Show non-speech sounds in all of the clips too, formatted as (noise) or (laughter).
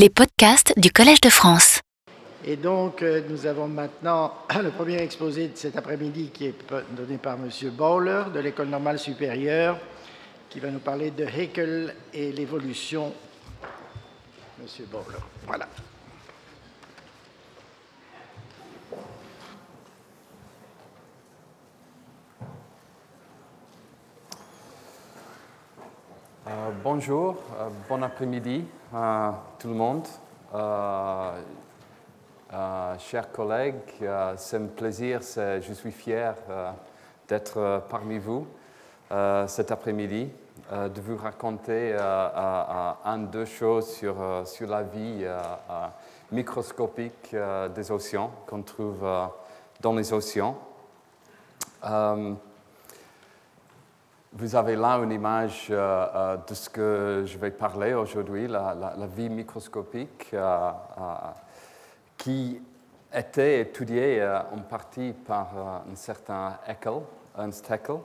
Les podcasts du Collège de France. Et donc, euh, nous avons maintenant (clears throat) le premier exposé de cet après-midi qui est donné par M. Bowler de l'École normale supérieure, qui va nous parler de Haeckel et l'évolution. M. Bowler, voilà. Euh, bonjour, euh, bon après-midi tout le monde. Euh, chers collègues, c'est un plaisir, je suis fier d'être parmi vous cet après-midi, de vous raconter un, deux choses sur, sur la vie microscopique des océans qu'on trouve dans les océans. Vous avez là une image euh, euh, de ce que je vais parler aujourd'hui, la, vie microscopique, euh, qui était étudiée en partie par un certain Haeckel, Ernst Haeckel,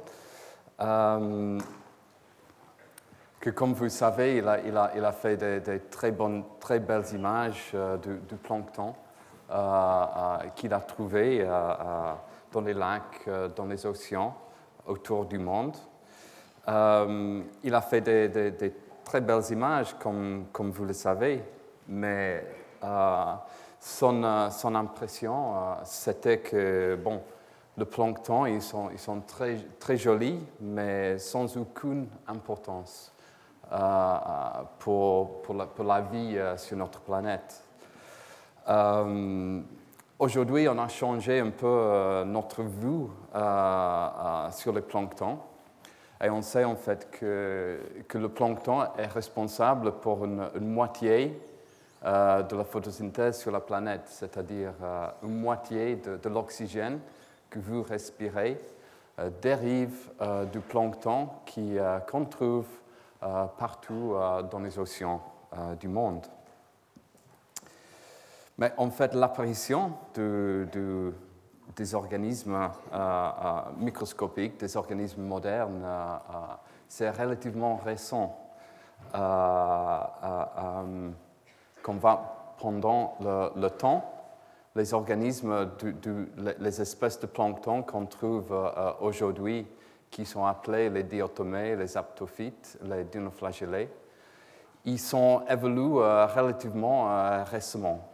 que comme vous savez, il a, fait des, très, belles images du, plancton qu'il a trouvé dans les lacs, dans les océans autour du monde. Euh, il a fait des, très belles images, comme, vous le savez, mais euh, son, euh, son, impression, c'était que, bon, le plancton, ils sont, très, jolis, mais sans aucune importance pour, la, pour, la, vie sur notre planète. Aujourd'hui, on a changé un peu notre vue sur le plancton. Et on sait en fait que, que le plancton est responsable pour une, moitié euh, de la photosynthèse sur la planète, c'est-à-dire euh, une moitié de, l'oxygène que vous respirez euh, dérive du plancton qu'on trouve partout dans les océans du monde. Mais en fait, l'apparition de, de des organismes euh, euh, microscopiques, des organismes modernes, euh, c'est relativement récent. qu'on va pendant le, temps, les organismes, les espèces de plancton qu'on trouve aujourd'hui, qui sont appelés les diatomées, les aptophytes, les dinoflagellés, ils sont évolués relativement récemment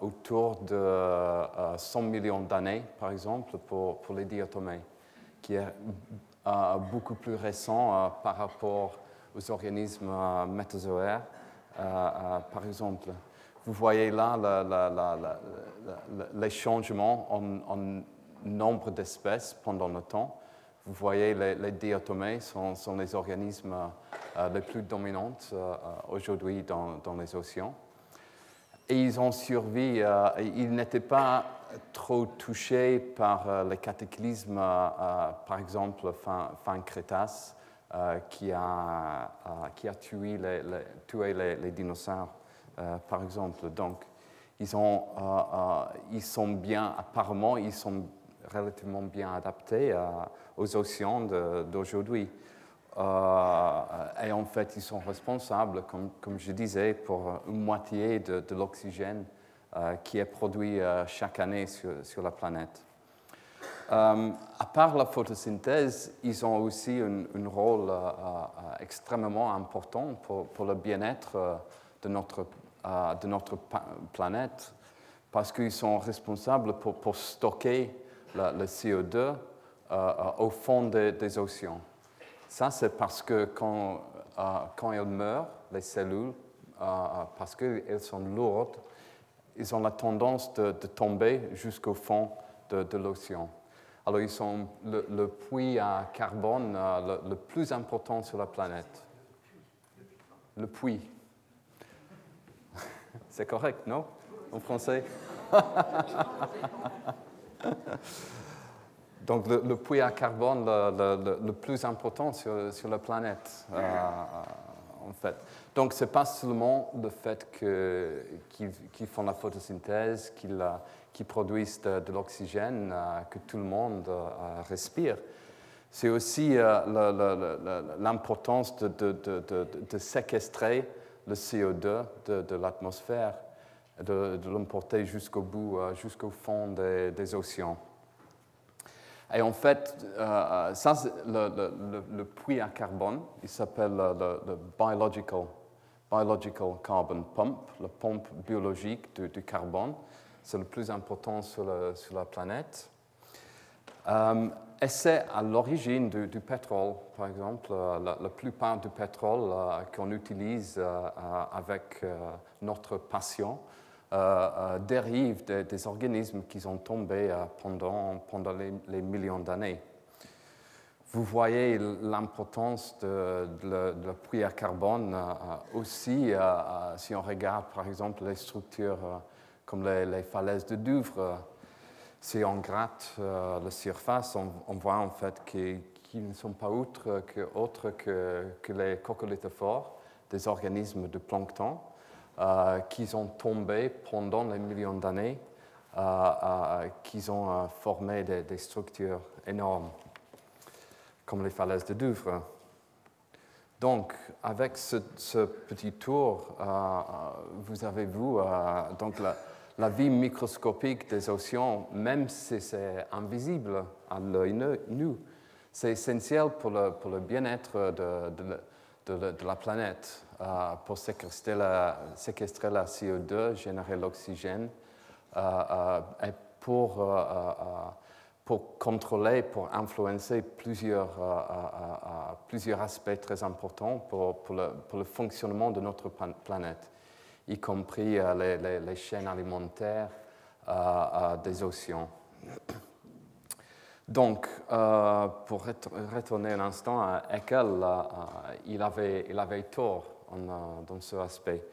autour de 100 millions d'années, par exemple, pour, les diatomées, qui est beaucoup plus récent par rapport aux organismes métazoaires, par exemple. Vous voyez là les changements en, nombre d'espèces pendant le temps. Vous voyez, les, les diatomées sont, les organismes les plus dominants aujourd'hui dans les océans et ils ont survécu. Euh, ils n'étaient pas trop touchés par euh, le cataclysme, euh, par exemple, fin, fin Crétace, qui, a, qui a tué les, dinosaures, par exemple. Donc, ils sont bien, apparemment, ils sont relativement bien adaptés aux océans d'aujourd'hui. Euh, et en fait, ils sont responsables, comme, je disais, pour une moitié de, l'oxygène euh, qui est produit euh, chaque année sur, la planète. à part la photosynthèse, ils ont aussi un, rôle extrêmement important pour, le bien-être de notre, planète, parce qu'ils sont responsables pour stocker le, CO2 au fond des océans. Ça, c'est parce que quand, euh, quand, elles meurent, les cellules, euh, euh, parce qu'elles sont lourdes, ils ont la tendance de, tomber jusqu'au fond de, l'océan. Alors, ils sont le, puits à carbone le, plus important sur la planète. Le puits. (laughs) C'est correct, non? En français? (laughs) Donc le, puits à carbone le, plus important sur, la planète, euh, en fait. Donc ce n'est pas seulement le fait qu'ils font la photosynthèse, qu'ils euh, produisent de, l'oxygène euh, que tout le monde respire, c'est aussi l'importance de, séquestrer le CO2 de, l'atmosphère, de l'emporter jusqu'au bout, jusqu'au fond des, océans. Et en fait, ça, le, puits à carbone, il s'appelle le, biological, Carbon Pump, la pompe biologique du, carbone. C'est le plus important sur, la planète. Euh, et c'est à l'origine du, pétrole, par exemple. Euh, la, plupart du pétrole euh, qu'on utilise avec notre passion dérive des, organismes qui ont tombé pendant, pendant les, millions d'années. Vous voyez l'importance de, la puits à carbone aussi si on regarde par exemple les structures comme les, falaises de Douvres si on gratte euh, la surface, on, voit en fait qu'ils ne sont pas autres que, autres que, les coccolithophores, des organismes de plancton, euh, qui ont tombé pendant les millions d'années, euh, euh qui ont formé des, structures énormes, comme les falaises de Douvres. Donc, avec ce, petit tour, vous avez vu donc la, vie microscopique des océans, même si c'est invisible à l'œil nu, c'est essentiel pour le, bien-être de, la planète, euh, pour séquestrer la, séquestrer la, CO2, générer l'oxygène, euh, euh, et pour, contrôler, pour influencer plusieurs, aspects très importants pour, le, fonctionnement de notre planète y compris euh, les, chaînes alimentaires euh, euh, des océans. Donc, pour retourner un instant à Haeckel, il avait tort dans ce aspect.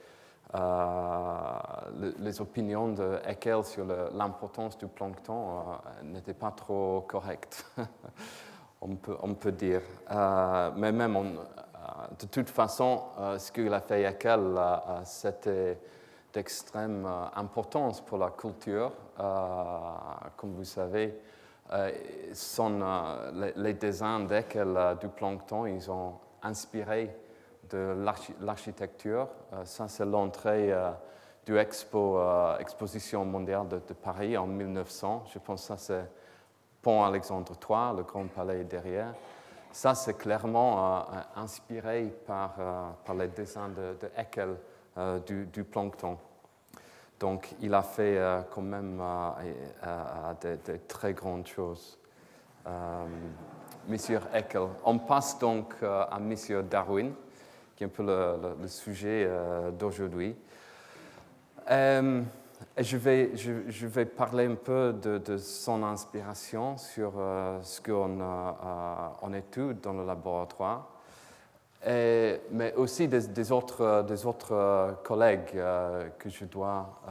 les opinions de Haeckel sur l'importance du plancton n'étaient pas trop correctes, (laughs) on, peut, dire. mais même de toute façon, euh, ce qu'il a fait Haeckel, euh, c'était d'extrême euh, importance pour la culture. comme vous savez, les, dessins d'Haeckel du plancton, ils ont inspiré de l'architecture. ça, c'est l'entrée du Expo, Exposition mondiale de, Paris en 1900. Je pense que ça, c'est Pont Alexandre III, le Grand Palais derrière. Ça, c'est clairement euh, inspiré par, euh, les dessins de, de Haeckel euh, du, plancton. Donc, il a fait quand même de, très grandes choses. Monsieur Haeckel. On passe donc à Monsieur Darwin, qui un peu le, sujet d'aujourd'hui. Je vais, je, vais, parler un peu de, son inspiration sur euh, ce qu'on euh, étude dans le laboratoire, mais aussi des, autres, euh, collègues que je dois,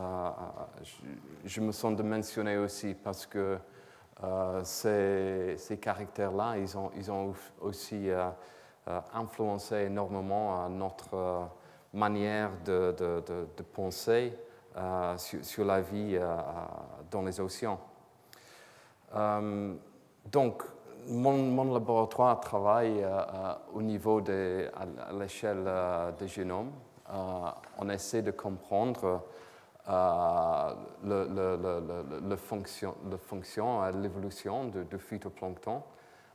je, me sens de mentionner aussi parce que ces, caractères-là, ils ont aussi influencé énormément notre manière de, penser euh, sur, la vie euh, dans les océans. Euh, donc, mon, laboratoire travaille au niveau de, à l'échelle des génomes. on essaie de comprendre le, le, le, fonction, l'évolution du, phytoplancton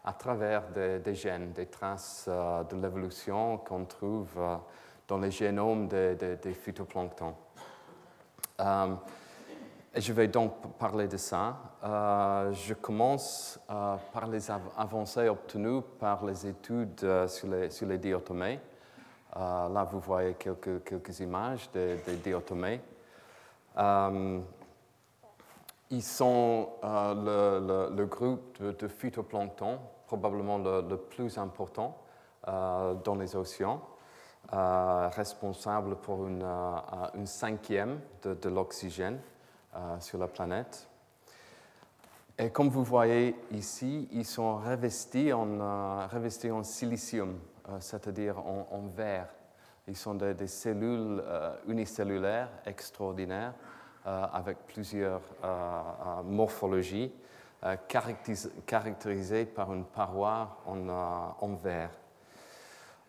à travers des, gènes, des traces de l'évolution qu'on trouve dans les génomes des, des phytoplanctons. Euh, je vais donc parler de ça. Euh, je commence euh, par les avancées obtenues par les études sur, les, sur les diatomées. là, vous voyez quelques, images des, des diatomées. ils sont le, groupe de, phytoplancton, probablement le, plus important dans les océans. Euh, responsable pour une, euh, cinquième de, l'oxygène euh, sur la planète. Et comme vous voyez ici, ils sont revestis en, revestis en silicium, c'est-à-dire en, verre. Ils sont des, cellules unicellulaires extraordinaires avec plusieurs morphologies caractérisées par une paroi en, en verre.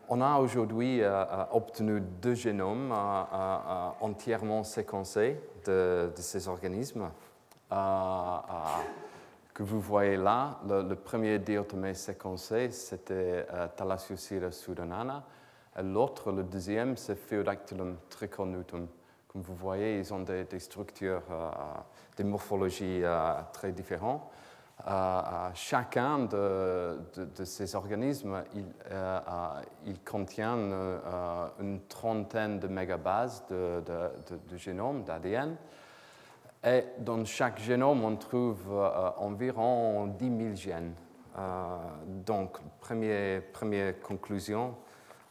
on a aujourd'hui obtenu deux génomes entièrement séquencés de, ces organismes que vous voyez là. Le, premier diatomée séquencé, c'était Thalassiocira sudanana. L'autre, le deuxième, c'est Phaeodactylum tricornutum. Vous voyez, ils ont des, structures, des morphologies très différentes. chacun de, ces organismes, il, contient une trentaine de mégabases de, de génome, d'ADN. Et dans chaque génome, on trouve environ 10 000 gènes. donc, première, conclusion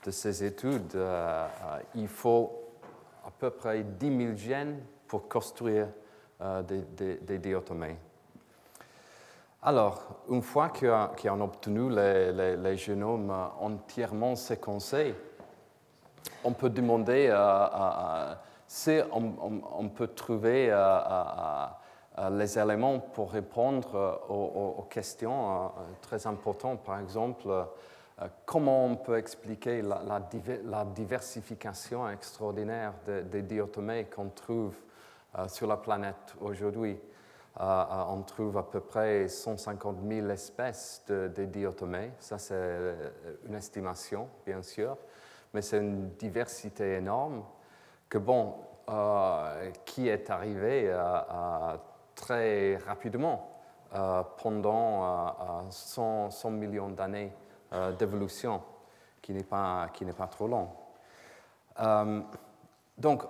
de ces études, il faut peu près 10 000 gènes pour construire des, des, des diatomées. Alors, une fois qu'on a obtenu les, génomes entièrement séquencés, on peut demander si on, peut trouver les éléments pour répondre aux, questions très importantes. Par exemple, comment on peut expliquer la, diversification extraordinaire des diatomées qu'on trouve sur la planète aujourd'hui? On trouve à peu près 150 000 espèces de, diatomées. Ça, c'est euh, une estimation, bien sûr, mais c'est une diversité énorme que, bon, euh, qui est arrivée euh, très rapidement pendant 100, 100, millions d'années d'évolution, qui n'est pas, pas, trop long. Donc,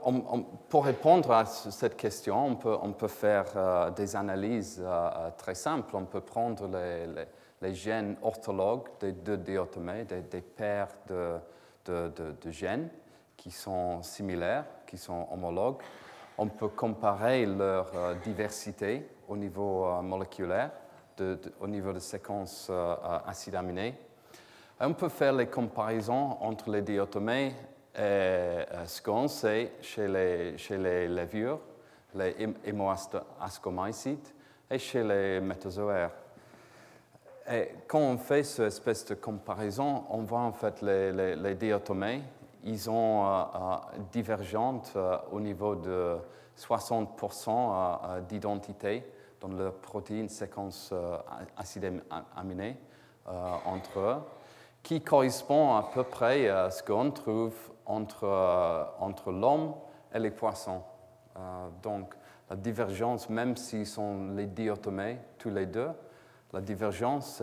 pour répondre à cette question, on peut, on peut faire euh, des analyses euh, euh, très simples. On peut prendre les, gènes orthologues des deux diatomées, des, paires de, gènes qui sont similaires, qui sont homologues. On peut comparer leur diversité au niveau moléculaire, au niveau de séquences acides aminés. On peut faire les comparaisons entre les diatomées et euh, ce qu'on sait chez les, chez les levures, les et chez les métazoaires. Et quand on fait cette espèce de comparaison, on voit en fait les, diatomées, ils ont euh, euh, divergentes au niveau de 60% d'identité dans leur protéine séquence acide aminé entre eux, qui correspond à peu près à ce qu'on trouve entre, euh, entre l'homme et les poissons. Euh, donc, la divergence, même s'ils sont les diatomées, tous les deux, la divergence,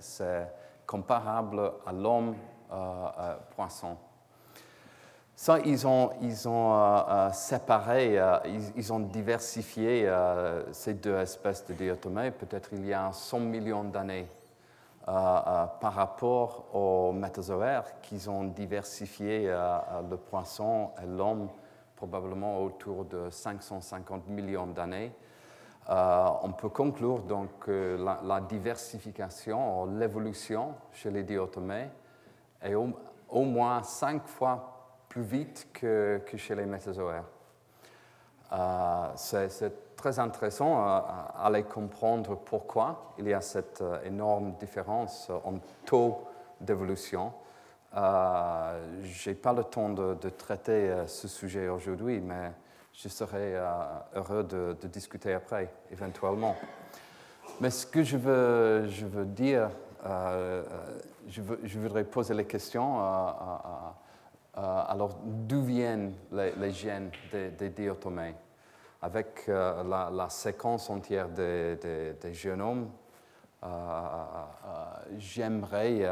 c'est comparable à l'homme euh, poisson. Ça, ils ont, ils ont séparé, ils, ils, ont diversifié ces deux espèces de diatomées, peut-être il y a 100 millions d'années. Euh, euh, par rapport aux métazoaires qui ont diversifié euh, le poisson et l'homme probablement autour de 550 millions d'années. on peut conclure donc que la, diversification, l'évolution chez les diatomées est au, moins cinq fois plus vite que, chez les métazoaires. c'est très intéressant à, aller comprendre pourquoi il y a cette euh, énorme différence en taux d'évolution. Euh, je n'ai pas le temps de, traiter euh, ce sujet aujourd'hui, mais je serai heureux de, discuter après, éventuellement. Mais ce que je veux, je veux dire, je, voudrais poser les questions. alors, d'où viennent les, gènes des, des diatomées avec euh, la, séquence entière des, génomes, euh, euh, j'aimerais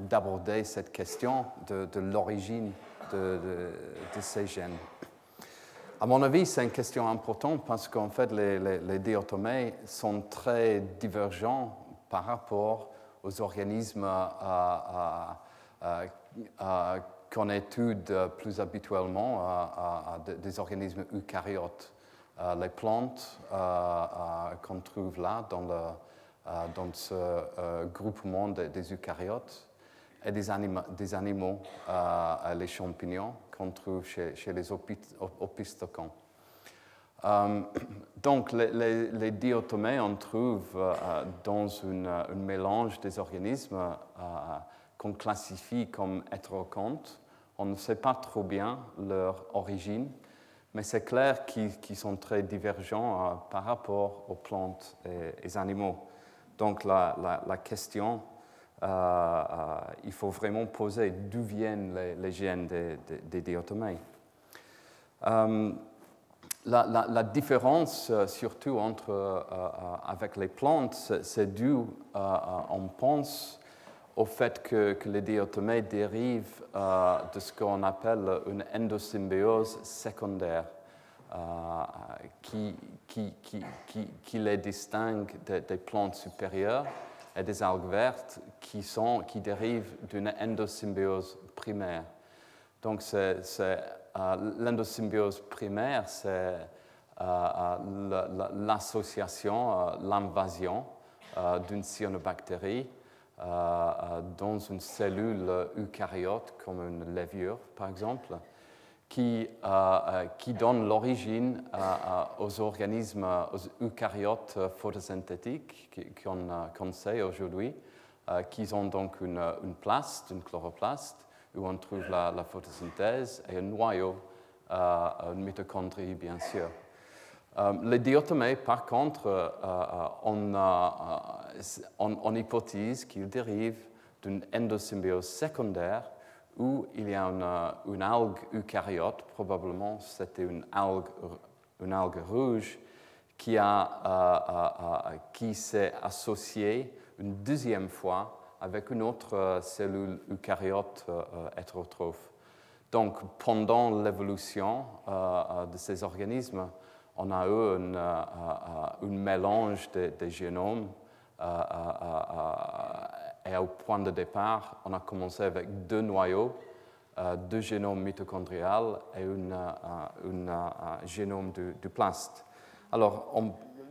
d'aborder cette question de, l'origine de, ces gènes. À mon avis, c'est une question importante parce qu'en fait, les, les, diatomées sont très divergents par rapport aux organismes qu'on étude plus habituellement, des organismes eucaryotes. Euh, les plantes euh, euh, qu'on trouve là dans, ce groupement des, eucaryotes et des, animaux, les champignons qu'on trouve chez, les opistocons. (clears throat) donc, les, les, diatomées, on trouve dans un mélange des organismes qu'on classifie comme hétérocontes. On ne sait pas trop bien leur origine, mais c'est clair qu'ils sont très divergents par rapport aux plantes et aux animaux. Donc la, question, il faut vraiment poser d'où viennent les, gènes des, des, diatomées la, différence, euh, surtout euh, euh, avec les plantes, c'est dû, on pense, au fait que, les diatomées dérivent de ce qu'on appelle une endosymbiose secondaire, qui, qui, qui, les distingue des, plantes supérieures et des algues vertes qui, sont, qui dérivent d'une endosymbiose primaire. Donc, c'est euh, l'endosymbiose primaire, c'est euh, euh, l'association, l'invasion d'une cyanobactérie dans une cellule eucaryote, comme une levure par exemple, qui, qui donne l'origine aux organismes, aux eucaryotes photosynthétiques qu'on sait aujourd'hui, qui ont donc une, une plaste, une chloroplaste, où on trouve la, photosynthèse et un noyau, euh, une mitochondrie, bien sûr. Euh, les diatomées, par contre, euh, on, on, hypothèse qu'ils dérivent d'une endosymbiose secondaire où il y a une, algue eucaryote, probablement c'était une algue, rouge, qui, qui s'est associée une deuxième fois avec une autre euh, cellule eucaryote euh, euh, hétérotrophe. Donc, pendant l'évolution de ces organismes, on a eu un mélange des génomes et au point de départ, on a commencé avec deux noyaux, deux génomes mitochondrial et un génome du, du, plaste. Alors,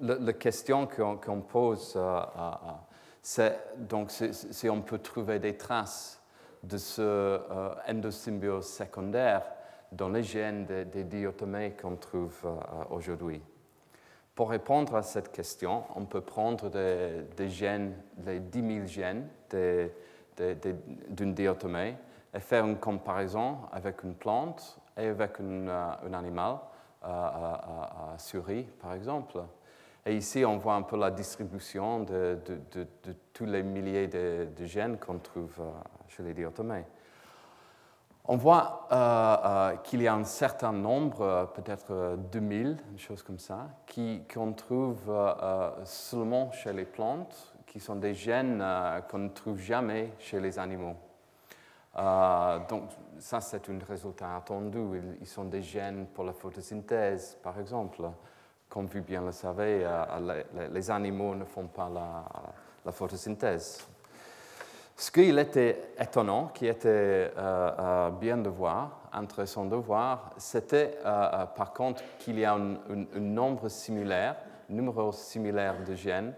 la, question qu'on pose donc si on peut trouver des traces de ce euh, endosymbiose secondaire dans les gènes des, diatomées qu'on trouve euh, aujourd'hui. Pour répondre à cette question, on peut prendre des, gènes, les 10 000 gènes d'une diatomée et faire une comparaison avec une plante et avec euh, un animal, euh, souris par exemple. Et ici, on voit un peu la distribution de, tous les milliers de, gènes qu'on trouve chez les diatomées. On voit euh, euh, qu'il y a un certain nombre, peut-être 2000, une chose comme ça, qu'on trouve seulement chez les plantes, qui sont des gènes qu'on ne trouve jamais chez les animaux. donc, ça, c'est un résultat attendu. Ils sont des gènes pour la photosynthèse, par exemple comme vous bien le savez, euh, les, animaux ne font pas la, photosynthèse. Ce qui était étonnant, qui était euh, euh, bien de voir, intéressant de voir, c'était par contre qu'il y a un, nombre similaire, numéro similaire de gènes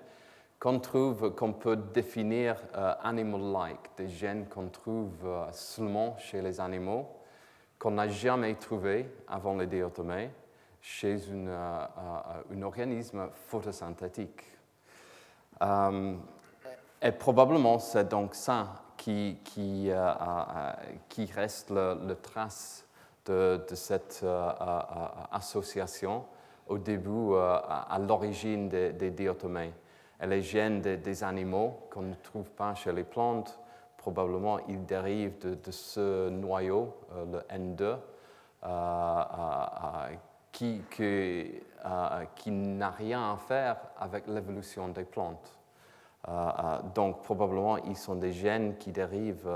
qu'on trouve, qu'on peut définir animal-like, des gènes qu'on trouve seulement chez les animaux, qu'on n'a jamais trouvé avant les diatomées chez euh, euh, un organisme photosynthétique. Euh, et probablement c'est donc ça qui, qui, qui reste le, trace de, cette association au début, à l'origine des, des, diatomées. Et les gènes des, animaux qu'on ne trouve pas chez les plantes, probablement ils dérivent de, ce noyau, le N2, qui, euh, qui n'a rien à faire avec l'évolution des plantes. Euh, euh, donc probablement, ils sont des gènes qui dérivent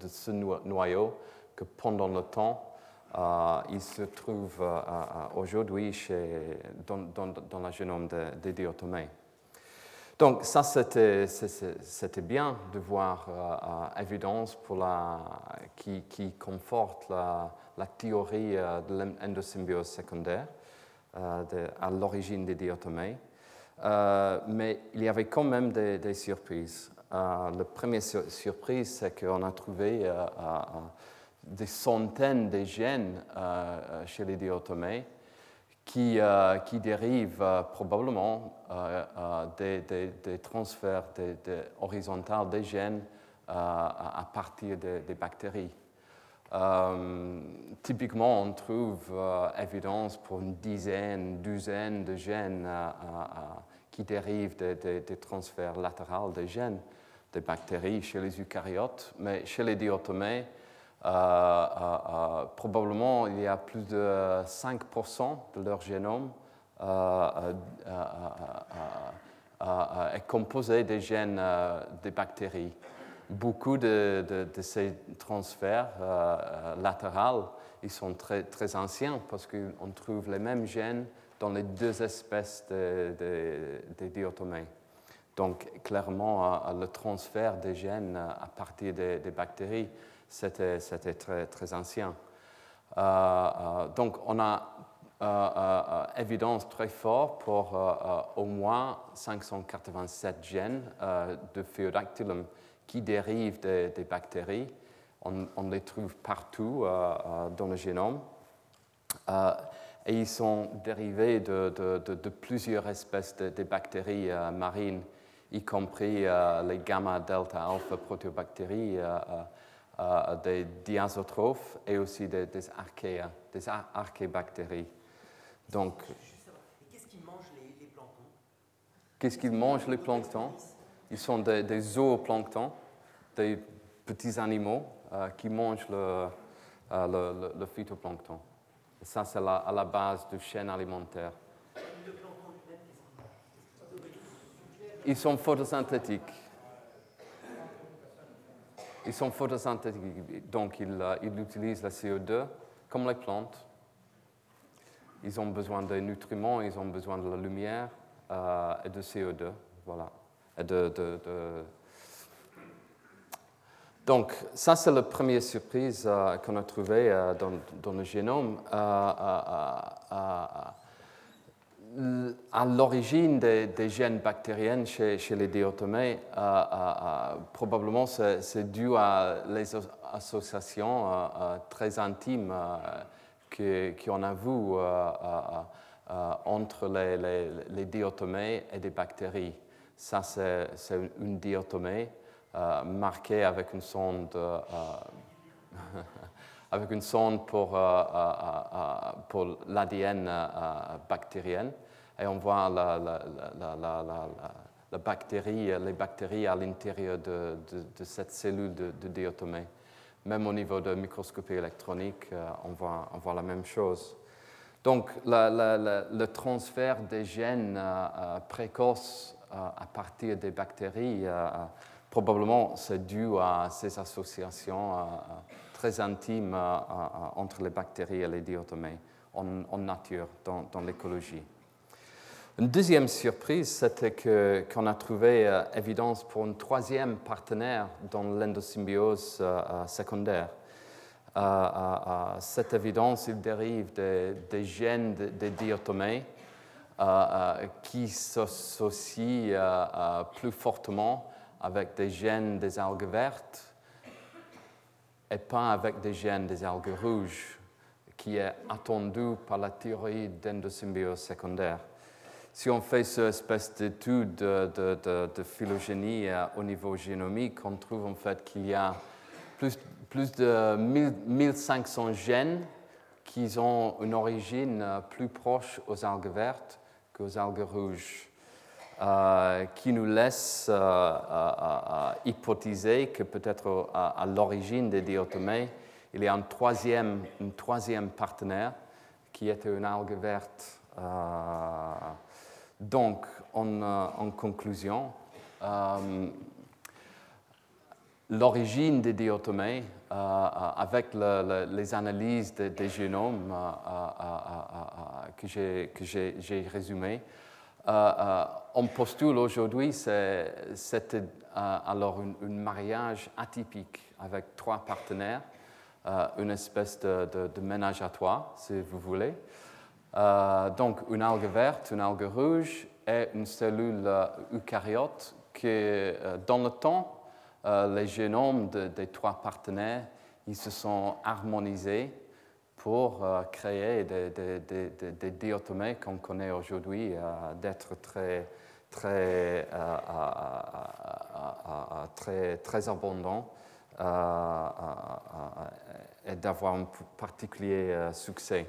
de ce noyau que pendant le temps, il se trouve aujourd'hui dans, dans, le génome des diatomées. Donc ça, c'était bien de voir euh, évidence pour la, qui, qui conforte la, la théorie euh, de l'endosymbiose secondaire euh, à l'origine des diatomées. Mais il y avait quand même des, surprises. la première surprise, c'est qu'on a trouvé des centaines de gènes chez les diatomées qui, euh, qui dérivent euh, probablement euh, des, transferts horizontaux des gènes à partir des, bactéries. typiquement, on trouve évidence pour une dizaine, douzaine de gènes qui dérivent des, transferts latéraux des gènes des bactéries chez les eucaryotes, mais chez les diatomées, probablement il y a plus de 5% de leur génome est composé des gènes des bactéries. Beaucoup de, ces transferts latéraux ils sont très, très anciens parce qu'on trouve les mêmes gènes dans les deux espèces de, de, diatomées. Donc, clairement, le transfert des gènes à partir des, bactéries, c'était très, ancien. Euh, euh, donc, on a euh, évidence très forte pour au moins 587 gènes de Pheodactylum qui dérivent des, bactéries. On, les trouve partout dans le génome. Et ils sont dérivés de, plusieurs espèces de, bactéries marines, y compris les gamma, delta, alpha proteobactéries euh, des diazotrophes et aussi des, des archéas, des archébactéries. Donc, qu'est-ce qu'ils mangent les, planctons? Qu'est-ce qu'ils mangent les planctons? Ils sont des, des, zooplanctons, des petits animaux euh, qui mangent le, euh, le, phytoplancton. Ça, c'est à la base du chaîne alimentaire. Ils sont photosynthétiques. Ils sont photosynthétiques, donc ils, ils, utilisent la CO2 comme les plantes. Ils ont besoin de nutriments, ils ont besoin de la lumière euh, et de CO2. Voilà. Et de, Donc, ça, c'est la première surprise euh, qu'on a trouvée euh, dans, le génome à l'origine des, gènes bactériens chez, les diatomées, euh, euh, euh, probablement c'est dû à les associations très intimes qu'on a vues entre les, les, diatomées et des bactéries. Ça, c'est une diatomée marquée avec une sonde. (laughs) avec une sonde pour, pour l'ADN bactérien et on voit la, la, bactérie, les bactéries à l'intérieur de, de, cette cellule de, de, diatomée. Même au niveau de microscopie électronique, euh, on voit, on voit la même chose. Donc, le transfert des gènes euh, euh, précoces à partir des bactéries, probablement c'est dû à ces associations très intimes entre les bactéries et les diatomées en, nature, dans, dans l'écologie. Une deuxième surprise, c'était qu'on a trouvé euh, évidence pour un troisième partenaire dans l'endosymbiose euh, euh, secondaire. cette évidence, il dérive des, gènes des diatomées qui s'associent plus fortement avec des gènes des algues vertes et pas avec des gènes des algues rouges, qui est attendu par la théorie d'endosymbiose secondaire. Si on fait cette espèce d'étude de, phylogénie euh, au niveau génomique, on trouve en fait qu'il y a plus, plus de 1500 gènes qui ont une origine euh, plus proche aux algues vertes qu'aux algues rouges, euh, qui nous laisse hypothéser que peut-être à, l'origine des diatomées, il y a un troisième, un troisième partenaire qui était une algue verte. Donc, en, euh, conclusion, euh, l'origine des diatomées, euh, avec les analyses des génomes que j'ai résumées, on postule aujourd'hui c'était alors un mariage atypique avec trois partenaires, une espèce de, ménage à trois, si vous voulez. Euh, donc une algue verte, une algue rouge et une cellule euh, eucaryote qui, euh, dans le temps, les génomes des trois partenaires, ils se sont harmonisés pour créer des, des, qu'on connaît aujourd'hui d'être très, très très, très abondant et d'avoir un particulier succès.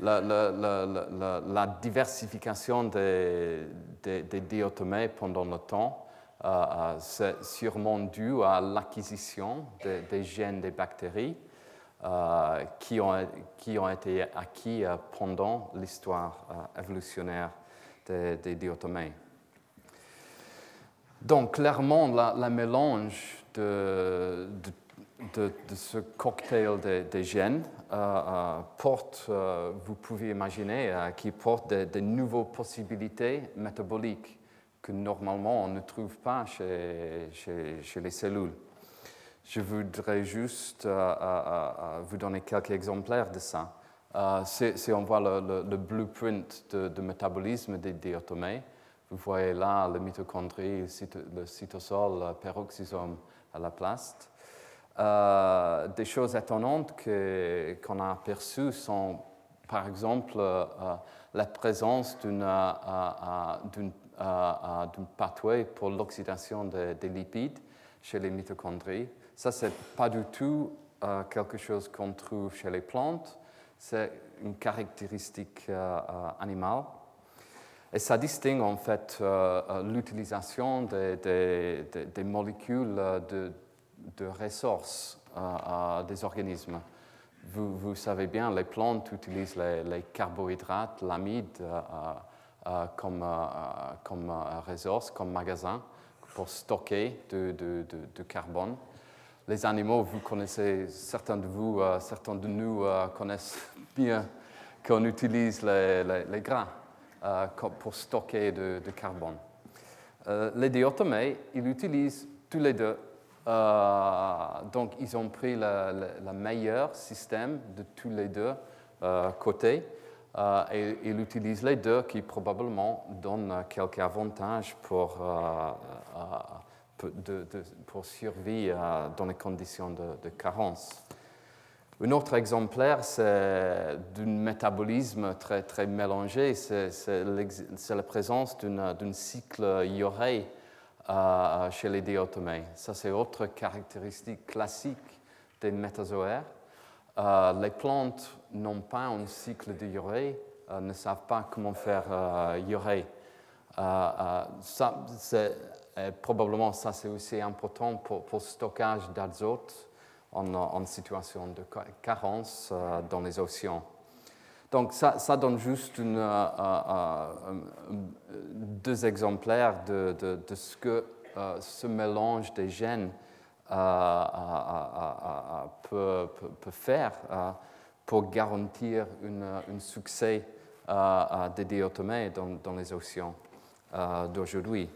La, la, diversification des, diatomées pendant le temps, c'est sûrement dû à l'acquisition des gènes des bactéries euh, qui, ont, qui, ont, été acquis euh, pendant l'histoire euh, évolutionnaire des, des. Donc, clairement, la, mélange de, de, de, ce cocktail des gènes porte, vous pouvez imaginer, qui porte des, nouvelles possibilités métaboliques que normalement on ne trouve pas chez, chez les cellules. Je voudrais juste euh, euh, euh, vous donner quelques exemplaires de ça. si, on voit le, blueprint de, métabolisme des diatomées, vous voyez là le mitochondrie, le cytosol, le peroxysome à la place. des choses étonnantes qu'on a aperçues sont, par exemple, la présence d'une pathway pour l'oxydation des lipides chez les mitochondries. Ça, ce n'est pas du tout euh, quelque chose qu'on trouve chez les plantes, c'est une caractéristique euh, euh, animale. Et ça distingue en fait l'utilisation des, molécules de, ressources des organismes. Vous, savez bien, les plantes utilisent les, carbohydrates, l'amide comme, comme ressource, comme magasin pour stocker du de, carbone les animaux, vous connaissez, certains de vous, euh, certains de nous euh, connaissent bien qu'on utilise les, gras euh, pour stocker de, carbone. les diatomées, ils utilisent tous les deux. donc, ils ont pris le meilleur système de tous les deux côtés et ils utilisent les deux qui probablement donnent quelques avantages pour pour survivre dans les conditions de, carence. Un autre exemplaire, c'est d'un métabolisme très, très mélangé, c'est la présence d'un cycle ioré euh, chez les diatomées. Ça, c'est autre caractéristique classique des métazoaires. Euh, les plantes n'ont pas un cycle de iorée, euh, ne savent pas comment faire iorée. ça, c'est et probablement, ça, c'est aussi important pour, le stockage d'azote en, situation de carence euh, dans les océans. Donc, ça, donne juste euh, euh, deux exemplaires de, ce que ce mélange des gènes peut, faire pour garantir un succès des diatomées dans les océans d'aujourd'hui.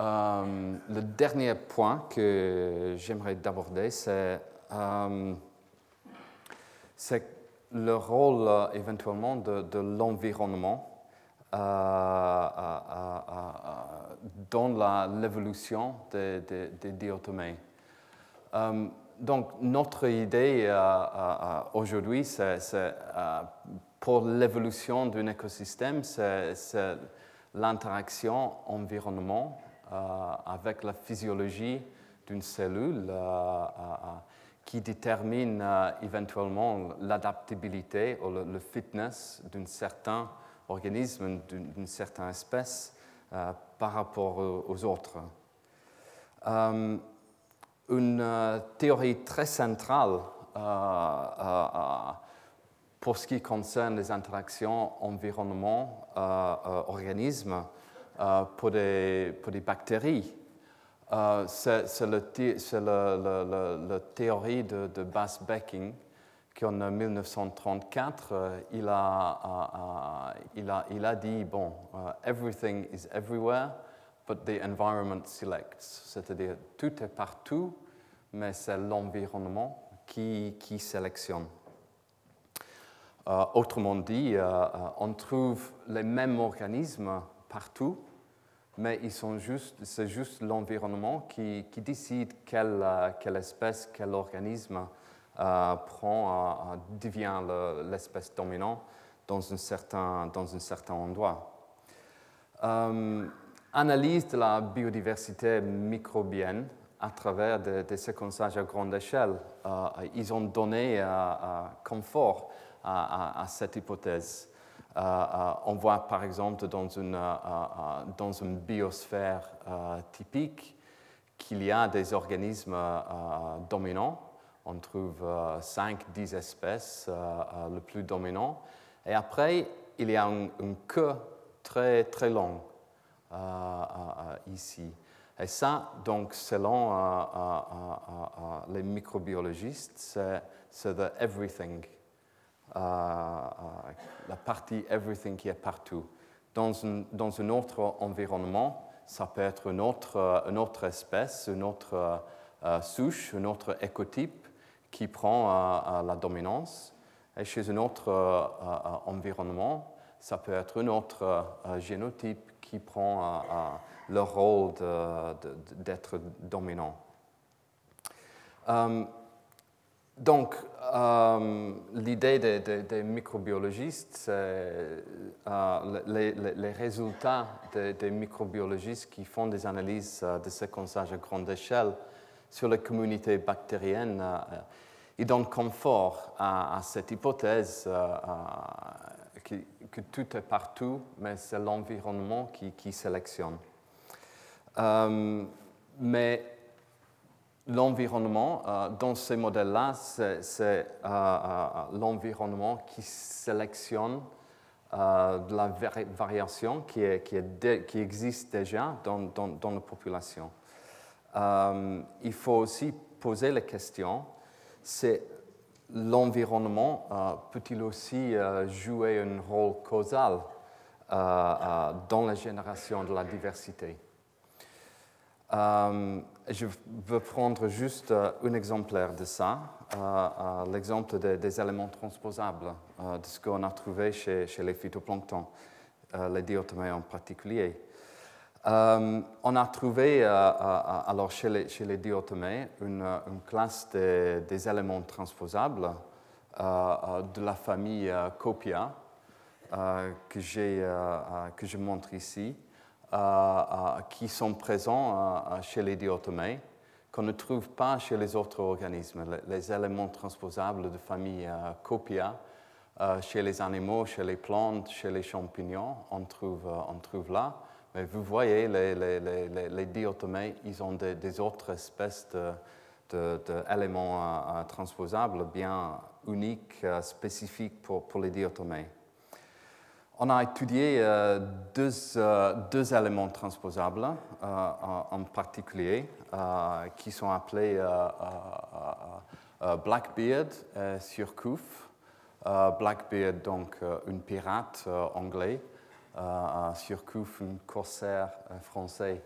Euh, le dernier point que j'aimerais aborder, c'est euh, le rôle euh, éventuellement de, l'environnement dans l'évolution des, des, donc, notre idée aujourd'hui, c'est pour l'évolution d'un écosystème, c'est l'interaction environnement avec la physiologie d'une cellule euh, euh, qui détermine éventuellement l'adaptabilité ou le, fitness d'un certain organisme, d'une certaine espèce par rapport aux autres. une théorie très centrale pour ce qui concerne les interactions environnement-organisme euh, pour, des, pour, des, bactéries. Euh, c'est la théorie de, de Bas Becking qui en 1934, euh, il, a, il, a, il, a, dit, bon, everything is everywhere, but the environment selects. C'est-à-dire, tout est partout, mais c'est l'environnement qui, qui, sélectionne. autrement dit, on trouve les mêmes organismes partout, mais ils sont juste, c'est juste l'environnement qui, qui, décide quelle, euh, quelle, espèce, quel organisme euh, prend, euh, devient l'espèce dominante dans un certain, dans un certain endroit. analyse de la biodiversité microbienne à travers des, séquençages à grande échelle. Ils ont donné euh, euh, confort à, cette hypothèse. On voit par exemple dans une, dans une biosphère typique qu'il y a des organismes dominants. On trouve 5-10 espèces, le plus dominant. Et après, il y a une, queue très, très longue ici. Et ça, donc, selon euh, euh, euh, les microbiologistes, c'est everything, la partie everything qui est partout. Dans un, dans un, autre environnement, ça peut être une autre, une autre espèce, une autre souche, un autre écotype qui prend la dominance. Et chez un autre environnement, ça peut être un autre génotype qui prend le rôle d'être dominant. Euh, donc, euh, l'idée des, microbiologistes, c'est euh, les, résultats des, microbiologistes qui font des analyses de séquençage à grande échelle sur les communautés bactériennes. ils donnent confort à, cette hypothèse que, tout est partout, mais c'est l'environnement qui sélectionne. Euh, mais l'environnement, euh, dans ces modèles-là, c'est euh, l'environnement qui sélectionne la variation qui, existe déjà dans, dans, dans la population. il faut aussi poser la question, c'est l'environnement peut-il aussi jouer un rôle causal dans la génération de la diversité? Euh, je veux prendre juste euh, un exemplaire de ça, euh, l'exemple des, éléments transposables, de ce qu'on a trouvé chez, les phytoplanctons, les diatomées en particulier. on a trouvé alors chez les, chez les diatomées une, classe des éléments transposables de la famille Copia que je montre ici. Euh, euh, qui sont présents euh, chez les diatomées qu'on ne trouve pas chez les autres organismes. Les, éléments transposables de famille Copia, chez les animaux, chez les plantes, chez les champignons, on trouve, on trouve là. Mais vous voyez, les, les, diatomées, ils ont des, autres espèces d'éléments transposables bien uniques, spécifiques pour, pour les diatomées. On a étudié euh, euh, deux, éléments transposables euh, en particulier qui sont appelés Blackbeard et Surcouf. Blackbeard, donc un pirate anglais, Surcouf, un corsaire français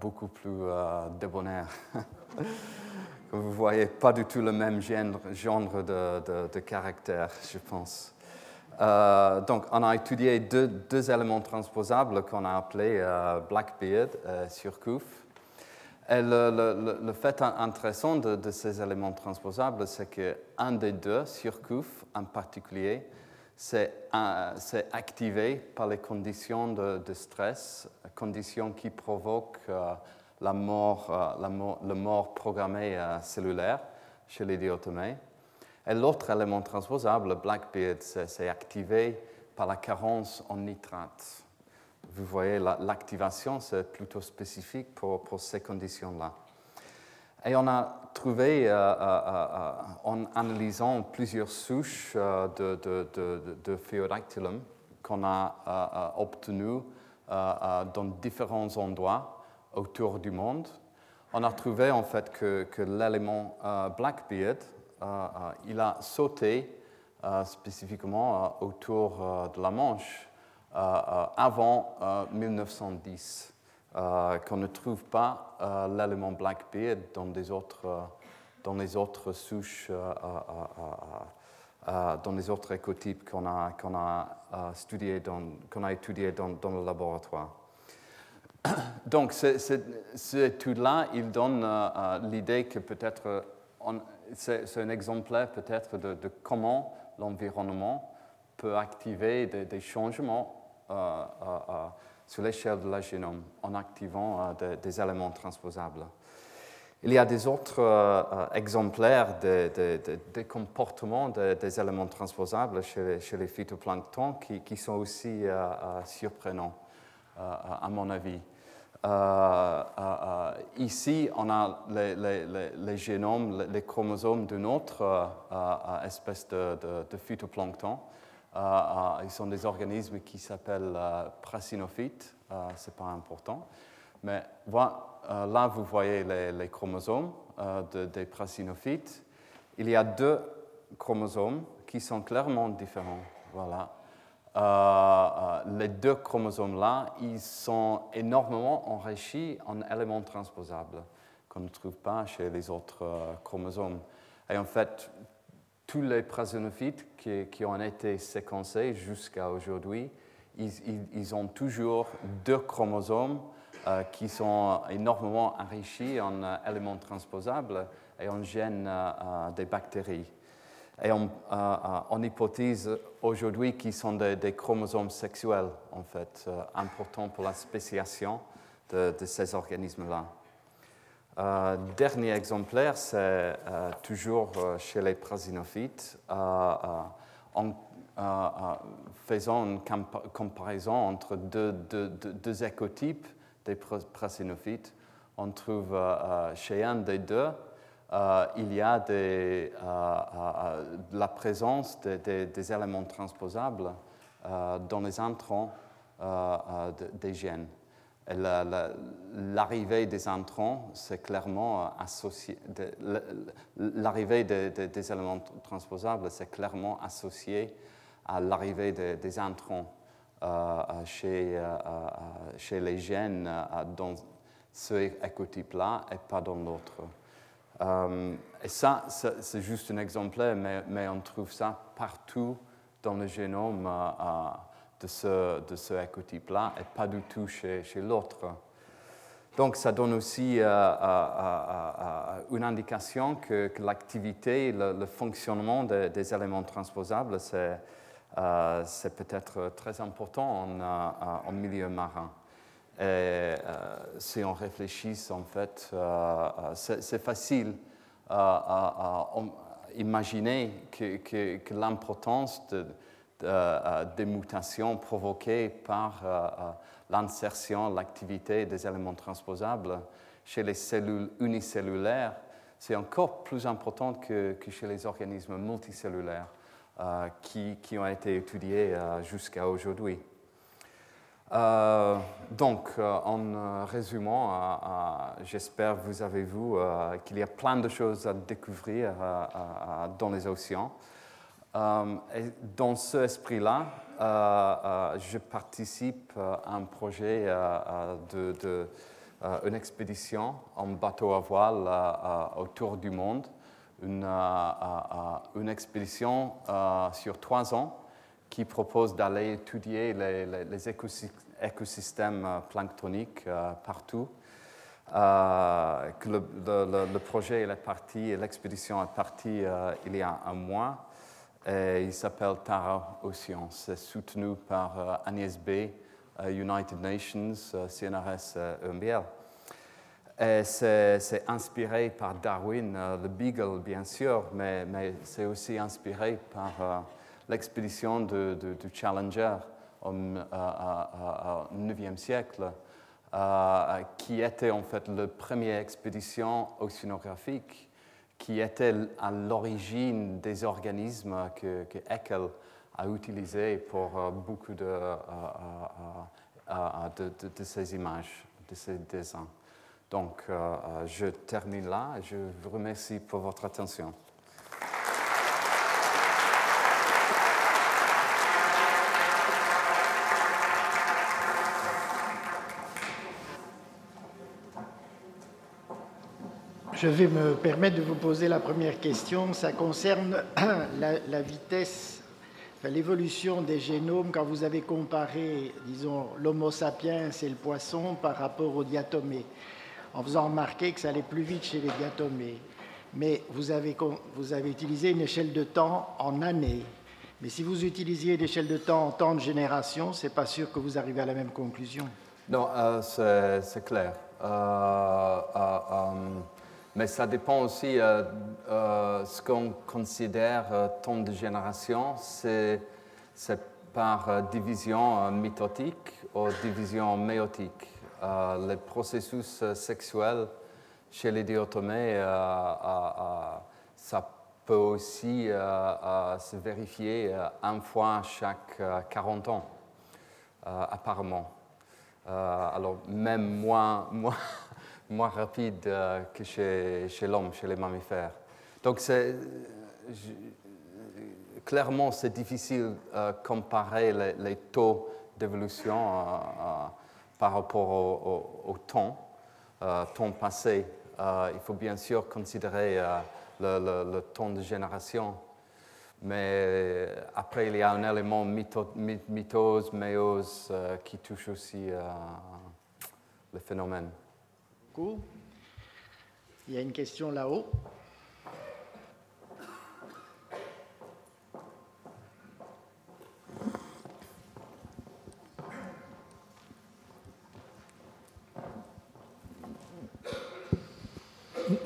beaucoup plus débonnaire. (laughs) Vous voyez pas du tout le même genre, de caractère, je pense. Euh, donc, on a étudié deux, éléments transposables qu'on a appelés euh, Blackbeard et euh, Surcouf. Et le, fait intéressant de, ces éléments transposables, c'est qu'un des deux, Surcouf en particulier, c'est activé par les conditions de, stress, conditions qui provoquent la mort, la mort, le mort programmée cellulaire chez les diatomées. Et l'autre élément transposable, Blackbeard, c'est activé par la carence en nitrate. Vous voyez, l'activation, c'est plutôt spécifique pour, ces conditions-là. Et on a trouvé, euh, euh, euh, en analysant plusieurs souches de, de, qu'on a obtenues dans différents endroits autour du monde, on a trouvé en fait que, l'élément Blackbeard il a sauté euh, spécifiquement autour de la Manche avant 1910, qu'on ne trouve pas l'élément Blackbeard dans, des autres, dans les autres souches dans les autres écotypes qu'on a, a, étudiés a étudié dans, dans, le laboratoire. Donc, cette étude-là, il donne l'idée que peut-être c'est un exemplaire peut-être de, comment l'environnement peut activer des, changements euh, euh, sur l'échelle de la génome en activant des éléments transposables. Il y a des autres exemplaires des comportements des éléments transposables chez, les phytoplanctons qui, sont aussi surprenants, à mon avis. Ici, on a les, génomes, les, chromosomes d'une autre espèce de, phytoplancton. ils sont des organismes qui s'appellent prasinophytes, ce n'est pas important. Mais là, vous voyez les, chromosomes des prasinophytes. Il y a deux chromosomes qui sont clairement différents. Voilà. Euh, euh, les deux chromosomes-là, ils sont énormément enrichis en éléments transposables qu'on ne trouve pas chez les autres euh, chromosomes. Et en fait, tous les prasinophytes qui, ont été séquencés jusqu'à aujourd'hui, ils, ont toujours deux chromosomes qui sont énormément enrichis en éléments transposables et en gènes des bactéries. Et on, euh, hypothèse aujourd'hui qu'ils sont des, chromosomes sexuels, en fait, euh, importants pour la spéciation de, ces organismes-là. Euh, dernier exemplaire, c'est toujours chez les prasinophytes, en faisant une comparaison entre deux, deux écotypes des prasinophytes. On trouve chez un des deux euh, il y a euh, euh, la présence des éléments transposables dans les introns des gènes. L'arrivée des introns, c'est clairement associé. L'arrivée des, éléments transposables, c'est clairement associé à l'arrivée des, introns chez, chez, les gènes dans ce écotype-là et pas dans l'autre. Euh, et ça, c'est juste un exemplaire, mais, on trouve ça partout dans le génome euh, euh, de ce, de écotype-là et pas du tout chez, l'autre. Donc ça donne aussi une indication que, l'activité, le, fonctionnement des éléments transposables, c'est peut-être très important en milieu marin. Et euh, si on réfléchit, en fait, euh, euh, c'est facile à, imaginer que, l'importance des mutations provoquées par l'insertion, l'activité des éléments transposables chez les cellules unicellulaires, c'est encore plus important que, chez les organismes multicellulaires qui, qui, ont été étudiés jusqu'à aujourd'hui. Euh, donc, euh, en euh, résumant, j'espère vous avez vu qu'il y a plein de choses à découvrir dans les océans. et dans ce esprit-là, je participe à un projet de, une expédition en bateau à voile autour du monde, une, une expédition sur trois ans qui propose d'aller étudier les, les, écosystèmes euh, planctoniques euh, partout. Euh, le, projet est parti, l'expédition est partie il y a un mois. Et il s'appelle Tara Ocean. C'est soutenu par Agnès B, United Nations, CNRS EMBL. Et c'est inspiré par Darwin, le Beagle, bien sûr, mais, c'est aussi inspiré par l'expédition du Challenger au, 9e siècle, euh, qui était en fait la première expédition océanographique qui était à l'origine des organismes que, que Haeckel a utilisés pour euh, beaucoup euh, de, ces images, de ces dessins. Donc, je termine là. Je vous remercie pour votre attention. Je vais me permettre de vous poser la première question. Ça concerne (clears throat) la, vitesse, l'évolution des génomes quand vous avez comparé, disons, l'Homo sapiens et le poisson par rapport aux diatomées, en faisant remarquer que ça allait plus vite chez les diatomées. Mais vous avez, utilisé une échelle de temps en années. Mais si vous utilisiez l'échelle de temps en temps de génération, c'est pas sûr que vous arrivez à la même conclusion. Non, euh, c'est clair. Euh, euh, mais ça dépend aussi euh, euh, ce qu'on considère euh, temps de génération. C'est par euh, division euh, mitotique ou division méotique. Les processus sexuels chez les euh, ça peut aussi se vérifier une fois chaque euh, 40 ans, apparemment. Alors même moins, (laughs) moins rapide euh, que chez, l'homme, chez les mammifères. Donc clairement, c'est difficile de comparer les, taux d'évolution euh, euh, par rapport au, au- au temps, euh, temps passé. Euh, il faut bien sûr considérer euh, le, temps de génération. Mais après, il y a un élément mitose, méose euh, qui touche aussi euh, le phénomène. Il y a une question là-haut.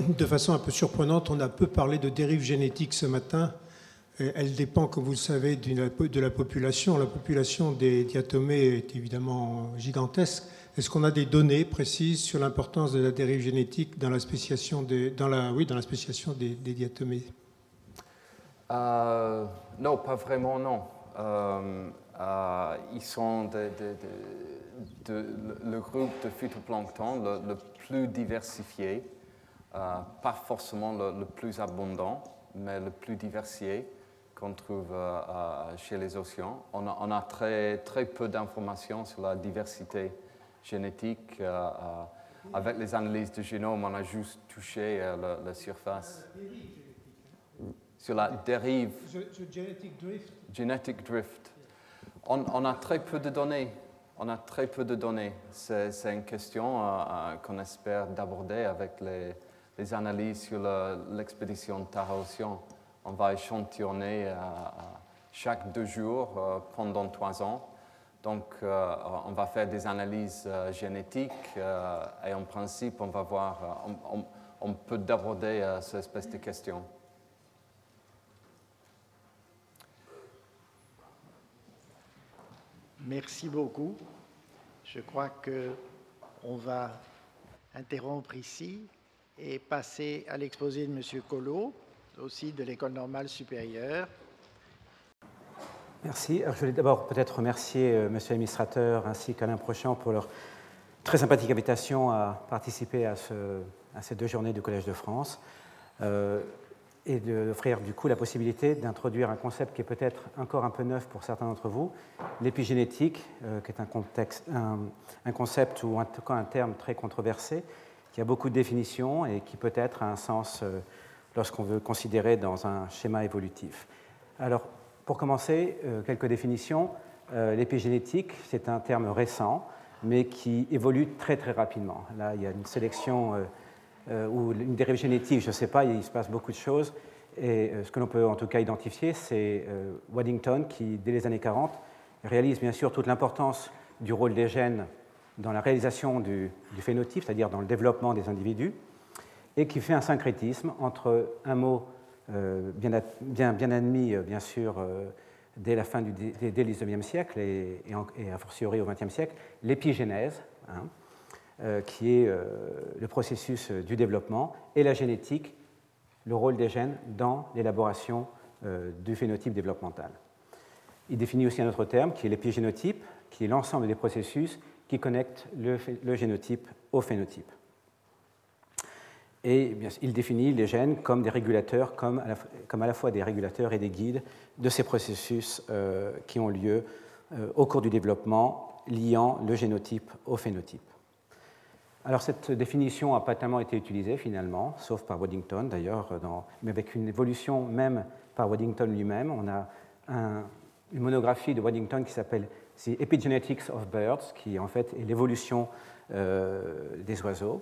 De façon un peu surprenante, on a peu parlé de dérive génétique ce matin. Et Elle dépend, comme vous le savez, de la population. La population des diatomées est évidemment gigantesque. Est-ce qu'on a des données précises sur l'importance de la dérive génétique dans la spéciation des, dans la, oui, dans la spéciation des, des diatomées? Euh, non, pas vraiment, non. Euh, euh, ils sont le- groupe de phytoplancton le, plus diversifié, pas forcément le, plus abondant, mais le plus diversifié qu'on trouve chez les océans. On a, on a très, très peu d'informations sur la diversité génétique. euh, euh, avec les analyses de génome, on a juste touché euh, la, la surface. Sur la dérive Genetic drift. On, on a très peu de données. On a très peu de données. C'est une question euh, qu'on espère d'aborder avec les, les analyses sur le- l'expédition Tara Océan. On va échantillonner euh, chaque deux jours euh, pendant trois ans. Donc, euh, on va faire des analyses euh, génétiques euh, et en principe, on va voir, on, peut aborder cette espèce de questions. Merci beaucoup. Je crois que on va interrompre ici et passer à l'exposé de M. Collot, aussi de l'École normale supérieure. Merci. Je voulais d'abord peut-être remercier euh, Monsieur l'administrateur ainsi qu'Alain Prochant pour leur très sympathique invitation à participer à, ce- à ces deux journées du Collège de France euh, et d'offrir du coup la possibilité d'introduire un concept qui est peut-être encore un peu neuf pour certains d'entre vous, l'épigénétique, euh, qui est un, un concept ou en tout cas un terme très controversé, qui a beaucoup de définitions et qui peut-être a un sens euh, lorsqu'on veut considérer dans un schéma évolutif. Alors, pour commencer, euh, quelques définitions. Euh, L'épigénétique, c'est un terme récent, mais qui évolue très très rapidement. Là, il y a une sélection euh, ou une dérive génétique, je ne sais pas, il se passe beaucoup de choses. Et ce que l'on peut en tout cas identifier, c'est Waddington qui, dès les années 40, réalise bien sûr toute l'importance du rôle des gènes dans la réalisation du, du phénotype, c'est-à-dire dans le développement des individus, et qui fait un syncrétisme entre un mot bien, ad- bien, admis, euh, bien sûr, euh, dès la fin du 19e siècle et, a fortiori au 20e siècle, l'épigénèse, hein, euh, qui est euh, le processus euh, du développement, et la génétique, le rôle des gènes dans l'élaboration euh, du phénotype développemental. Il définit aussi un autre terme qui est l'épigénotype, qui est l'ensemble des processus qui connectent le génotype au phénotype. Et il définit les gènes comme des régulateurs, comme à, la, fois des régulateurs et des guides de ces processus euh, qui ont lieu euh, au cours du développement, liant le génotype au phénotype. Alors cette définition n'a pas tellement été utilisée finalement, sauf par Waddington d'ailleurs, dans- mais avec une évolution même par Waddington lui-même. On a un- une monographie de Waddington qui s'appelle The Epigenetics of Birds, qui en fait est l'évolution euh, des oiseaux.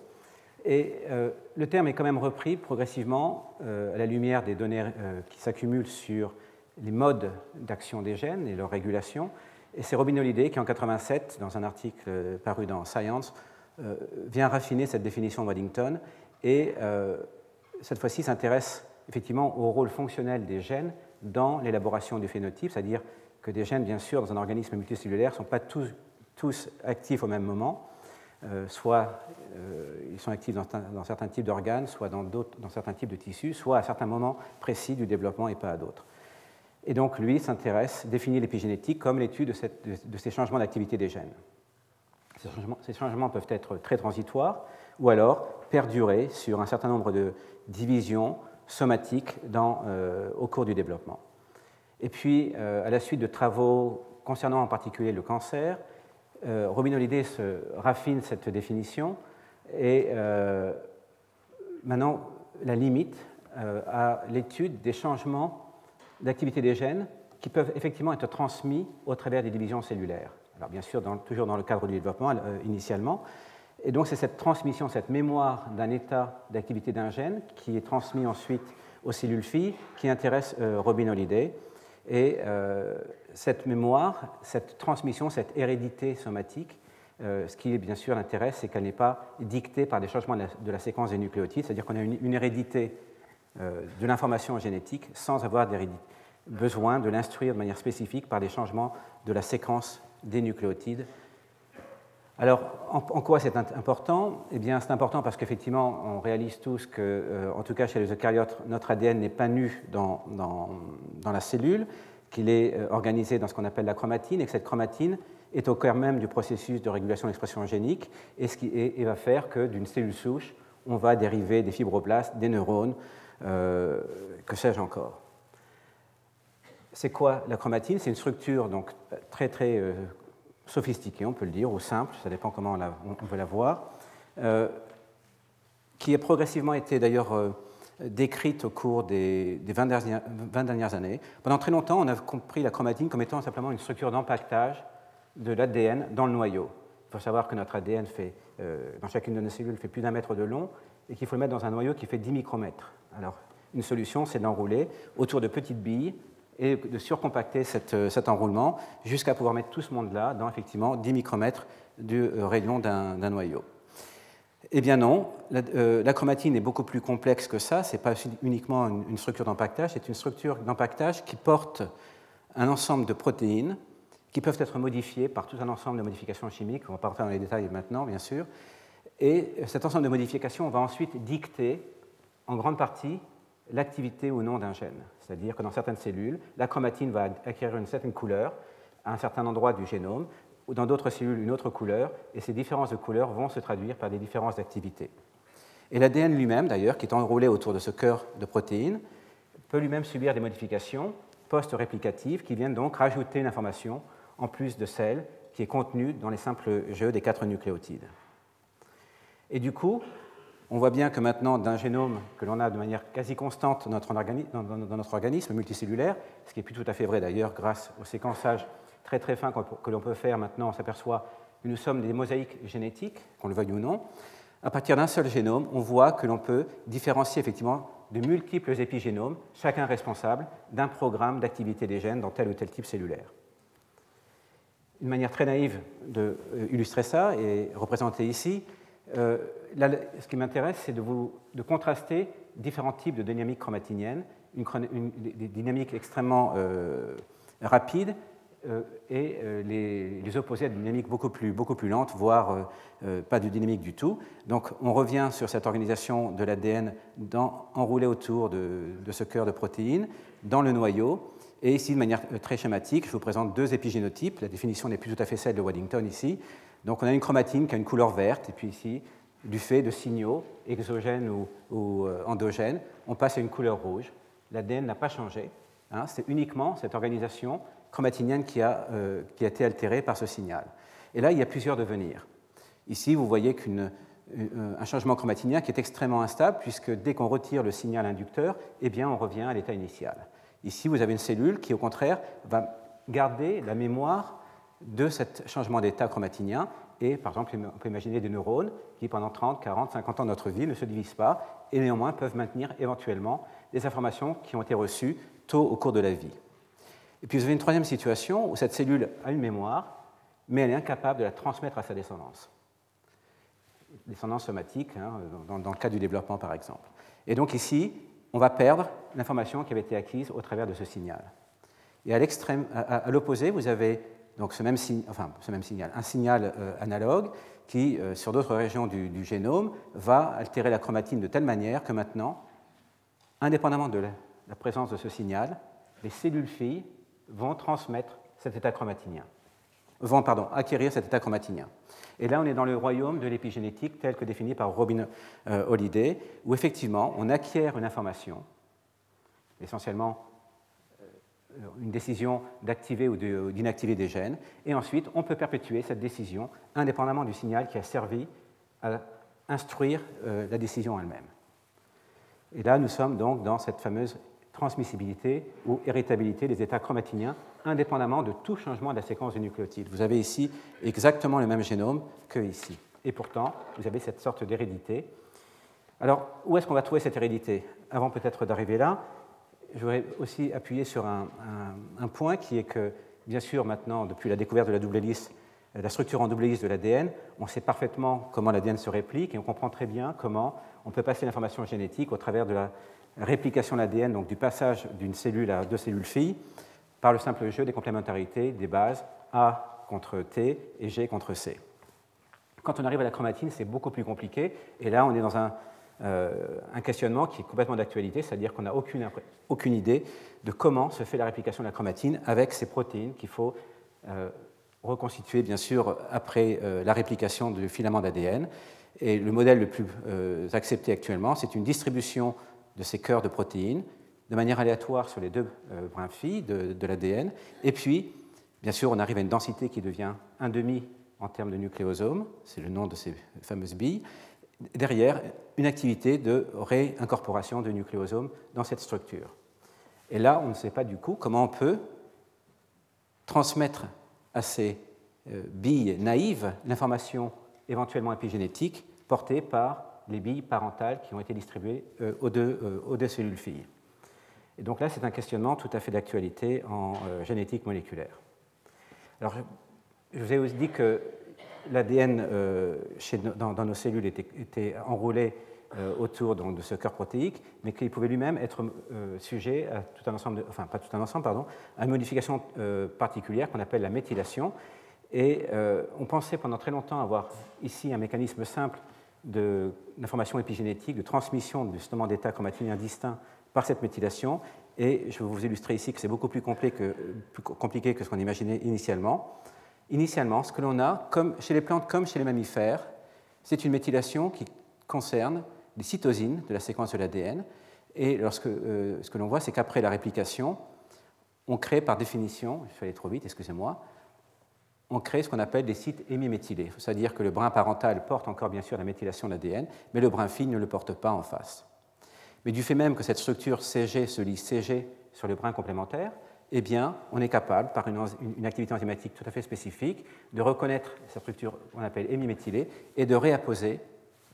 Et euh, le terme est quand même repris progressivement euh, à la lumière des données euh, qui s'accumulent sur les modes d'action des gènes et leur régulation. Et c'est Robin Holliday qui, en 87, dans un article paru dans Science, vient raffiner cette définition de Waddington et cette fois-ci s'intéresse effectivement au rôle fonctionnel des gènes dans l'élaboration du phénotype, c'est-à-dire que des gènes, bien sûr, dans un organisme multicellulaire, ne sont pas tous, tous, actifs au même moment. Euh, soit euh, ils sont actifs dans, certains types d'organes, soit dans, dans, certains types de tissus, soit à certains moments précis du développement et pas à d'autres. Et donc, lui s'intéresse, définit l'épigénétique comme l'étude de, ces changements d'activité des gènes. Ces changements, peuvent être très transitoires ou alors perdurer sur un certain nombre de divisions somatique dans, euh, au cours du développement. Et puis, à la suite de travaux concernant en particulier le cancer, euh, Robin Holliday se raffine cette définition et maintenant la limite à l'étude des changements d'activité des gènes qui peuvent effectivement être transmis au travers des divisions cellulaires. Alors bien sûr, toujours dans le cadre du développement initialement, et donc c'est cette transmission, cette mémoire d'un état d'activité d'un gène qui est transmis ensuite aux cellules filles qui intéresse euh, Robin Holliday. Et euh, cette mémoire, cette transmission, cette hérédité somatique, euh, ce qui bien sûr l'intéresse, c'est qu'elle n'est pas dictée par des changements de la, séquence des nucléotides, c'est-à-dire qu'on a une, hérédité de l'information génétique sans avoir besoin de l'instruire de manière spécifique par des changements de la séquence des nucléotides. Alors, en, quoi c'est important? Eh bien, c'est important parce qu'effectivement, on réalise tous que, euh, en tout cas chez les eucaryotes, notre ADN n'est pas nu dans, la cellule, qu'il est euh, organisé dans ce qu'on appelle la chromatine, et que cette chromatine est au cœur même du processus de régulation de l'expression génique, et, ce qui va faire que d'une cellule souche, on va dériver des fibroblastes, des neurones, euh, que sais-je encore. C'est quoi la chromatine? C'est une structure donc très très sophistiquée, on peut le dire, ou simple, ça dépend comment on, veut la voir, euh, qui a progressivement été d'ailleurs euh, décrite au cours des, 20, dernières, années. Pendant très longtemps, on a compris la chromatine comme étant simplement une structure d'empaquetage de l'ADN dans le noyau. Il faut savoir que notre ADN fait, euh, dans chacune de nos cellules fait plus d'un mètre de long et qu'il faut le mettre dans un noyau qui fait 10 micromètres. Alors, une solution, c'est d'enrouler autour de petites billes et de surcompacter euh, cet enroulement jusqu'à pouvoir mettre tout ce monde-là dans effectivement 10 micromètres du euh, rayon d'un noyau. Eh bien non, euh, la, chromatine est beaucoup plus complexe que ça. Ce n'est pas uniquement une, structure d'empaquetage, c'est une structure d'empaquetage qui porte un ensemble de protéines qui peuvent être modifiées par tout un ensemble de modifications chimiques. On va pas rentrer dans les détails maintenant, bien sûr. Et cet ensemble de modifications va ensuite dicter, en grande partie, l'activité ou non d'un gène. C'est-à-dire que dans certaines cellules, la chromatine va acquérir une certaine couleur à un certain endroit du génome, ou dans d'autres cellules une autre couleur, et ces différences de couleurs vont se traduire par des différences d'activité. Et l'ADN lui-même, d'ailleurs, qui est enroulé autour de ce cœur de protéines, peut lui-même subir des modifications post-réplicatives qui viennent donc rajouter une information en plus de celle qui est contenue dans les simples jeux des quatre nucléotides. Et du coup, on voit bien que maintenant, d'un génome que l'on a de manière quasi constante dans notre, organisme multicellulaire, ce qui n'est plus tout à fait vrai d'ailleurs grâce au séquençage très très fin que l'on peut faire maintenant, on s'aperçoit que nous sommes des mosaïques génétiques, qu'on le veuille ou non. À partir d'un seul génome, on voit que l'on peut différencier effectivement de multiples épigénomes, chacun responsable d'un programme d'activité des gènes dans tel ou tel type cellulaire. Une manière très naïve d'illustrer ça est représentée ici. Euh, ce qui m'intéresse, c'est de, de, contraster différents types de dynamiques chromatiniennes, une, des dynamiques extrêmement euh, rapides euh, et les, opposer à des dynamiques beaucoup plus, beaucoup plus lentes, voire pas de dynamique du tout. Donc on revient sur cette organisation de l'ADN enroulée autour de, ce cœur de protéines dans le noyau. Et ici, de manière très schématique, je vous présente deux épigénotypes. La définition n'est plus tout à fait celle de Waddington ici. Donc on a une chromatine qui a une couleur verte, et puis ici, du fait de signaux exogènes ou, euh, endogènes, on passe à une couleur rouge. L'ADN n'a pas changé. Hein. c'est uniquement cette organisation chromatinienne qui a, euh, qui a été altérée par ce signal. Et là, il y a plusieurs devenirs. Ici, vous voyez qu'un euh, changement chromatinien qui est extrêmement instable, puisque dès qu'on retire le signal inducteur, eh bien, on revient à l'état initial. Ici, vous avez une cellule qui, au contraire, va garder la mémoire de ce changement d'état chromatinien. Et par exemple, on peut imaginer des neurones qui, pendant 30, 40, 50 ans de notre vie, ne se divisent pas et néanmoins peuvent maintenir éventuellement des informations qui ont été reçues tôt au cours de la vie. Et puis vous avez une troisième situation où cette cellule a une mémoire, mais elle est incapable de la transmettre à sa descendance. Descendance somatique, hein, dans, le cas du développement par exemple. Et donc ici, on va perdre l'information qui avait été acquise au travers de ce signal. Et à l'opposé, vous avez donc ce même, signal, un signal euh, analogue qui, euh, sur d'autres régions du, génome, va altérer la chromatine de telle manière que maintenant, indépendamment de la présence de ce signal, les cellules filles vont transmettre cet état chromatinien, vont pardon, acquérir cet état chromatinien. Et là, on est dans le royaume de l'épigénétique tel que défini par Robin euh, Holliday, où effectivement, on acquiert une information, essentiellement euh, une décision d'activer ou d'inactiver des gènes, et ensuite, on peut perpétuer cette décision indépendamment du signal qui a servi à instruire euh, la décision elle-même. Et là, nous sommes donc dans cette fameuse transmissibilité ou héritabilité des états chromatiniens indépendamment de tout changement de la séquence du nucléotide. Vous avez ici exactement le même génome que ici. Et pourtant, vous avez cette sorte d'hérédité. Alors, où est-ce qu'on va trouver cette hérédité? Avant peut-être d'arriver là, je voudrais aussi appuyer sur un, un, point qui est que, bien sûr, maintenant, depuis la découverte de la double hélice, la structure en double hélice de l'ADN, on sait parfaitement comment l'ADN se réplique et on comprend très bien comment on peut passer l'information génétique au travers de la réplication de l'ADN, donc du passage d'une cellule à deux cellules filles, par le simple jeu des complémentarités des bases A contre T et G contre C. Quand on arrive à la chromatine, c'est beaucoup plus compliqué, et là on est dans un, euh, un questionnement qui est complètement d'actualité, c'est-à-dire qu'on n'a aucune, idée de comment se fait la réplication de la chromatine avec ces protéines qu'il faut euh, reconstituer, bien sûr, après euh, la réplication du filament d'ADN. Et le modèle le plus accepté actuellement, c'est une distribution de ces cœurs de protéines de manière aléatoire sur les deux euh, brins filles de, l'ADN. Et puis, bien sûr, on arrive à une densité qui devient un demi en termes de nucléosome, c'est le nom de ces fameuses billes. Derrière, une activité de réincorporation de nucléosomes dans cette structure. Et là, on ne sait pas du coup comment on peut transmettre à ces euh, billes naïves l'information éventuellement épigénétique portée par les billes parentales qui ont été distribuées euh, aux, deux, euh, aux, deux, cellules filles. Et donc là, c'est un questionnement tout à fait d'actualité en euh, génétique moléculaire. Alors, je vous ai aussi dit que l'ADN dans, nos cellules était, enroulé autour donc, de ce cœur protéique, mais qu'il pouvait lui-même être sujet à tout un ensemble, enfin pas tout un ensemble, pardon, à une modification particulière qu'on appelle la méthylation. Et on pensait pendant très longtemps avoir ici un mécanisme simple d'information épigénétique, de transmission justement d'états chromatiniens distincts par cette méthylation. Et je vais vous illustrer ici que c'est beaucoup plus, compliqué que ce qu'on imaginait initialement. Initialement, ce que l'on a, comme chez les plantes comme chez les mammifères, c'est une méthylation qui concerne les cytosines de la séquence de l'ADN. Et lorsque, euh, ce que l'on voit, c'est qu'après la réplication, on crée par définition, je vais aller trop vite, excusez-moi, on crée ce qu'on appelle des sites hémiméthylés, c'est-à-dire que le brin parental porte encore bien sûr la méthylation de l'ADN, mais le brin fil ne le porte pas en face. Mais du fait même que cette structure CG se lie CG sur le brin complémentaire, eh bien, on est capable, par une, activité enzymatique tout à fait spécifique, de reconnaître cette structure qu'on appelle hémiméthylée et de réapposer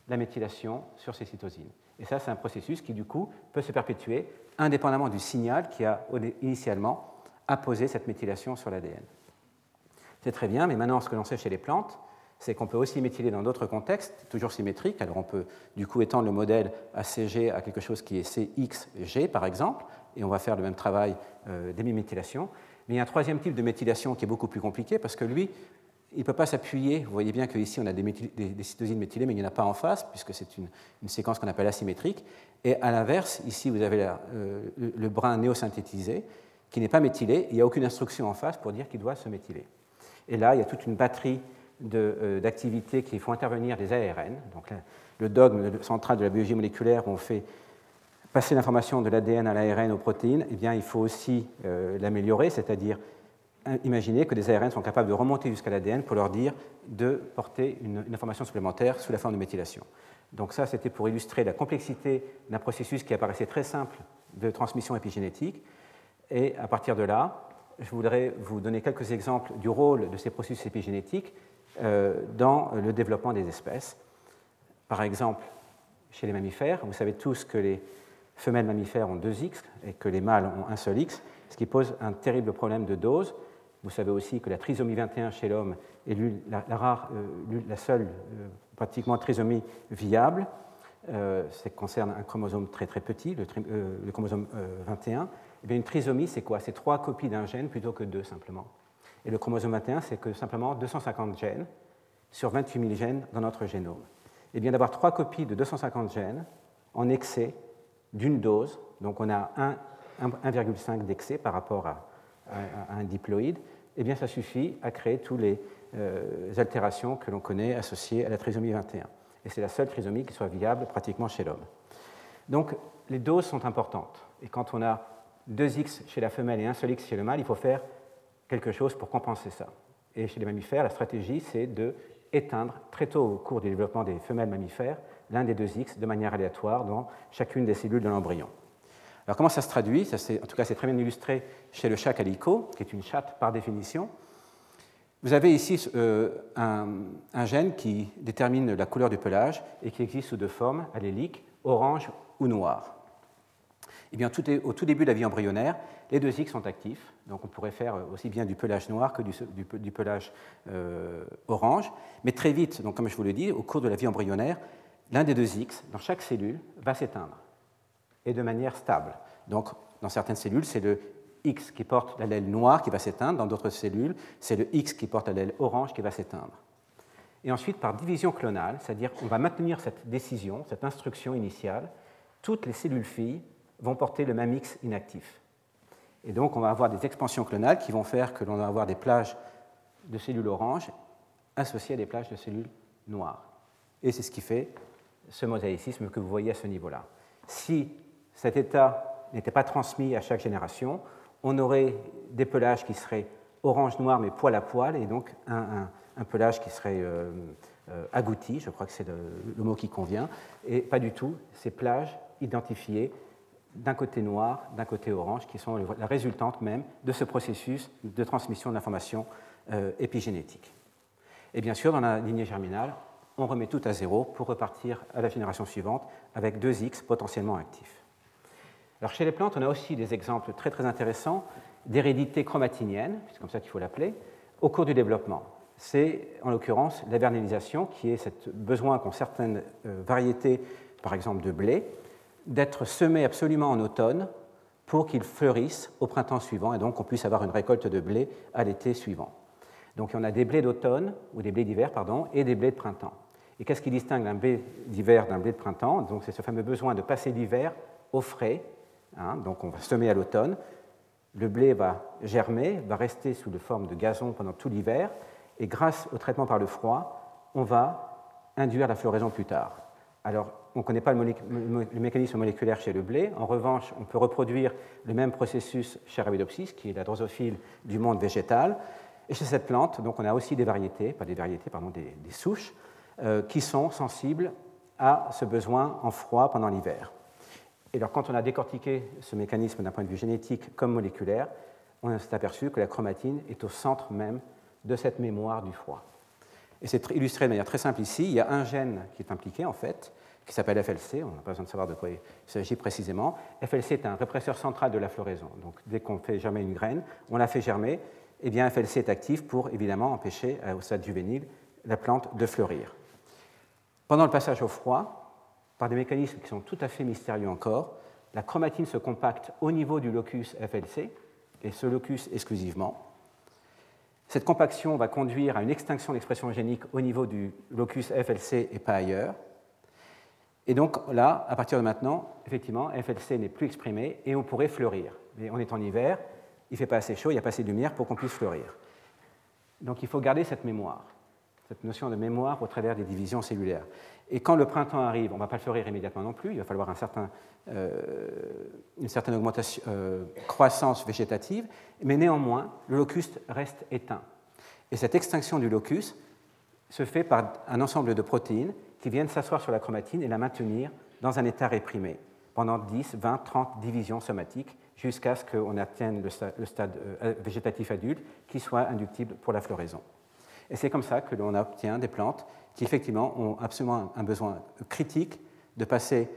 la méthylation sur ces cytosines. Et ça, c'est un processus qui, du coup, peut se perpétuer indépendamment du signal qui a initialement apposé cette méthylation sur l'ADN. C'est très bien, mais maintenant, ce que l'on sait chez les plantes, c'est qu'on peut aussi méthyler dans d'autres contextes, toujours symétriques. Alors on peut du coup étendre le modèle ACG à quelque chose qui est CXG, par exemple, et on va faire le même travail euh, d'hémiméthylation. Mais il y a un troisième type de méthylation qui est beaucoup plus compliqué, parce que lui, il ne peut pas s'appuyer. Vous voyez bien qu'ici, on a des, cytosines méthylées, mais il n'y en a pas en face, puisque c'est une, séquence qu'on appelle asymétrique. Et à l'inverse, ici, vous avez euh, le, le brin néosynthétisé, qui n'est pas méthylé. Il n'y a aucune instruction en face pour dire qu'il doit se méthyler. Et là, il y a toute une batterie euh, d'activités qui font intervenir des ARN. Donc, le dogme central de la biologie moléculaire, où on fait passer l'information de l'ADN à l'ARN aux protéines, eh bien, il faut aussi euh, l'améliorer, c'est-à-dire imaginer que des ARN sont capables de remonter jusqu'à l'ADN pour leur dire de porter une, une, information supplémentaire sous la forme de méthylation. Donc ça, c'était pour illustrer la complexité d'un processus qui apparaissait très simple de transmission épigénétique. Et à partir de là, je voudrais vous donner quelques exemples du rôle de ces processus épigénétiques euh, dans le développement des espèces. Par exemple, chez les mammifères, vous savez tous que les femelles mammifères ont deux X et que les mâles ont un seul X. ce qui pose un terrible problème de dose. Vous savez aussi que la trisomie 21 chez l'homme est la, rare, la seule pratiquement trisomie viable. ça concerne un chromosome très très petit, le, chromosome 21. Eh bien, une trisomie, c'est quoi? C'est trois copies d'un gène plutôt que deux simplement. Et le chromosome 21, c'est que simplement 250 gènes sur 28 000 gènes dans notre génome. Et eh bien d'avoir trois copies de 250 gènes en excès d'une dose, donc on a 1,5 d'excès par rapport à, un diploïde, eh bien ça suffit à créer toutes les euh, altérations que l'on connaît associées à la trisomie 21. Et c'est la seule trisomie qui soit viable pratiquement chez l'homme. Donc les doses sont importantes. Et quand on a 2X chez la femelle et un seul X chez le mâle, il faut faire quelque chose pour compenser ça. Et chez les mammifères, la stratégie, c'est de éteindre très tôt au cours du développement des femelles mammifères l'un des deux X de manière aléatoire dans chacune des cellules de l'embryon. Alors comment ça se traduit? En tout cas, c'est très bien illustré chez le chat calico, qui est une chatte par définition. Vous avez ici euh, un, un, gène qui détermine la couleur du pelage et qui existe sous deux formes, alléliques, orange ou noir. Eh bien, au tout début de la vie embryonnaire, les deux X sont actifs, donc on pourrait faire aussi bien du pelage noir que du, pelage euh, orange. Mais très vite, donc comme je vous le dis, au cours de la vie embryonnaire, l'un des deux X, dans chaque cellule, va s'éteindre, et de manière stable. Donc, dans certaines cellules, c'est le X qui porte l'allèle noir qui va s'éteindre, dans d'autres cellules, c'est le X qui porte l'allèle orange qui va s'éteindre. Et ensuite, par division clonale, c'est-à-dire qu'on va maintenir cette décision, cette instruction initiale, toutes les cellules filles vont porter le même X inactif. Et donc, on va avoir des expansions clonales qui vont faire que l'on va avoir des plages de cellules oranges associées à des plages de cellules noires. Et c'est ce qui fait ce mosaïcisme que vous voyez à ce niveau-là. Si cet état n'était pas transmis à chaque génération, on aurait des pelages qui seraient orange-noir mais poil à poil, et donc un, pelage qui serait euh, euh, agouti, je crois que c'est le, le, mot qui convient, et pas du tout ces plages identifiées d'un côté noir, d'un côté orange, qui sont la résultante même de ce processus de transmission de l'information euh, épigénétique. Et bien sûr, dans la lignée germinale, on remet tout à zéro pour repartir à la génération suivante avec deux X potentiellement actifs. Alors chez les plantes, on a aussi des exemples très très intéressants d'hérédité chromatinienne, c'est comme ça qu'il faut l'appeler, au cours du développement. C'est en l'occurrence la vernalisation, qui est ce besoin qu'ont certaines euh, variétés, par exemple de blé, d'être semé absolument en automne pour qu'il fleurisse au printemps suivant et donc qu'on puisse avoir une récolte de blé à l'été suivant. Donc on a des blés d'automne, ou des blés d'hiver, pardon, et des blés de printemps. Et qu'est-ce qui distingue un blé d'hiver d'un blé de printemps? Donc c'est ce fameux besoin de passer l'hiver au frais. Hein, donc on va semer à l'automne. Le blé va germer, va rester sous la forme de gazon pendant tout l'hiver, et grâce au traitement par le froid, on va induire la floraison plus tard. Alors on ne connaît pas le, mécanisme moléculaire chez le blé. En revanche, on peut reproduire le même processus chez Arabidopsis, qui est la drosophile du monde végétal. Et chez cette plante, donc, on a aussi des variétés, pas des variétés, pardon, des, souches, euh, qui sont sensibles à ce besoin en froid pendant l'hiver. Et alors, quand on a décortiqué ce mécanisme d'un point de vue génétique comme moléculaire, on s'est aperçu que la chromatine est au centre même de cette mémoire du froid. Et c'est illustré de manière très simple ici. Il y a un gène qui est impliqué, en fait, qui s'appelle FLC, on n'a pas besoin de savoir de quoi il s'agit précisément. FLC est un répresseur central de la floraison. Donc dès qu'on fait germer une graine, on la fait germer, et eh bien FLC est actif pour évidemment empêcher euh, au stade juvénile la plante de fleurir. Pendant le passage au froid, par des mécanismes qui sont tout à fait mystérieux encore, la chromatine se compacte au niveau du locus FLC, et ce locus exclusivement. Cette compaction va conduire à une extinction de l'expression génique au niveau du locus FLC et pas ailleurs. Et donc là, à partir de maintenant, effectivement, FLC n'est plus exprimé et on pourrait fleurir. Mais on est en hiver, il ne fait pas assez chaud, il n'y a pas assez de lumière pour qu'on puisse fleurir. Donc il faut garder cette mémoire, cette notion de mémoire au travers des divisions cellulaires. Et quand le printemps arrive, on ne va pas fleurir immédiatement non plus, il va falloir euh, une certaine euh, croissance végétative, mais néanmoins, le locus reste éteint. Et cette extinction du locus se fait par un ensemble de protéines qui viennent s'asseoir sur la chromatine et la maintenir dans un état réprimé pendant 10, 20, 30 divisions somatiques jusqu'à ce qu'on atteigne le stade, euh, végétatif adulte qui soit inductible pour la floraison. Et c'est comme ça que l'on obtient des plantes qui effectivement ont absolument un besoin critique de passer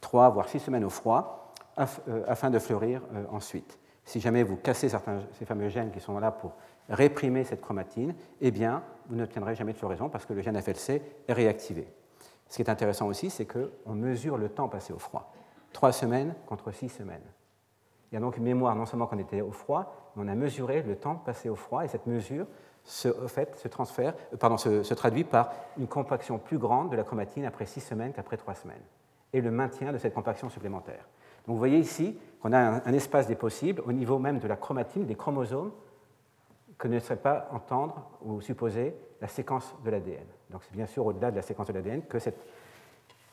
3 voire 6 semaines au froid euh, afin de fleurir euh, ensuite. si jamais vous cassez certains, ces fameux gènes qui sont là pour réprimer cette chromatine, eh bien, vous n'obtiendrez jamais de floraison parce que le gène FLC est réactivé. Ce qui est intéressant aussi, c'est qu'on mesure le temps passé au froid. Trois semaines contre six semaines. Il y a donc une mémoire non seulement qu'on était au froid, mais on a mesuré le temps passé au froid, et cette mesure se, fait, se, transfère, euh, pardon, se, traduit par une compaction plus grande de la chromatine après six semaines qu'après trois semaines, et le maintien de cette compaction supplémentaire. Donc vous voyez ici qu'on a un, un, espace des possibles au niveau même de la chromatine, des chromosomes, que ne serait pas entendre ou supposer la séquence de l'ADN. Donc c'est bien sûr au-delà de la séquence de l'ADN que cette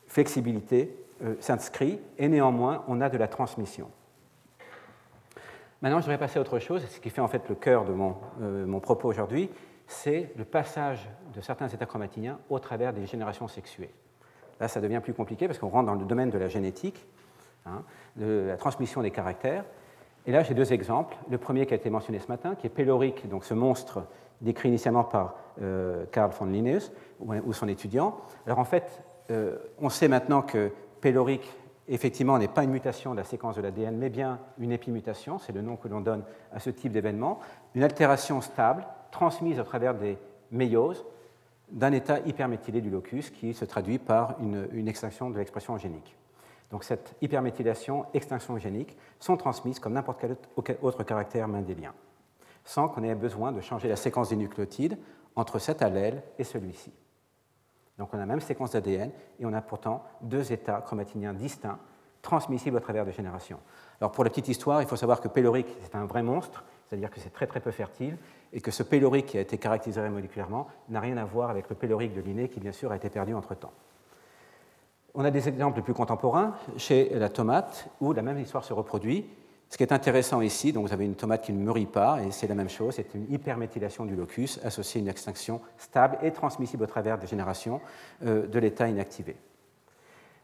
flexibilité euh, s'inscrit, et néanmoins on a de la transmission. Maintenant, je vais passer à autre chose, ce qui fait en fait le cœur de mon, euh, mon propos aujourd'hui, c'est le passage de certains états chromatiniens au travers des générations sexuées. Là, ça devient plus compliqué parce qu'on rentre dans le domaine de la génétique, hein, de la transmission des caractères. Et là, j'ai deux exemples. Le premier qui a été mentionné ce matin, qui est pélorique, donc ce monstre décrit initialement par euh, Carl von Linnaeus ou, son étudiant. Alors en fait, euh, on sait maintenant que pélorique effectivement, n'est pas une mutation de la séquence de l'ADN, mais bien une épimutation, c'est le nom que l'on donne à ce type d'événement, une altération stable transmise au travers des méioses d'un état hyperméthylé du locus qui se traduit par une, extinction de l'expression génique. Donc cette hyperméthylation, extinction génique sont transmises comme n'importe quel autre caractère mendélien, sans qu'on ait besoin de changer la séquence des nucléotides entre cet allèle et celui-ci. Donc on a la même séquence d'ADN et on a pourtant deux états chromatiniens distincts, transmissibles à travers des générations. Alors pour la petite histoire, il faut savoir que pélorique, c'est un vrai monstre, c'est-à-dire que c'est très très peu fertile, et que ce pélorique qui a été caractérisé moléculairement n'a rien à voir avec le pélorique de Linné qui bien sûr a été perdu entre-temps. On a des exemples plus contemporains chez la tomate où la même histoire se reproduit, ce qui est intéressant ici, donc vous avez une tomate qui ne mûrit pas, et c'est la même chose, c'est une hyperméthylation du locus associée à une extinction stable et transmissible au travers des générations euh, de l'état inactivé.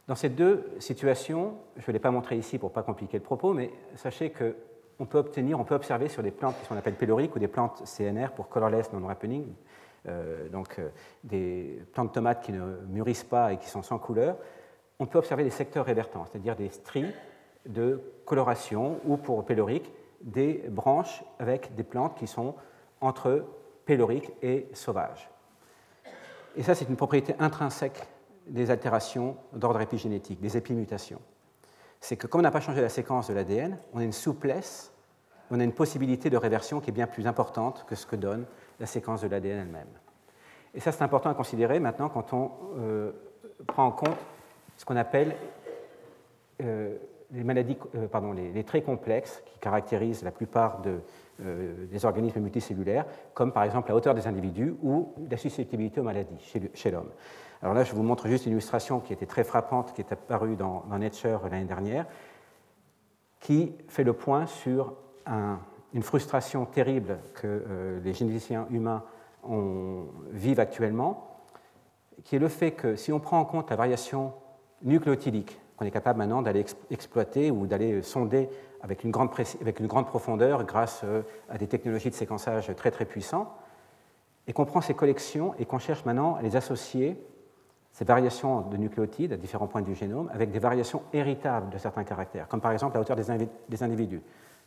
Dans ces deux situations, je ne l'ai pas montré ici pour ne pas compliquer le propos, mais sachez qu'on peut obtenir, on peut observer sur des plantes qui sont appelle péloriques ou des plantes CNR pour colorless non-ripening, euh, donc euh, des plantes tomates qui ne mûrissent pas et qui sont sans couleur, on peut observer des secteurs révertants, c'est-à-dire des stries de coloration ou pour pélorique des branches avec des plantes qui sont entre péloriques et sauvages. Et ça, c'est une propriété intrinsèque des altérations d'ordre épigénétique, des épimutations. C'est que comme on n'a pas changé la séquence de l'ADN, on a une souplesse, on a une possibilité de réversion qui est bien plus importante que ce que donne la séquence de l'ADN elle-même. Et ça, c'est important à considérer maintenant quand on euh, prend en compte ce qu'on appelle euh, les maladies, euh, pardon, les, traits complexes qui caractérisent la plupart euh, des organismes multicellulaires, comme par exemple la hauteur des individus ou la susceptibilité aux maladies chez, l'homme. Alors là, je vous montre juste une illustration qui était très frappante, qui est apparue dans, Nature l'année dernière, qui fait le point sur une frustration terrible que les généticiens humains vivent actuellement, qui est le fait que si on prend en compte la variation nucléotidique, qu'on est capable maintenant d'aller exploiter ou d'aller sonder avec une, grande avec une grande profondeur grâce euh, à des technologies de séquençage très très puissants, et qu'on prend ces collections et qu'on cherche maintenant à les associer, ces variations de nucléotides à différents points du génome, avec des variations héritables de certains caractères, comme par exemple la hauteur des, individus.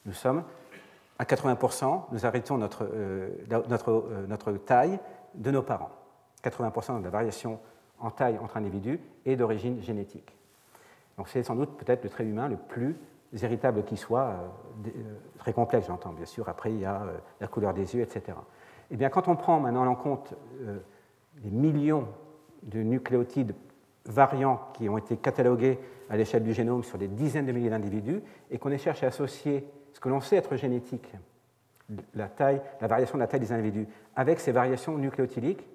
Nous sommes à 80%, nous arrêtons notre, euh, notre, euh, notre taille de nos parents. 80% de la variation en taille entre individus est d'origine génétique. Donc c'est sans doute peut-être le trait humain le plus héritable qui soit, euh, euh, très complexe j'entends bien sûr, après il y a euh, la couleur des yeux, etc. Eh bien quand on prend maintenant en compte les millions de nucléotides variants qui ont été catalogués à l'échelle du génome sur des dizaines de milliers d'individus et qu'on cherche à associer ce que l'on sait être génétique, la, taille, la variation de la taille des individus, avec ces variations nucléotidiques,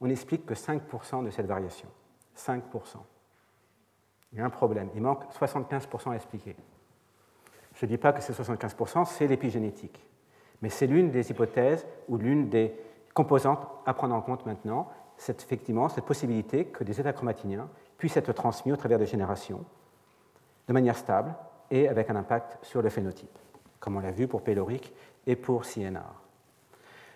on explique que 5% de cette variation. 5%. Il y a un problème. Il manque 75% à expliquer. Je ne dis pas que ces 75%, c'est l'épigénétique. Mais c'est l'une des hypothèses ou l'une des composantes à prendre en compte maintenant, c'est effectivement cette possibilité que des états chromatiniens puissent être transmis au travers des générations de manière stable et avec un impact sur le phénotype, comme on l'a vu pour pélorique et pour CNR.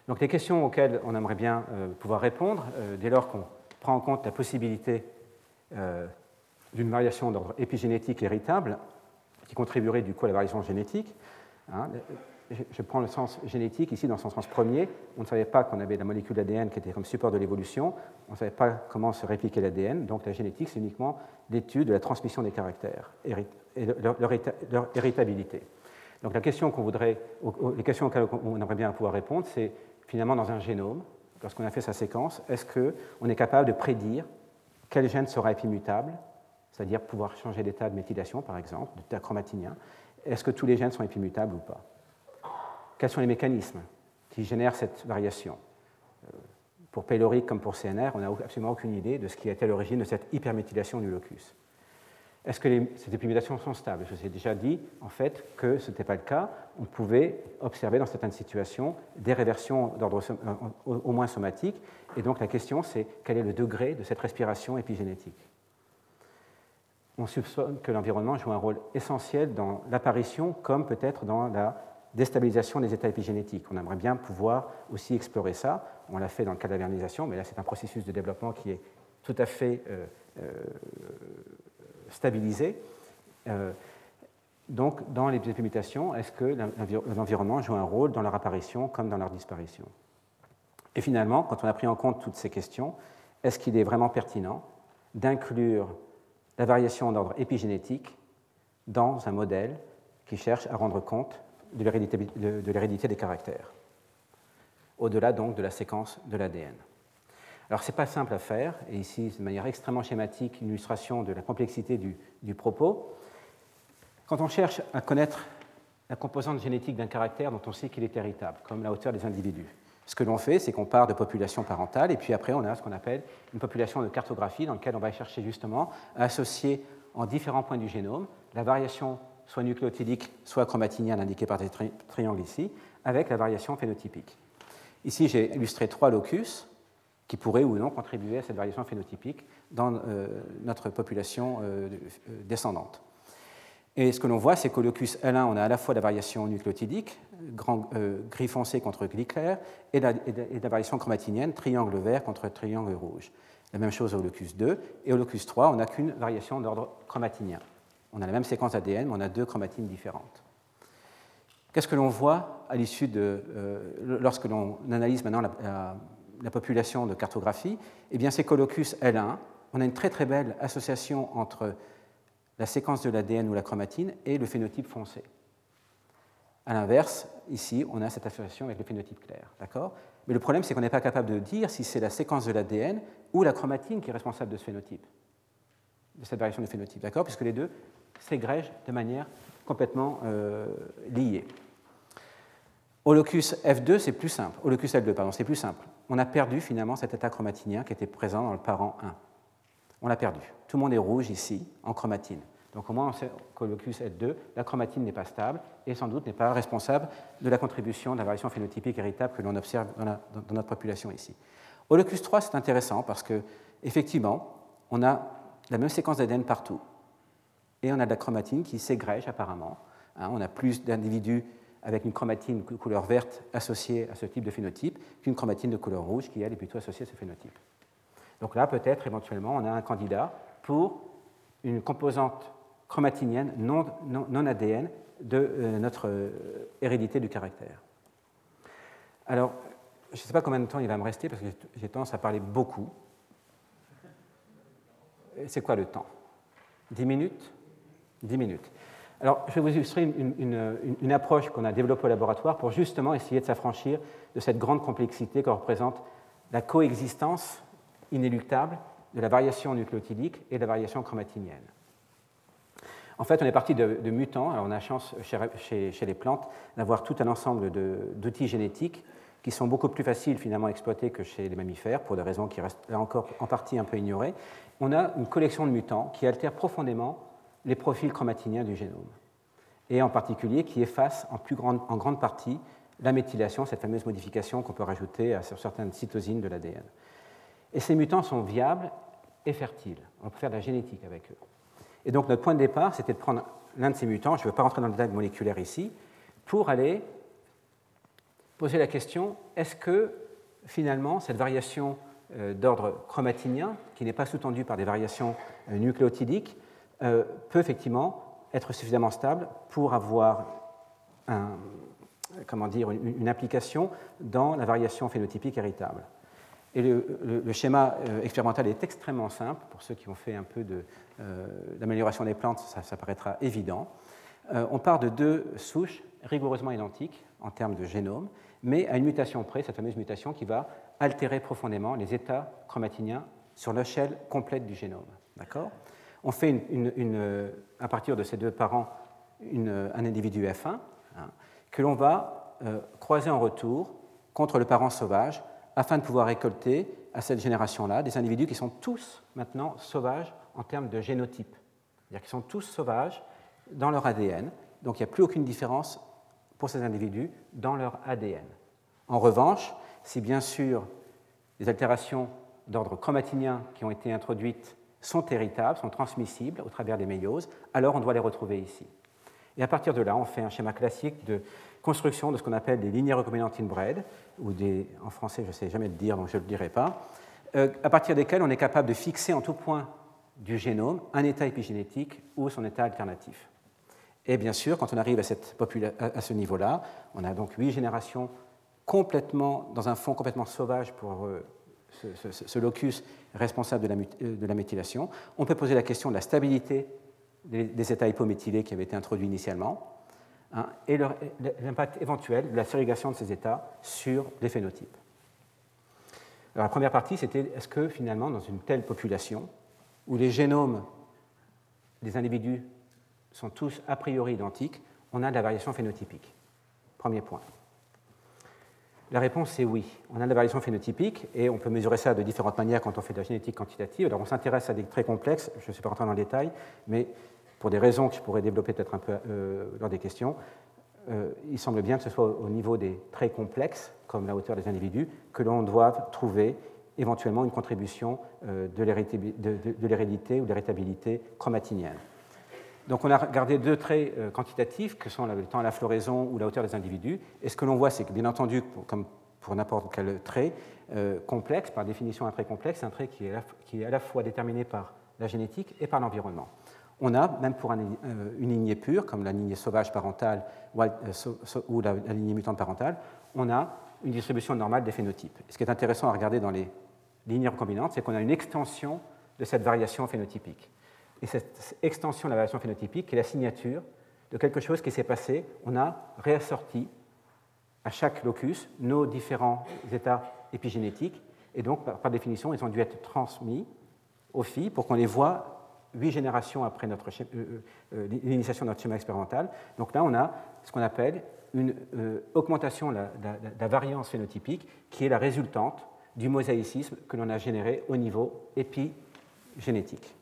Donc les questions auxquelles on aimerait bien euh, pouvoir répondre, euh, dès lors qu'on prend en compte la possibilité euh, d'une variation d'ordre épigénétique héritable, qui contribuerait du coup à la variation génétique, Hein. Je prends le sens génétique ici dans son sens premier. On ne savait pas qu'on avait la molécule d'ADN qui était comme support de l'évolution. On ne savait pas comment se répliquer l'ADN. Donc la génétique, c'est uniquement l'étude de la transmission des caractères et leur, leur héritabilité. Donc la question qu'on voudrait, les questions auxquelles on aimerait bien pouvoir répondre, c'est finalement dans un génome, lorsqu'on a fait sa séquence, est-ce qu'on est capable de prédire quel gène sera épimutable, c'est-à-dire pouvoir changer d'état de méthylation par exemple, d'état chromatinien, est-ce que tous les gènes sont épimutables ou pas? Quels sont les mécanismes qui génèrent cette variation? Euh, Pour pylorique comme pour CNR, on n'a absolument aucune idée de ce qui été l'origine de cette hyperméthylation du locus. Est-ce que ces épimutations sont stables? Je vous ai déjà dit, en fait, que ce n'était pas le cas. On pouvait observer dans certaines situations des réversions d'ordre au moins somatique. Et donc la question, c'est quel est le degré de cette respiration épigénétique? On soupçonne que l'environnement joue un rôle essentiel dans l'apparition, comme peut-être dans la déstabilisation des états épigénétiques. On aimerait bien pouvoir aussi explorer ça. On l'a fait dans le cas de mais là, c'est un processus de développement qui est tout à fait euh, euh, stabilisé. Euh, donc, dans les épimutations, est-ce que l'environnement joue un rôle dans leur apparition comme dans leur disparition? Et finalement, quand on a pris en compte toutes ces questions, est-ce qu'il est vraiment pertinent d'inclure la variation d'ordre épigénétique dans un modèle qui cherche à rendre compte de l'hérédité des caractères, au-delà donc de la séquence de l'ADN alors, ce n'est pas simple à faire, et ici, de manière extrêmement schématique, une illustration de la complexité du, propos. Quand on cherche à connaître la composante génétique d'un caractère dont on sait qu'il est héritable, comme la hauteur des individus, ce que l'on fait, c'est qu'on part de population parentale, et puis après, on a ce qu'on appelle une population de cartographie, dans laquelle on va chercher justement à associer en différents points du génome la variation soit nucléotidique, soit chromatinienne, indiquée par des triangles ici, avec la variation phénotypique. Ici, j'ai illustré trois locus qui pourraient ou non contribuer à cette variation phénotypique dans euh, notre population euh, euh, descendante. Et ce que l'on voit, c'est qu'au locus L1, on a à la fois la variation nucléotidique, gris foncé contre gris clair, et la, variation chromatinienne, triangle vert contre triangle rouge. La même chose au locus 2. Et au locus 3, on n'a qu'une variation d'ordre chromatinien. On a la même séquence ADN, mais on a deux chromatines différentes. Qu'est-ce que l'on voit à l'issue de. lorsque l'on analyse maintenant la population de cartographie, eh bien c'est colocus L1. On a une très très belle association entre la séquence de l'ADN ou la chromatine et le phénotype foncé. A l'inverse, ici, on a cette association avec le phénotype clair. D'accord? Mais le problème, c'est qu'on n'est pas capable de dire si c'est la séquence de l'ADN ou la chromatine qui est responsable de ce phénotype, de cette variation de phénotype. D'accord? Puisque les deux s'égrègent de manière complètement euh, liée. Au locus F2, c'est plus simple. Au locus L2, pardon, c'est plus simple on a perdu finalement cet état chromatinien qui était présent dans le parent 1. On l'a perdu. Tout le monde est rouge ici, en chromatine. Donc au moins on sait qu'au locus L2, la chromatine n'est pas stable et sans doute n'est pas responsable de la contribution de la variation phénotypique héritable que l'on observe dans, notre population ici. Au locus 3, c'est intéressant parce que effectivement, on a la même séquence d'ADN partout et on a de la chromatine qui s'égrège apparemment. Hein. on a plus d'individus avec une chromatine de couleur verte associée à ce type de phénotype qu'une chromatine de couleur rouge qui, elle, est plutôt associée à ce phénotype. Donc là, peut-être, éventuellement, on a un candidat pour une composante chromatinienne non, ADN de euh, notre euh, hérédité du caractère. Alors, je ne sais pas combien de temps il va me rester parce que j'ai tendance à parler beaucoup. C'est quoi le temps? 10 minutes? 10 minutes. Alors, je vais vous illustrer une, approche qu'on a développée au laboratoire pour justement essayer de s'affranchir de cette grande complexité que représente la coexistence inéluctable de la variation nucléotidique et de la variation chromatinienne. En fait, on est parti de, mutants. Alors, on a chance chez, les plantes d'avoir tout un ensemble d'outils génétiques qui sont beaucoup plus faciles finalement à exploiter que chez les mammifères, pour des raisons qui restent encore en partie un peu ignorées. On a une collection de mutants qui altèrent profondément les profils chromatiniens du génome, et en particulier qui effacent en, plus grande, en grande partie la méthylation, cette fameuse modification qu'on peut rajouter sur certaines cytosines de l'ADN. Et ces mutants sont viables et fertiles. On peut faire de la génétique avec eux. Et donc notre point de départ, c'était de prendre l'un de ces mutants, je ne veux pas rentrer dans le détail moléculaire ici, pour aller poser la question, est-ce que finalement cette variation euh, d'ordre chromatinien, qui n'est pas sous-tendue par des variations euh, nucléotidiques, euh, peut effectivement être suffisamment stable pour avoir comment dire, une, implication dans la variation phénotypique héritable. Et le, schéma euh, expérimental est extrêmement simple. Pour ceux qui ont fait un peu d'amélioration des plantes, ça, paraîtra évident. on part de deux souches rigoureusement identiques en termes de génome, mais à une mutation près, cette fameuse mutation qui va altérer profondément les états chromatiniens sur l'échelle complète du génome. D'accord? On fait à partir de ces deux parents un individu F1 hein, que l'on va euh, croiser en retour contre le parent sauvage afin de pouvoir récolter à cette génération-là des individus qui sont tous maintenant sauvages en termes de génotype. C'est-à-dire qu'ils sont tous sauvages dans leur ADN, donc il n'y a plus aucune différence pour ces individus dans leur ADN. En revanche, si bien sûr les altérations d'ordre chromatinien qui ont été introduites sont héritables, sont transmissibles au travers des méioses, alors on doit les retrouver ici. Et à partir de là, on fait un schéma classique de construction de ce qu'on appelle des lignées recombinantes inbred, ou des, en français je ne sais jamais le dire, donc je ne le dirai pas, euh, à partir desquelles on est capable de fixer en tout point du génome un état épigénétique ou son état alternatif. Et bien sûr, quand on arrive à, ce niveau-là, on a donc huit générations complètement, dans un fond complètement sauvage pour euh, ce, locus responsable de la, euh, de la, méthylation. On peut poser la question de la stabilité des, états hypométhylés qui avaient été introduits initialement hein, et l'impact éventuel de la ségrégation de ces états sur les phénotypes. Alors, la première partie, c'était est-ce que finalement, dans une telle population, où les génomes des individus sont tous a priori identiques, on a de la variation phénotypique? Premier point. La réponse est oui. On a la variation phénotypique et on peut mesurer ça de différentes manières quand on fait de la génétique quantitative. Alors on s'intéresse à des très complexes, je ne suis pas rentré dans le détail, mais pour des raisons que je pourrais développer peut-être un peu euh, lors des questions, euh, il semble bien que ce soit au niveau des traits complexes, comme la hauteur des individus, que l'on doive trouver éventuellement une contribution euh, de l'hérédité ou de l'héritabilité chromatinienne. Donc on a regardé deux traits euh, quantitatifs, que sont le temps à la floraison ou la hauteur des individus. Et ce que l'on voit, c'est que bien entendu, comme pour n'importe quel trait euh, complexe, par définition un trait complexe, c'est un trait qui est, à la fois déterminé par la génétique et par l'environnement. On a, même pour euh, une lignée pure, comme la lignée sauvage parentale ou la, lignée mutante parentale, on a une distribution normale des phénotypes. ce qui est intéressant à regarder dans les lignées recombinantes, c'est qu'on a une extension de cette variation phénotypique. Et cette extension de la variation phénotypique est la signature de quelque chose qui s'est passé. On a réassorti à chaque locus nos différents états épigénétiques, et donc, par, définition, ils ont dû être transmis aux filles pour qu'on les voit huit générations après euh, euh, euh, l'initiation de notre schéma expérimental. Donc là, on a ce qu'on appelle une augmentation de la, variance phénotypique qui est la résultante du mosaïcisme que l'on a généré au niveau épigénétique.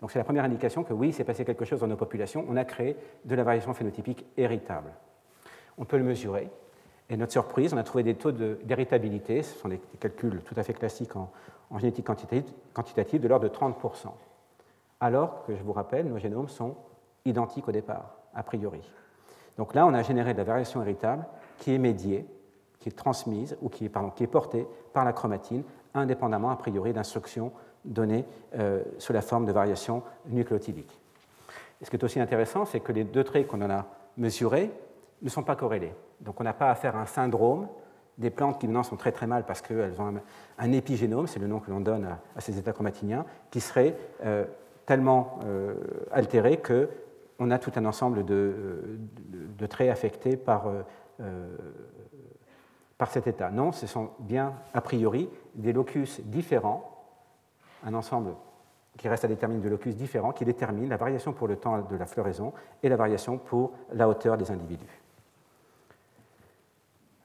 Donc c'est la première indication que oui, il s'est passé quelque chose dans nos populations, on a créé de la variation phénotypique héritable. On peut le mesurer, et notre surprise, on a trouvé des taux d'héritabilité, ce sont des calculs tout à fait classiques en, génétique quantitative, de l'ordre de 30%, alors que, je vous rappelle, nos génomes sont identiques au départ, a priori. Donc là, on a généré de la variation héritable qui est médiée, qui est transmise, ou qui est, qui est portée par la chromatine, indépendamment, a priori, d'instructions données euh, sous la forme de variations nucléotidiques. ce qui est aussi intéressant, c'est que les deux traits qu'on en a mesurés ne sont pas corrélés. Donc on n'a pas affaire à un syndrome des plantes qui maintenant sont très très mal parce qu'elles ont un, épigénome, c'est le nom que l'on donne à, ces états chromatiniens, qui serait euh, tellement euh, altéré qu'on a tout un ensemble de, de, traits affectés par, par cet état. Non, ce sont bien a priori des locus différents un ensemble qui reste à déterminer de locus différents qui détermine la variation pour le temps de la floraison et la variation pour la hauteur des individus.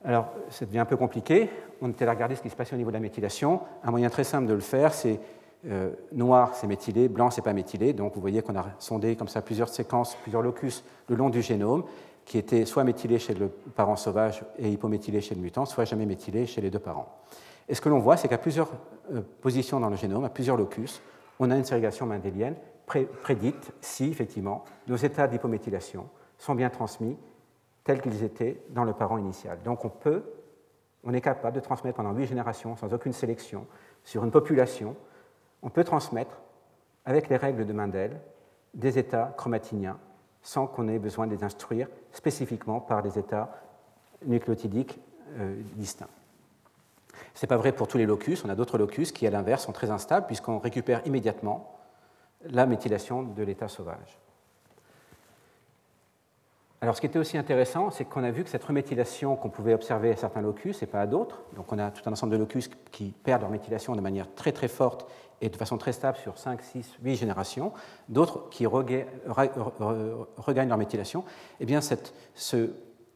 Alors, ça devient un peu compliqué. On était à regarder ce qui se passait au niveau de la méthylation. Un moyen très simple de le faire, c'est euh, noir, c'est méthylé, blanc, c'est pas méthylé. Donc, vous voyez qu'on a sondé comme ça plusieurs séquences, plusieurs locus le long du génome, qui étaient soit méthylés chez le parent sauvage et hypométhylés chez le mutant, soit jamais méthylés chez les deux parents. Et ce que l'on voit, c'est qu'à plusieurs euh, positions dans le génome, à plusieurs locus, on a une ségrégation mendélienne prédite si, effectivement, nos états d'hypométhylation sont bien transmis tels qu'ils étaient dans le parent initial. Donc on peut, on est capable de transmettre pendant huit générations, sans aucune sélection, sur une population, on peut transmettre, avec les règles de Mendel, des états chromatiniens sans qu'on ait besoin de les instruire spécifiquement par des états nucléotidiques euh, distincts. Ce n'est pas vrai pour tous les locus, on a d'autres locus qui, à l'inverse, sont très instables puisqu'on récupère immédiatement la méthylation de l'état sauvage. Alors, ce qui était aussi intéressant, c'est qu'on a vu que cette reméthylation qu'on pouvait observer à certains locus et pas à d'autres, donc on a tout un ensemble de locus qui perdent leur méthylation de manière très très forte et de façon très stable sur 5, 6, 8 générations, d'autres qui regagnent leur méthylation, eh bien cette,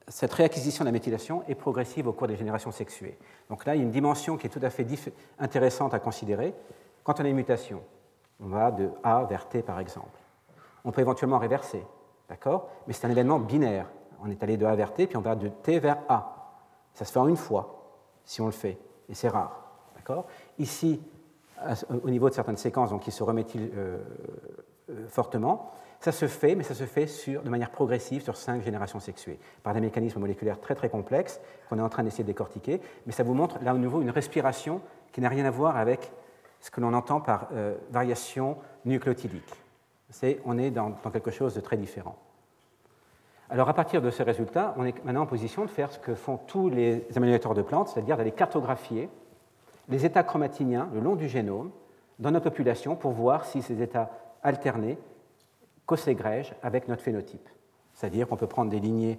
cette réacquisition de la méthylation est progressive au cours des générations sexuées. Donc là, il y a une dimension qui est tout à fait intéressante à considérer. Quand on a une mutation, on va de A vers T par exemple. On peut éventuellement réverser, d'accord? Mais c'est un événement binaire. On est allé de A vers T, puis on va de T vers A. Ça se fait en une fois, si on le fait, et c'est rare, d'accord? Ici, au niveau de certaines séquences, donc qui se reméthylent euh, euh, fortement, ça se fait, mais ça se fait de manière progressive sur cinq générations sexuées, par des mécanismes moléculaires très très complexes qu'on est en train d'essayer de décortiquer. Mais ça vous montre là au nouveau une respiration qui n'a rien à voir avec ce que l'on entend par euh, variation nucléotidique. on est dans, quelque chose de très différent. Alors à partir de ces résultats, on est maintenant en position de faire ce que font tous les améliorateurs de plantes, c'est-à-dire d'aller cartographier les états chromatiniens le long du génome dans nos populations pour voir si ces états alternés co-ségrègent avec notre phénotype. C'est-à-dire qu'on peut prendre des lignées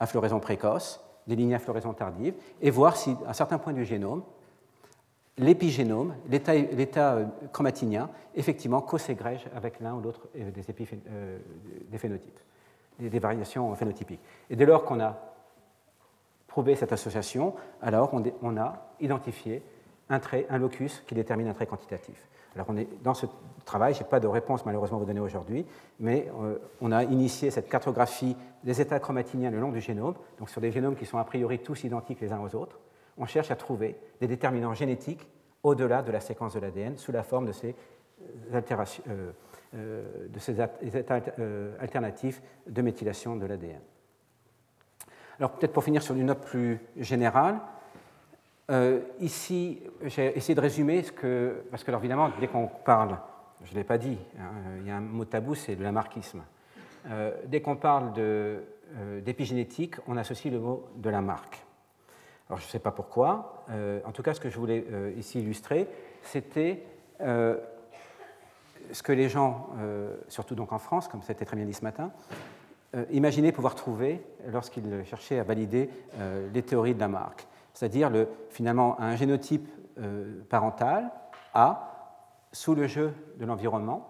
à floraison précoce, des lignées à floraison tardive, et voir si, à certains points du génome, l'épigénome, l'état euh, chromatinien, effectivement co-ségrège avec l'un ou l'autre euh, des, euh, des, phénotypes, des, variations phénotypiques. Et dès lors qu'on a prouvé cette association, alors on a identifié un trait, un locus qui détermine un trait quantitatif. Alors on est dans ce travail, je n'ai pas de réponse malheureusement à vous donner aujourd'hui, mais euh, on a initié cette cartographie des états chromatiniens le long du génome, donc sur des génomes qui sont a priori tous identiques les uns aux autres. On cherche à trouver des déterminants génétiques au-delà de la séquence de l'ADN sous la forme de ces, euh, euh, de ces états alternatifs de méthylation de l'ADN. Alors peut-être pour finir sur une note plus générale, euh, ici, j'ai essayé de résumer ce que. Parce que, alors, évidemment, dès qu'on parle, je ne l'ai pas dit, hein, il y a un mot tabou, c'est de lamarckisme. Euh, dès qu'on parle euh, d'épigénétique, on associe le mot de la marque. Alors, je ne sais pas pourquoi. en tout cas, ce que je voulais ici illustrer, c'était ce que les gens, surtout donc en France, comme été très bien dit ce matin, imaginaient pouvoir trouver lorsqu'ils cherchaient à valider les théories de la marque c'est-à-dire finalement un génotype euh, parental A, sous le jeu de l'environnement,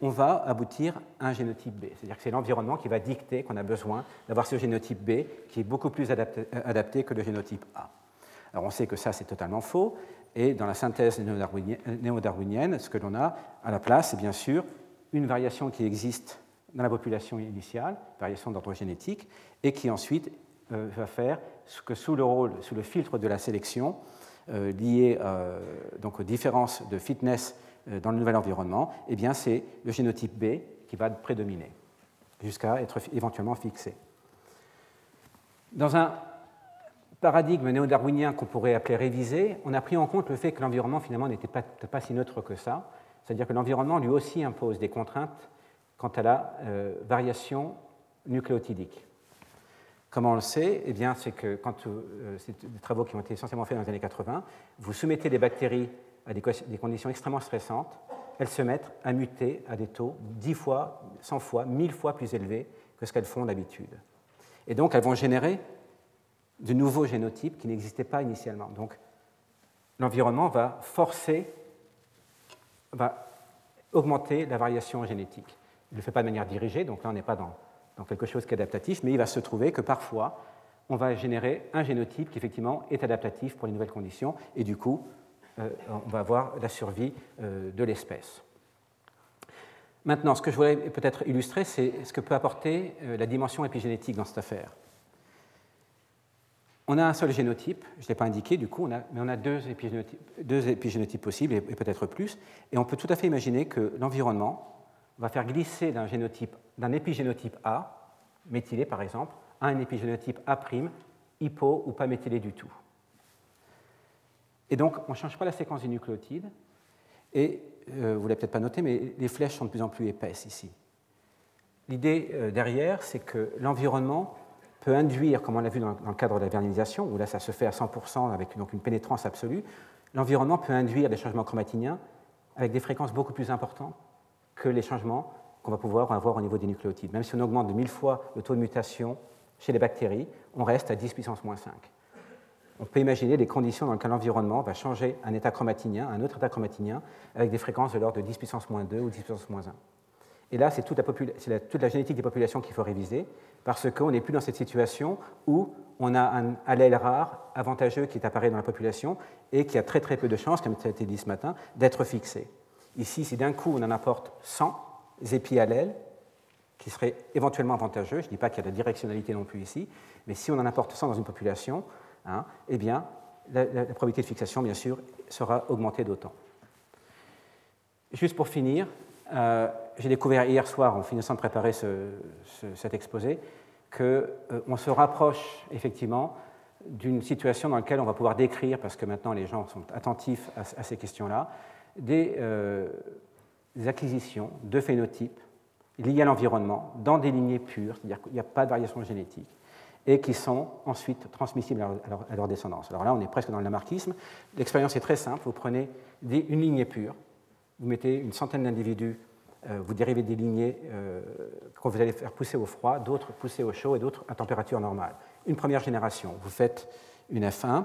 on va aboutir à un génotype B. C'est-à-dire que c'est l'environnement qui va dicter qu'on a besoin d'avoir ce génotype B qui est beaucoup plus adapté, euh, adapté, que le génotype A. Alors on sait que ça c'est totalement faux, et dans la synthèse néo-darwinienne, ce que l'on a à la place, c'est bien sûr une variation qui existe dans la population initiale, variation d'ordre génétique, et qui ensuite euh, va faire que sous le filtre de la sélection, euh, lié euh, donc aux différences de fitness dans le nouvel environnement, eh bien c'est le génotype B qui va prédominer jusqu'à être éventuellement fixé. Dans un paradigme néo-darwinien qu'on pourrait appeler révisé, on a pris en compte le fait que l'environnement finalement n'était pas, si neutre que ça, c'est-à-dire que l'environnement lui aussi impose des contraintes quant à la variation nucléotidique. Comment on le sait? Eh bien, c'est que quand euh, c'est des travaux qui ont été essentiellement faits dans les années 80, vous soumettez des bactéries à des, conditions extrêmement stressantes, elles se mettent à muter à des taux 10 fois, 100 fois, 1000 fois plus élevés que ce qu'elles font d'habitude. Et donc, elles vont générer de nouveaux génotypes qui n'existaient pas initialement. Donc, l'environnement va forcer, va augmenter la variation génétique. Il ne le fait pas de manière dirigée, donc là, on n'est pas dans dans quelque chose qui est adaptatif, mais il va se trouver que parfois, on va générer un génotype qui effectivement est adaptatif pour les nouvelles conditions, et du coup, euh, on va avoir la survie euh, de l'espèce. Maintenant, ce que je voulais peut-être illustrer, c'est ce que peut apporter euh, la dimension épigénétique dans cette affaire. On a un seul génotype, je ne l'ai pas indiqué du coup, mais on a deux épigénotypes, deux épigénotypes possibles et peut-être plus, et on peut tout à fait imaginer que l'environnement va faire glisser d'un génotype, épigénotype A, méthylé par exemple, à un épigénotype A', hypo ou pas méthylé du tout. Et donc, on ne change pas la séquence des nucléotides, et euh, vous ne l'avez peut-être pas noté, mais les flèches sont de plus en plus épaisses ici. L'idée euh, derrière, c'est que l'environnement peut induire, comme on l'a vu dans le cadre de la vernalisation, où là ça se fait à 100% avec donc une pénétrance absolue, l'environnement peut induire des changements chromatiniens avec des fréquences beaucoup plus importantes que les changements qu'on va pouvoir avoir au niveau des nucléotides. Même si on augmente de 1000 fois le taux de mutation chez les bactéries, on reste à 10 puissance moins 5. On peut imaginer des conditions dans lesquelles l'environnement va changer un état chromatinien, un autre état chromatinien, avec des fréquences de l'ordre de 10 puissance moins 2 ou 10 puissance moins 1. Et là, c'est toute, toute, la génétique des populations qu'il faut réviser, parce qu'on n'est plus dans cette situation où on a un allèle rare, avantageux, qui est apparu dans la population et qui a très très peu de chances, comme ça a été dit ce matin, d'être fixé. Ici, si d'un coup on en apporte 100 épi-allèles, qui seraient éventuellement avantageux, je ne dis pas qu'il y a de directionnalité non plus ici, mais si on en apporte 100 dans une population, hein, eh bien, la, probabilité de fixation, bien sûr, sera augmentée d'autant. Juste pour finir, euh, j'ai découvert hier soir, en finissant de préparer cet exposé, qu'on euh, se rapproche effectivement d'une situation dans laquelle on va pouvoir décrire, parce que maintenant les gens sont attentifs à, ces questions-là, des, euh, des, acquisitions de phénotypes liés à l'environnement dans des lignées pures, c'est-à-dire qu'il n'y a pas de variation génétique, et qui sont ensuite transmissibles à leur, descendance. Alors là, on est presque dans le lamarckisme. L'expérience est très simple. Vous prenez une lignée pure, vous mettez une centaine d'individus euh, vous dérivez des lignées euh, que vous allez faire pousser au froid, d'autres pousser au chaud et d'autres à température normale. Une première génération, vous faites une F1.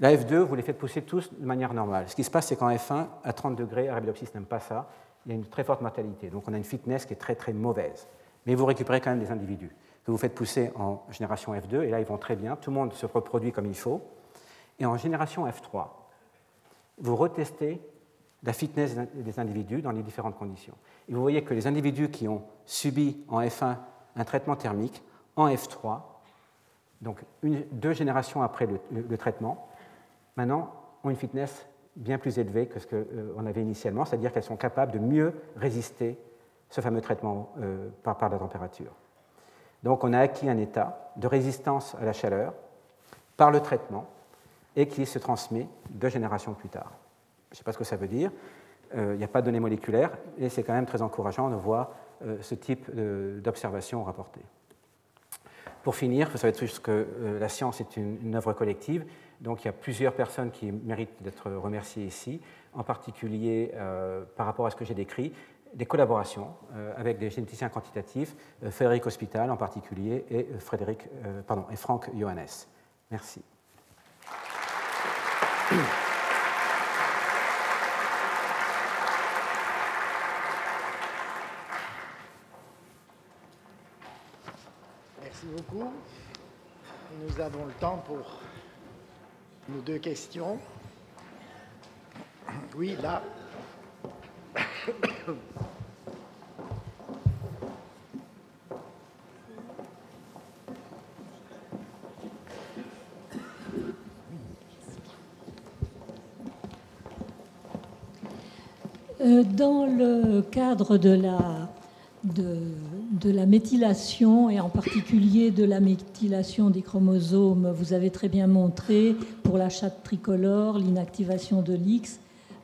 La F2, vous les faites pousser tous de manière normale. Ce qui se passe, c'est qu'en F1, à 30 degrés, Arabidopsis n'aime pas ça, il y a une très forte mortalité. Donc on a une fitness qui est très très mauvaise. Mais vous récupérez quand même des individus que vous faites pousser en génération F2, et là ils vont très bien, tout le monde se reproduit comme il faut. Et en génération F3, vous retestez la fitness des individus dans les différentes conditions. Et vous voyez que les individus qui ont subi en F1 un traitement thermique, en F3, donc deux générations après le, traitement, maintenant ont une fitness bien plus élevée que ce qu'on euh, avait initialement, c'est-à-dire qu'elles sont capables de mieux résister ce fameux traitement euh, par, la température. Donc on a acquis un état de résistance à la chaleur par le traitement et qui se transmet deux générations plus tard. Je ne sais pas ce que ça veut dire. Euh, il n'y a pas de données moléculaires et c'est quand même très encourageant de voir ce type d'observation rapportée. Pour finir, vous savez tous que la science est une, œuvre collective, donc il y a plusieurs personnes qui méritent d'être remerciées ici, en particulier par rapport à ce que j'ai décrit, des collaborations avec des généticiens quantitatifs, Frédéric Hospital en particulier et, Frédéric, pardon, et Franck Johannes. Merci. Nous avons le temps pour nos deux questions. Oui, là. Euh, dans le cadre de la de, de, la méthylation et en particulier de la méthylation des chromosomes. Vous avez très bien montré pour la chatte tricolore l'inactivation de l'X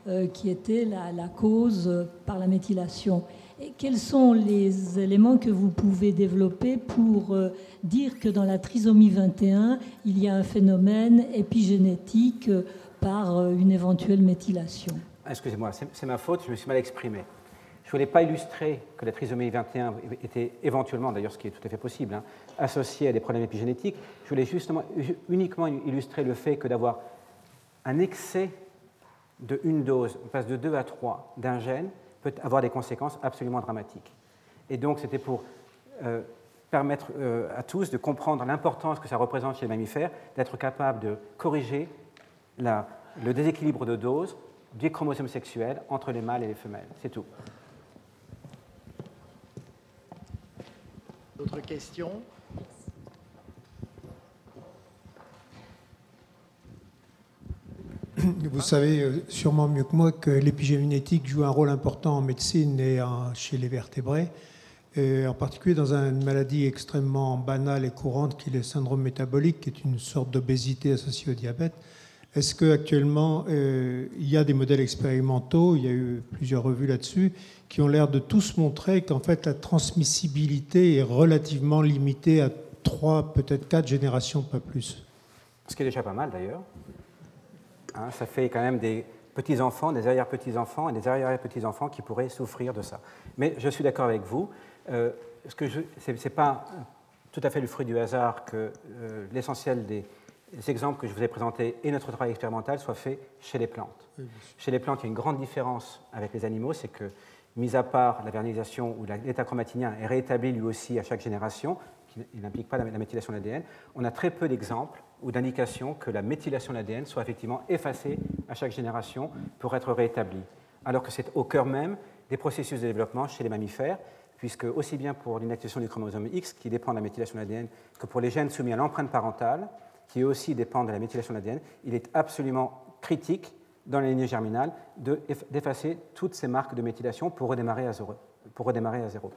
euh, qui était la, cause par la méthylation. Et quels sont les éléments que vous pouvez développer pour euh, dire que dans la trisomie 21, il y a un phénomène épigénétique euh, par une éventuelle méthylation? Excusez-moi, c'est ma faute, je me suis mal exprimé. Je ne voulais pas illustrer que la trisomie 21 était éventuellement, d'ailleurs ce qui est tout à fait possible, hein, associée à des problèmes épigénétiques. Je voulais justement, uniquement illustrer le fait que d'avoir un excès de une dose, on passe de 2 à 3 d'un gène, peut avoir des conséquences absolument dramatiques. Et donc c'était pour euh, permettre euh, à tous de comprendre l'importance que ça représente chez les mammifères, d'être capable de corriger le déséquilibre de dose des chromosomes sexuels entre les mâles et les femelles. C'est tout. D'autres questions Vous savez euh, sûrement mieux que moi que l'épigénétique joue un rôle important en médecine et chez les vertébrés, en particulier dans une maladie extrêmement banale et courante qui est le syndrome métabolique, qui est une sorte d'obésité associée au diabète. Est-ce qu'actuellement, euh, il y a des modèles expérimentaux, il y a eu plusieurs revues là-dessus, qui ont l'air de tous montrer qu'en fait la transmissibilité est relativement limitée à trois, peut-être quatre générations, pas plus? Ce qui est déjà pas mal d'ailleurs. Hein, ça fait quand même des petits-enfants, des arrière-petits-enfants et des arrière-petits-enfants qui pourraient souffrir de ça. Mais je suis d'accord avec vous. Euh, ce n'est pas tout à fait le fruit du hasard que euh, l'essentiel des les exemples que je vous ai présentés et notre travail expérimental soient faits chez les plantes. chez les plantes, il y a une grande différence avec les animaux, c'est que, mis à part la vernalisation où l'état chromatinien est réétabli lui aussi à chaque génération, qui n'implique pas la méthylation de l'ADN, on a très peu d'exemples ou d'indications que la méthylation de l'ADN soit effectivement effacée à chaque génération pour être réétablie, alors que c'est au cœur même des processus de développement chez les mammifères, puisque aussi bien pour l'inactivation du chromosome X, qui dépend de la méthylation de l'ADN, que pour les gènes soumis à l'empreinte parentale, qui aussi dépendent de la méthylation de l'ADN, il est absolument critique dans la lignée germinale d'effacer toutes ces marques de méthylation pour redémarrer à zéro. Pour redémarrer à zéro.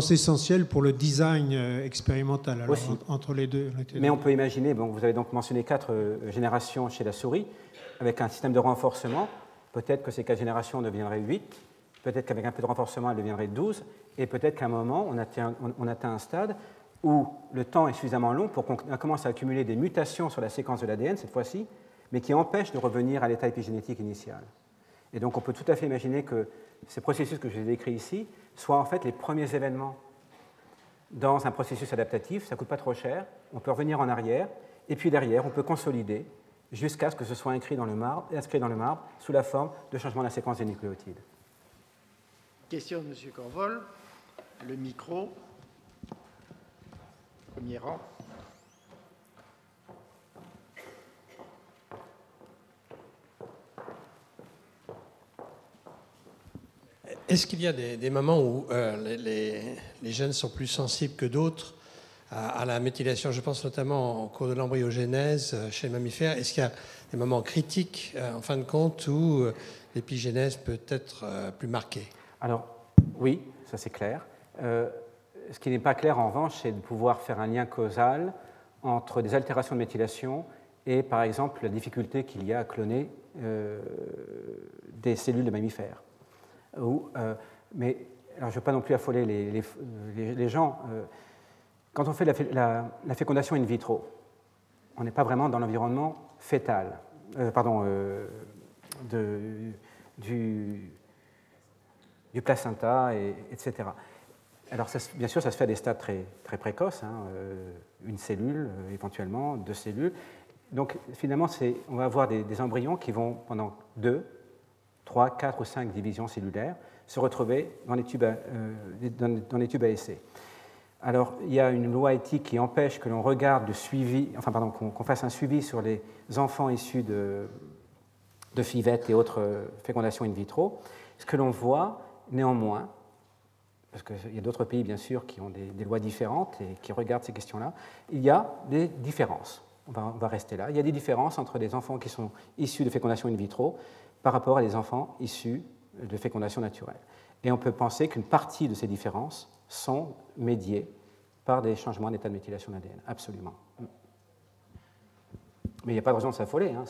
C'est essentiel pour le design euh, expérimental alors, entre les deux. Mais on peut imaginer, bon, vous avez donc mentionné quatre euh, générations chez la souris, avec un système de renforcement, peut-être que ces quatre générations deviendraient 8, peut-être qu'avec un peu de renforcement, elles deviendraient 12, et peut-être qu'à un moment, on atteint, on atteint un stade où le temps est suffisamment long pour qu'on commence à accumuler des mutations sur la séquence de l'ADN, cette fois-ci, mais qui empêchent de revenir à l'état épigénétique initial. Et donc on peut tout à fait imaginer que ces processus que je vous ai décrits ici soient en fait les premiers événements dans un processus adaptatif, ça ne coûte pas trop cher, on peut revenir en arrière, et puis derrière, on peut consolider jusqu'à ce que ce soit inscrit dans le marbre, inscrit dans le marbre sous la forme de changement de la séquence des nucléotides. Question de M. Corvol, le micro. Premier rang. Est-ce qu'il y a des, moments où euh, les, les, gènes sont plus sensibles que d'autres à, la méthylation? Je pense notamment au cours de l'embryogénèse euh, chez les mammifères. Est-ce qu'il y a des moments critiques, euh, en fin de compte, où l'épigénèse peut être plus marquée? Alors, oui, ça c'est clair ce qui n'est pas clair en revanche, c'est de pouvoir faire un lien causal entre des altérations de méthylation et par exemple la difficulté qu'il y a à cloner euh, des cellules de mammifères. Euh, mais je ne veux pas non plus affoler les, gens. Euh, quand on fait la, fécondation in vitro, on n'est pas vraiment dans l'environnement fœtal, pardon, du, placenta, et, etc. Alors, bien sûr, ça se fait à des stades très, très précoces, hein, euh, une cellule, euh, éventuellement, deux cellules. Donc, finalement, on va avoir des, embryons qui vont, pendant deux, trois, quatre ou cinq divisions cellulaires, se retrouver dans les tubes à, euh, dans, tubes à essai. Alors, il y a une loi éthique qui empêche que l'on regarde le suivi, enfin, pardon, qu'on fasse un suivi sur les enfants issus de, de fivettes et autres fécondations in vitro. Ce que l'on voit, néanmoins, parce qu'il y a d'autres pays, bien sûr, qui ont des, lois différentes et qui regardent ces questions-là, il y a des différences. On va, rester là. Il y a des différences entre des enfants qui sont issus de fécondation in vitro par rapport à des enfants issus de fécondation naturelle. Et on peut penser qu'une partie de ces différences sont médiées par des changements d'état de méthylation d'ADN. Absolument. Mais il n'y a pas de raison de s'affoler. Hein,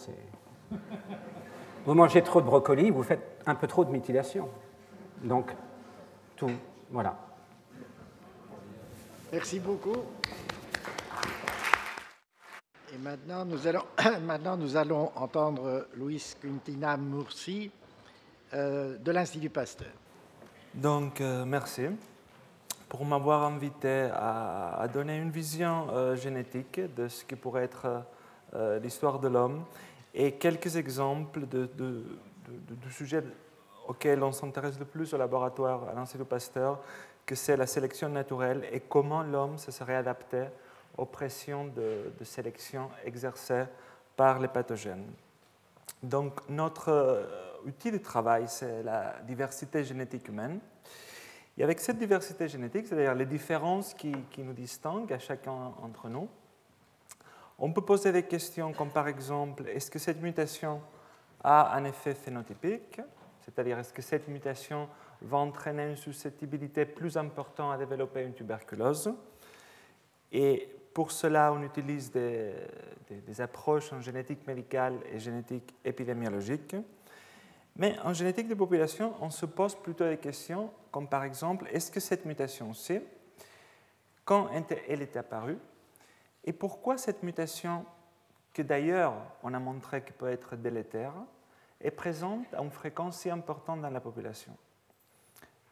vous mangez trop de brocoli, vous faites un peu trop de méthylation. Donc, tout, voilà. Merci beaucoup. Et maintenant, nous allons, (clears throat) maintenant, nous allons entendre Louis Quintina Murci euh, de l'Institut Pasteur. Donc, euh, merci pour m'avoir invité à, donner une vision euh, génétique de ce qui pourrait être l'histoire de l'homme et quelques exemples de, de, de sujets auquel on s'intéresse le plus au laboratoire à l'Institut Pasteur, que c'est la sélection naturelle et comment l'homme se serait adapté aux pressions de, sélection exercées par les pathogènes. Donc notre euh, outil de travail, c'est la diversité génétique humaine. Et avec cette diversité génétique, c'est-à-dire les différences qui, qui, nous distinguent à chacun d'entre nous, on peut poser des questions comme par exemple, est-ce que cette mutation a un effet phénotypique? C'est-à-dire, est-ce que cette mutation va entraîner une susceptibilité plus importante à développer une tuberculose? Et pour cela, on utilise des, approches en génétique médicale et génétique épidémiologique. Mais en génétique de population, on se pose plutôt des questions comme par exemple, est-ce que cette mutation-ci, quand elle est apparue, et pourquoi cette mutation, que d'ailleurs on a montré qu'elle peut être délétère, est présente à une fréquence si importante dans la population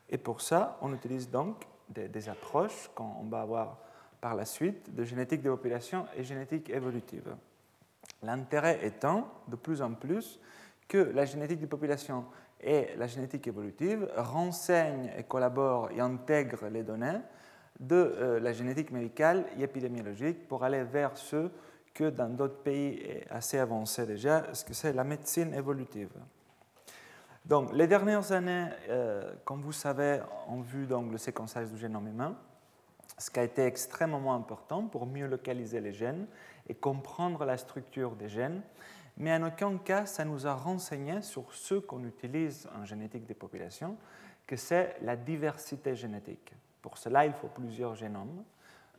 Et pour ça, on utilise donc des, des approches qu'on va avoir par la suite de génétique de population et génétique évolutive. L'intérêt étant de plus en plus que la génétique de population et la génétique évolutive renseignent et collaborent et intègrent les données de euh, la génétique médicale et épidémiologique pour aller vers ce que dans d'autres pays assez avancés déjà, ce que c'est la médecine évolutive. Donc, les dernières années, euh, comme vous savez, ont vu donc, le séquençage du génome humain ce qui a été extrêmement important pour mieux localiser les gènes et comprendre la structure des gènes, mais en aucun cas ça nous a renseigné sur ce qu'on utilise en génétique des populations, que c'est la diversité génétique. Pour cela, il faut plusieurs génomes,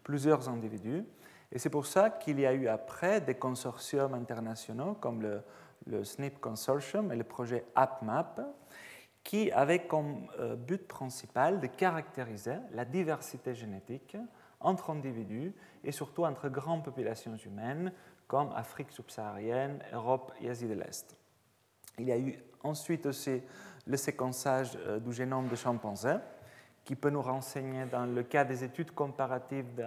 plusieurs individus, et c'est pour ça qu'il y a eu après des consortiums internationaux comme le, le SNP Consortium et le projet AppMap, qui avait comme euh, but principal de caractériser la diversité génétique entre individus et surtout entre grandes populations humaines comme Afrique subsaharienne, Europe et Asie de l'Est. Il y a eu ensuite aussi le séquençage euh, du génome de chimpanzé qui peut nous renseigner dans le cas des études comparatives de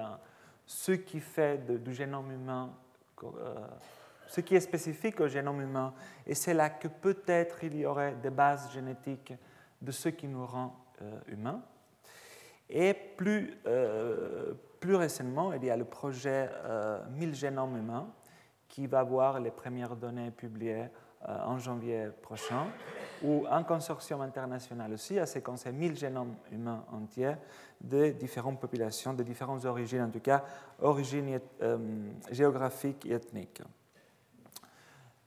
ce qui fait du génome humain euh, ce qui est spécifique au génome humain. Et c'est là que peut-être il y aurait des bases génétiques de ce qui nous rend euh, humains. Et plus, euh, plus récemment, il y a le projet 1000 euh, génomes humains qui va voir les premières données publiées en janvier prochain, où un consortium international aussi a séquencé 1000 génomes humains entiers de différentes populations, de différentes origines, en tout cas origines géographiques et ethniques.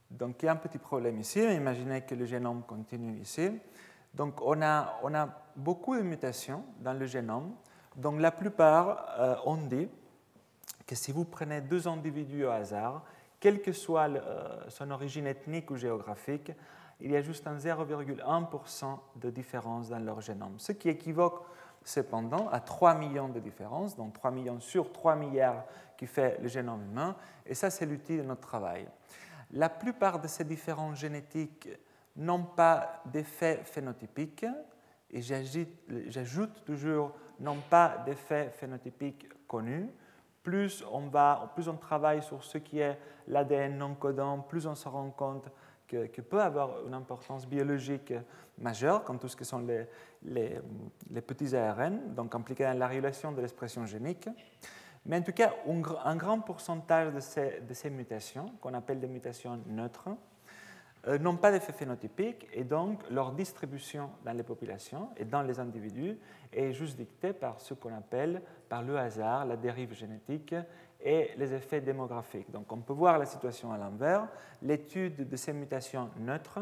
Donc il y a un petit problème ici. Imaginez que le génome continue ici. Donc on a, on a beaucoup de mutations dans le génome. Donc la plupart euh, ont dit que si vous prenez deux individus au hasard, quelle que soit euh, son origine ethnique ou géographique, il y a juste un 0,1% de différence dans leur génome. Ce qui équivoque cependant à 3 millions de différences, donc 3 millions sur 3 milliards qui fait le génome humain. Et ça, c'est l'outil de notre travail. La plupart de ces différences génétiques n'ont pas d'effet phénotypique, et j'ajoute toujours n'ont pas d'effet phénotypique connu. Plus on, va, plus on travaille sur ce qui est l'ADN non codant, plus on se rend compte que, peut avoir une importance biologique majeure, comme tout ce qui sont les, petits ARN, donc impliqués dans la régulation de l'expression génique. Mais en tout cas, un, grand pourcentage de ces, mutations, qu'on appelle des mutations neutres, n'ont pas d'effet phénotypique et donc leur distribution dans les populations et dans les individus est juste dictée par ce qu'on appelle, par le hasard, la dérive génétique et les effets démographiques. Donc on peut voir la situation à l'envers. L'étude de ces mutations neutres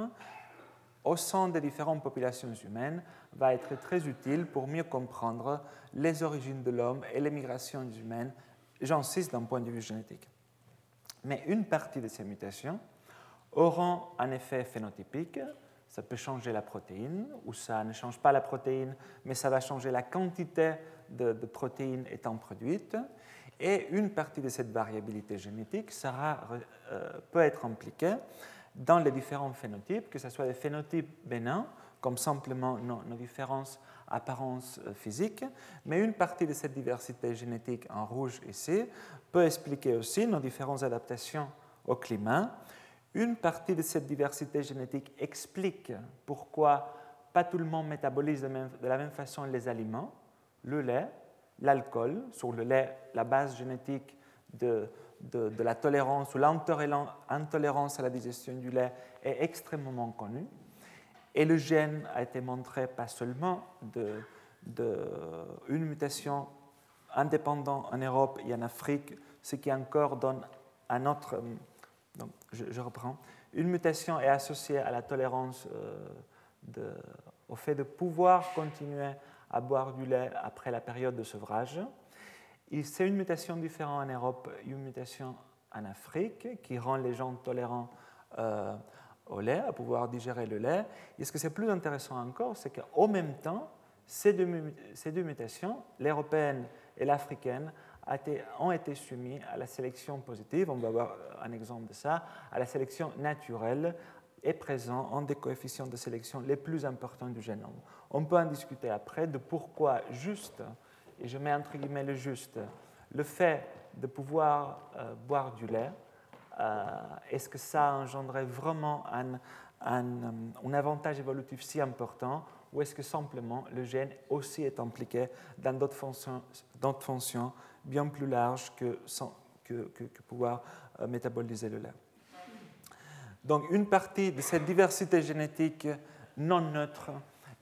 au sein des différentes populations humaines va être très utile pour mieux comprendre les origines de l'homme et les migrations humaines, j'insiste d'un point de vue génétique. Mais une partie de ces mutations auront un effet phénotypique, ça peut changer la protéine, ou ça ne change pas la protéine, mais ça va changer la quantité de, protéines étant produites. Et une partie de cette variabilité génétique sera, euh, peut être impliquée dans les différents phénotypes, que ce soit des phénotypes bénins, comme simplement nos, différences apparences euh, physiques, mais une partie de cette diversité génétique en rouge ici peut expliquer aussi nos différentes adaptations au climat. Une partie de cette diversité génétique explique pourquoi pas tout le monde métabolise de, de la même façon les aliments, le lait, l'alcool, sur le lait, la base génétique de, de, la tolérance ou l'intolérance à la digestion du lait est extrêmement connue. Et le gène a été montré pas seulement de, une mutation indépendante en Europe et en Afrique, ce qui encore donne un autre. Je, reprends. Une mutation est associée à la tolérance euh, au fait de pouvoir continuer à boire du lait après la période de sevrage. C'est une mutation différente en Europe, une mutation en Afrique qui rend les gens tolérants euh, au lait, à pouvoir digérer le lait. Et ce que c'est plus intéressant encore, c'est qu'au même temps, ces deux, ces deux mutations, l'européenne et l'africaine, ont été soumises à la sélection positive, on va voir un exemple de ça, à la sélection naturelle est présent en des coefficients de sélection les plus importants du génome. On peut en discuter après de pourquoi juste, et je mets entre guillemets le juste, le fait de pouvoir euh, boire du lait, euh, est-ce que ça engendrait vraiment un, un, avantage évolutif si important ou est-ce que simplement le gène aussi est impliqué dans d'autres fonctions, bien plus larges que, pouvoir euh, métaboliser le lait Donc une partie de cette diversité génétique non neutre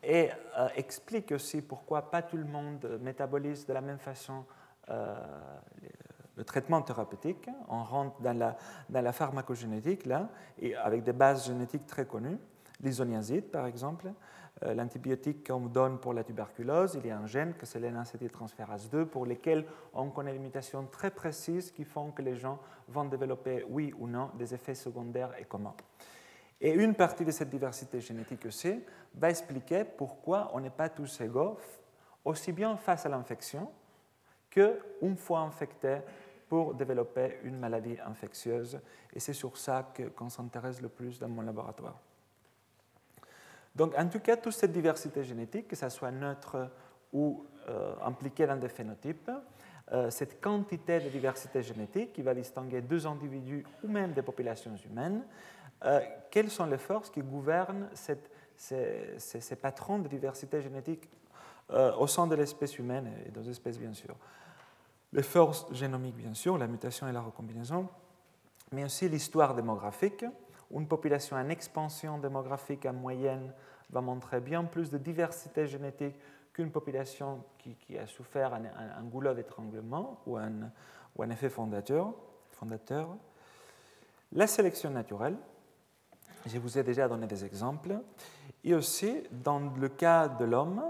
euh, explique aussi pourquoi pas tout le monde métabolise de la même façon euh, le traitement thérapeutique. On rentre dans la, pharmacogénétique, là, et avec des bases génétiques très connues. L'isoniazide, par exemple, l'antibiotique qu'on donne pour la tuberculose, il y a un gène que c'est l'NACD-transférase 2 pour lequel on connaît des mutations très précises qui font que les gens vont développer, oui ou non, des effets secondaires et comment. Et une partie de cette diversité génétique aussi va expliquer pourquoi on n'est pas tous égaux, aussi bien face à l'infection qu'une fois infecté pour développer une maladie infectieuse. Et c'est sur ça qu'on s'intéresse le plus dans mon laboratoire. Donc, en tout cas, toute cette diversité génétique, que ce soit neutre ou euh, impliquée dans des phénotypes, euh, cette quantité de diversité génétique qui va distinguer deux individus ou même des populations humaines, euh, quelles sont les forces qui gouvernent ces, ces, patrons de diversité génétique au sein de l'espèce humaine et des espèces, bien sûr? Les forces génomiques, bien sûr, la mutation et la recombinaison, mais aussi l'histoire démographique. Une population en expansion démographique en moyenne va montrer bien plus de diversité génétique qu'une population qui, a souffert un, goulot d'étranglement ou un, effet fondateur, fondateur. La sélection naturelle, je vous ai déjà donné des exemples, et aussi dans le cas de l'homme,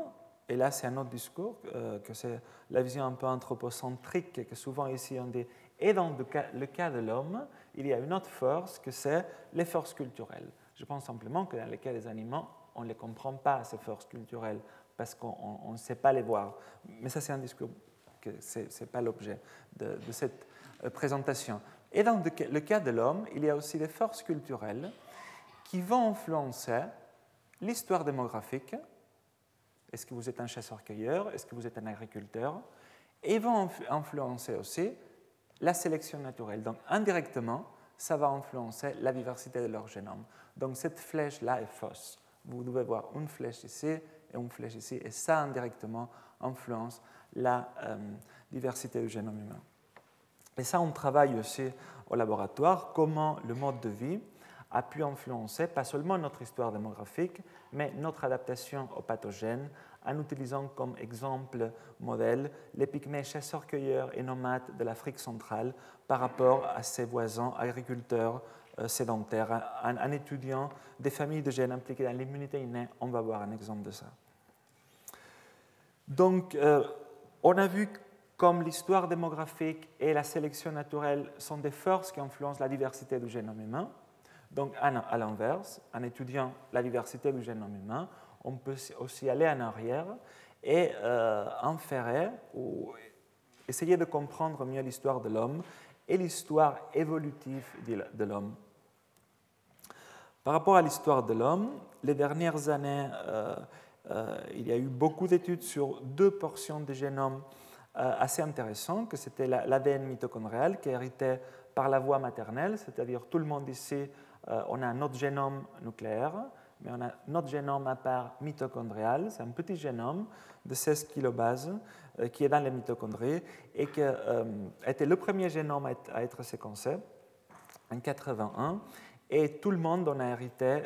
et là c'est un autre discours, euh, que c'est la vision un peu anthropocentrique que souvent ici on dit. Et dans le cas, de l'homme, il y a une autre force que c'est les forces culturelles. Je pense simplement que dans le cas des animaux, on ne les comprend pas, ces forces culturelles, parce qu'on ne sait pas les voir. Mais ça, c'est un discours ce n'est pas l'objet de, de, cette euh, présentation. Et dans le cas de l'homme, il y a aussi des forces culturelles qui vont influencer l'histoire démographique, est-ce que vous êtes un chasseur-cueilleur? Est-ce que vous êtes un agriculteur? Et vont influencer aussi la sélection naturelle. Donc indirectement, ça va influencer la diversité de leur génome. Donc cette flèche-là est fausse. Vous devez voir une flèche ici et une flèche ici, et ça indirectement influence la euh, diversité du génome humain. Et ça, on travaille aussi au laboratoire, comment le mode de vie a pu influencer pas seulement notre histoire démographique, mais notre adaptation aux pathogènes en utilisant comme exemple modèle les pygmées chasseurs-cueilleurs et nomades de l'Afrique centrale par rapport à ses voisins agriculteurs euh, sédentaires. En, étudiant des familles de gènes impliquées dans l'immunité innée, on va voir un exemple de ça. Donc, euh, on a vu comme l'histoire démographique et la sélection naturelle sont des forces qui influencent la diversité du génome humain. Donc, à l'inverse, en étudiant la diversité du génome humain, on peut aussi aller en arrière et euh, inférer ou essayer de comprendre mieux l'histoire de l'homme et l'histoire évolutive de l'homme. Par rapport à l'histoire de l'homme, les dernières années, euh, euh, il y a eu beaucoup d'études sur deux portions du génome assez intéressantes, que c'était l'ADN mitochondrial qui est hérité par la voie maternelle, c'est-à-dire tout le monde ici euh, on a notre génome nucléaire, mais on a notre génome à part mitochondrial. C'est un petit génome de 16 kilobases euh, qui est dans les mitochondries et qui euh, était le premier génome à être séquencé en 81. Et tout le monde en a hérité,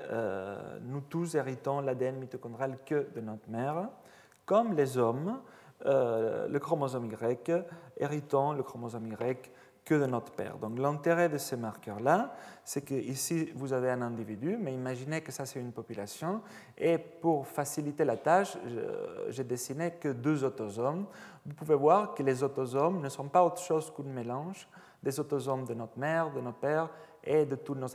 nous tous héritons l'ADN mitochondrial que de notre mère, comme les hommes, le chromosome Y, héritons le chromosome Y que de notre père. Donc l'intérêt de ces marqueurs-là, c'est que ici vous avez un individu, mais imaginez que ça c'est une population, et pour faciliter la tâche, j'ai dessiné que deux autosomes. Vous pouvez voir que les autosomes ne sont pas autre chose qu'un mélange des autosomes de notre mère, de nos pères et de tous nos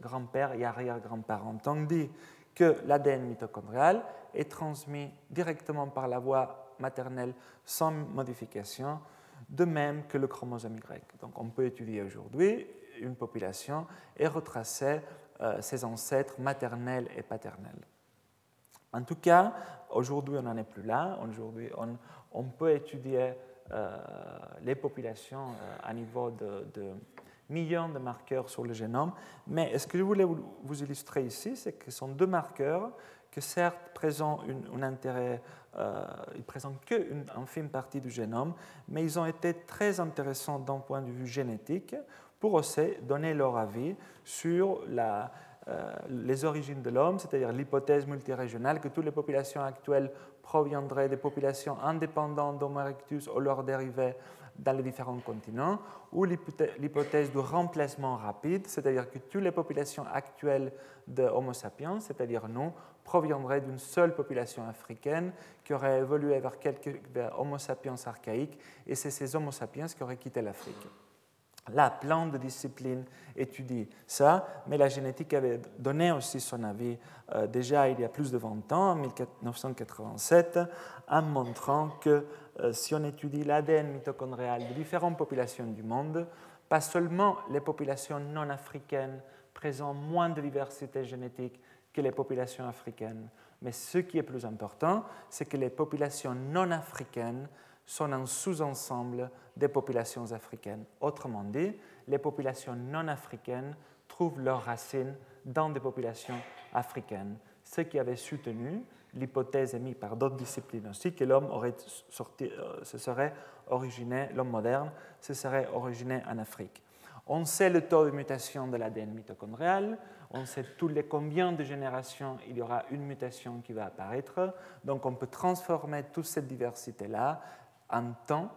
grands-pères et arrière-grands-parents. Tandis que l'ADN mitochondrial est transmis directement par la voie maternelle sans modification de même que le chromosome Y. Donc on peut étudier aujourd'hui une population et retracer euh, ses ancêtres maternels et paternels. En tout cas, aujourd'hui on n'en est plus là. Aujourd'hui on, peut étudier euh, les populations euh, à niveau de, millions de marqueurs sur le génome. Mais ce que je voulais vous illustrer ici, c'est que ce sont deux marqueurs que certes un intérêt euh, ils présentent qu'une infime partie du génome, mais ils ont été très intéressants d'un point de vue génétique pour aussi donner leur avis sur la, euh, les origines de l'homme, c'est-à-dire l'hypothèse multirégionale que toutes les populations actuelles proviendraient des populations indépendantes d'Homo erectus ou leurs dérivés dans les différents continents, ou l'hypothèse du remplacement rapide, c'est-à-dire que toutes les populations actuelles de Homo sapiens, c'est-à-dire nous, proviendraient d'une seule population africaine qui aurait évolué vers, quelques, Homo sapiens archaïques, et c'est ces Homo sapiens qui auraient quitté l'Afrique. Là, plein de disciplines étudient ça, mais la génétique avait donné aussi son avis euh, déjà il y a plus de 20 ans, en 1987, en montrant que euh, si on étudie l'ADN mitochondrial de différentes populations du monde, pas seulement les populations non africaines présentent moins de diversité génétique que les populations africaines, mais ce qui est plus important, c'est que les populations non africaines sont un sous-ensemble des populations africaines. Autrement dit, les populations non africaines trouvent leurs racines dans des populations africaines, ce qui avait soutenu l'hypothèse émise par d'autres disciplines aussi que l'homme aurait sorti, euh, se serait originé, l'homme moderne se serait originé en Afrique. On sait le taux de mutation de l'ADN mitochondrial, on sait tous les combien de générations il y aura une mutation qui va apparaître, donc on peut transformer toute cette diversité-là en temps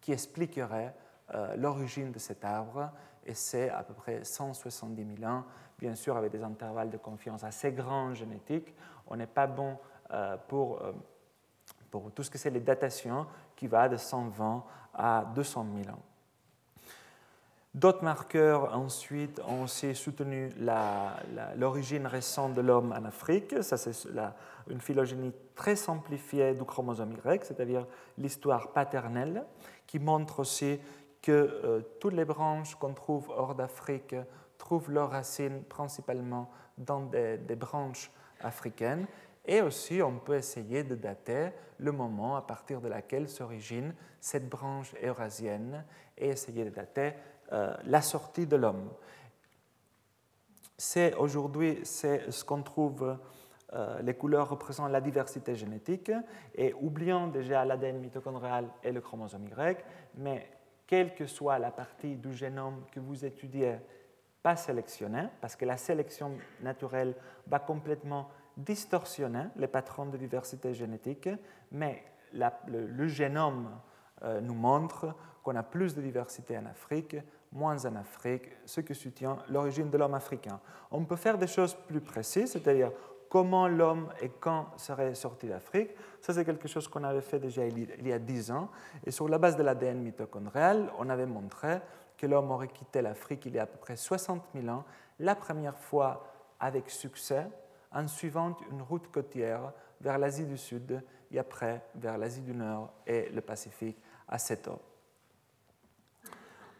qui expliquerait euh, l'origine de cet arbre, et c'est à peu près 170 000 ans, bien sûr avec des intervalles de confiance assez grands génétiques. On n'est pas bon euh, pour, euh, pour tout ce que c'est les datations qui va de 120 à 200 000 ans. D'autres marqueurs ensuite ont aussi soutenu l'origine récente de l'homme en Afrique. Ça, c'est une phylogénie très simplifiée du chromosome Y, c'est-à-dire l'histoire paternelle, qui montre aussi que euh, toutes les branches qu'on trouve hors d'Afrique trouvent leurs racines principalement dans des, des branches africaines. Et aussi, on peut essayer de dater le moment à partir de laquelle s'origine cette branche eurasienne et essayer de dater euh, la sortie de l'homme. C'est aujourd'hui c'est ce qu'on trouve. Euh, les couleurs représentent la diversité génétique et oublions déjà l'ADN mitochondrial et le chromosome Y, mais quelle que soit la partie du génome que vous étudiez, pas sélectionnée, parce que la sélection naturelle va complètement distorsionner les patrons de diversité génétique, mais le, génome euh, nous montre qu'on a plus de diversité en Afrique, moins en Afrique, ce qui soutient l'origine de l'homme africain. On peut faire des choses plus précises, c'est-à-dire comment l'homme et quand serait sorti d'Afrique. Ça, c'est quelque chose qu'on avait fait déjà il y a 10 ans. Et sur la base de l'ADN mitochondrial, on avait montré que l'homme aurait quitté l'Afrique il y a à peu près 60 000 ans, la première fois avec succès, en suivant une route côtière vers l'Asie du Sud et après vers l'Asie du Nord et le Pacifique à cette heure.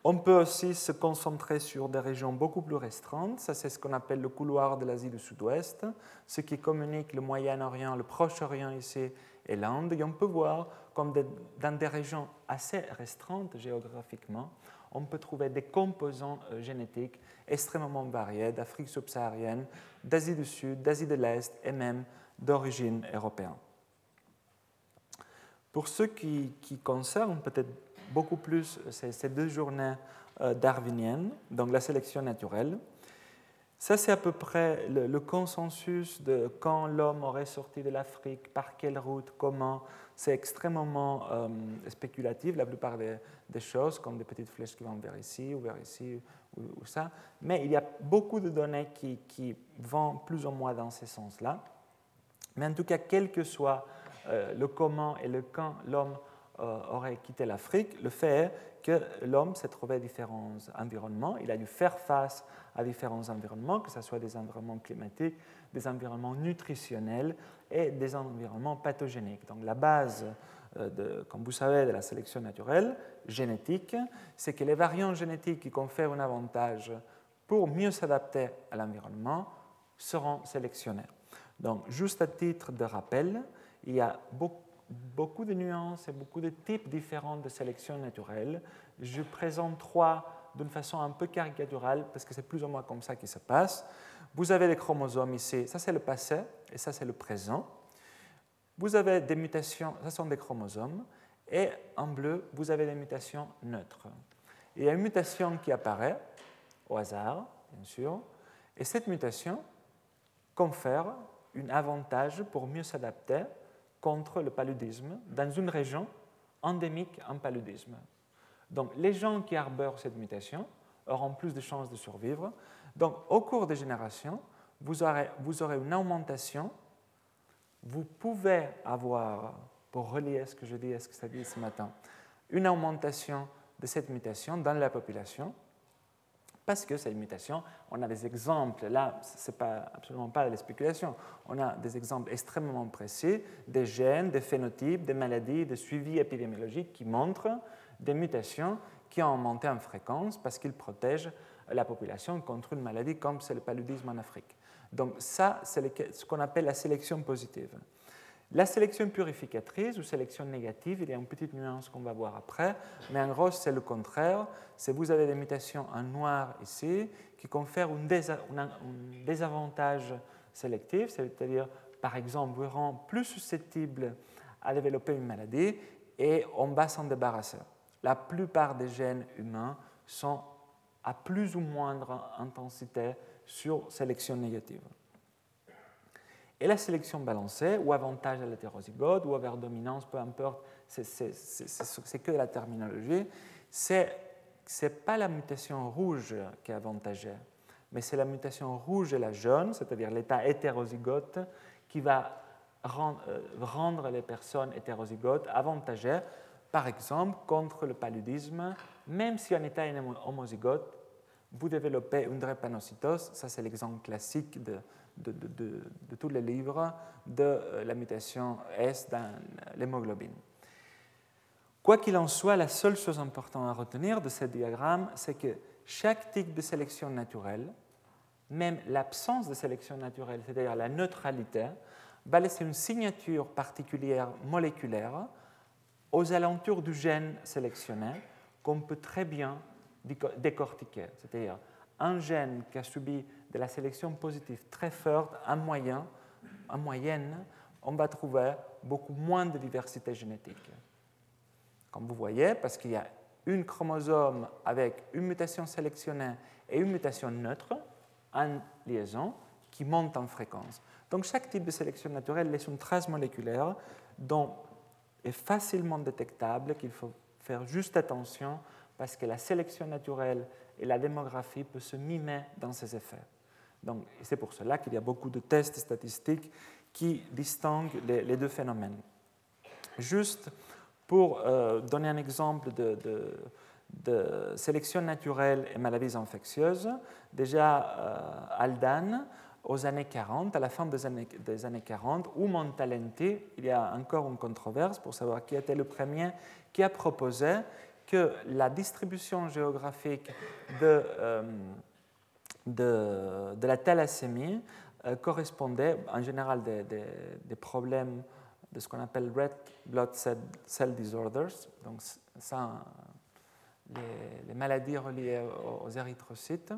On peut aussi se concentrer sur des régions beaucoup plus restreintes. Ça, c'est ce qu'on appelle le couloir de l'Asie du Sud-Ouest, ce qui communique le Moyen-Orient, le Proche-Orient ici et l'Inde. Et on peut voir comme dans des régions assez restreintes géographiquement, on peut trouver des composants euh, génétiques extrêmement variés d'Afrique subsaharienne, d'Asie du Sud, d'Asie de l'Est et même d'origine européenne. Pour ceux qui, qui concernent peut-être beaucoup plus ces deux journées euh, darwiniennes, donc la sélection naturelle. Ça, c'est à peu près le, consensus de quand l'homme aurait sorti de l'Afrique, par quelle route, comment. C'est extrêmement euh, spéculatif, la plupart des, choses, comme des petites flèches qui vont vers ici ou vers ici ou, ça. Mais il y a beaucoup de données qui, vont plus ou moins dans ce sens-là. Mais en tout cas, quel que soit euh, le comment et le quand l'homme aurait quitté l'Afrique, le fait est que l'homme s'est trouvé différents environnements, il a dû faire face à différents environnements, que ce soit des environnements climatiques, des environnements nutritionnels et des environnements pathogéniques. Donc la base, euh, comme vous savez, de la sélection naturelle génétique, c'est que les variants génétiques qui confèrent un avantage pour mieux s'adapter à l'environnement seront sélectionnés. Donc, juste à titre de rappel, il y a beaucoup, de nuances et beaucoup de types différents de sélection naturelle. Je présente trois d'une façon un peu caricaturale parce que c'est plus ou moins comme ça qui se passe. Vous avez les chromosomes ici, ça c'est le passé et ça c'est le présent. Vous avez des mutations, ça sont des chromosomes, et en bleu, vous avez des mutations neutres. Il y a une mutation qui apparaît au hasard, bien sûr, et cette mutation confère un avantage pour mieux s'adapter contre le paludisme dans une région endémique en paludisme. Donc les gens qui arborent cette mutation auront plus de chances de survivre. Donc au cours des générations, vous aurez, vous aurez une augmentation. Vous pouvez avoir, pour relier ce que je dis à ce que ça dit ce matin, une augmentation de cette mutation dans la population parce que c'est une mutation. On a des exemples, là, ce n'est pas, absolument pas de la spéculation, on a des exemples extrêmement précis, des gènes, des phénotypes, des maladies, des suivis épidémiologiques qui montrent des mutations qui ont augmenté en fréquence parce qu'ils protègent la population contre une maladie comme c'est le paludisme en Afrique. Donc ça, c'est ce qu'on appelle la sélection positive. La sélection purificatrice ou sélection négative, il y a une petite nuance qu'on va voir après, mais en gros, c'est le contraire. C'est vous avez des mutations en noir ici qui confèrent un, désavantage sélectif, c'est-à-dire, par exemple, vous rend plus susceptible à développer une maladie et on va s'en débarrasser. La plupart des gènes humains sont à plus ou moindre intensité sur sélection négative. Et la sélection balancée, ou avantage à l'hétérozygote, ou vers dominance, peu importe, c'est que la terminologie, c'est n'est pas la mutation rouge qui est avantagée, mais c'est la mutation rouge et la jaune, c'est-à-dire l'état hétérozygote, qui va euh, rendre les personnes hétérozygotes avantagées, par exemple, contre le paludisme, même si en état homozygote, vous développez une drépanocytose, ça c'est l'exemple classique de, de, tous les livres de euh, la mutation S dans l'hémoglobine. Quoi qu'il en soit, la seule chose importante à retenir de ce diagramme, c'est que chaque type de sélection naturelle, même l'absence de sélection naturelle, c'est-à-dire la neutralité, va laisser une signature particulière moléculaire aux alentours du gène sélectionné qu'on peut très bien décortiquer. C'est-à-dire un gène qui a subi de la sélection positive très forte, en, moyen, en moyenne, on va trouver beaucoup moins de diversité génétique. Comme vous voyez, parce qu'il y a une chromosome avec une mutation sélectionnée et une mutation neutre en liaison qui monte en fréquence. Donc chaque type de sélection naturelle laisse une trace moléculaire dont est facilement détectable, qu'il faut faire juste attention parce que la sélection naturelle et la démographie peuvent se mimer dans ces effets. Donc, c'est pour cela qu'il y a beaucoup de tests statistiques qui distinguent les, deux phénomènes. Juste pour euh, donner un exemple de, sélection naturelle et maladies infectieuses, déjà euh, Aldan, aux années 40, à la fin des années, des années 40, ou Montalenti, il y a encore une controverse pour savoir qui était le premier qui a proposé que la distribution géographique de... Euh, de, la thalassémie euh, correspondait en général des, des, problèmes de ce qu'on appelle red blood cell, disorders, donc ça, les, maladies reliées aux, érythrocytes.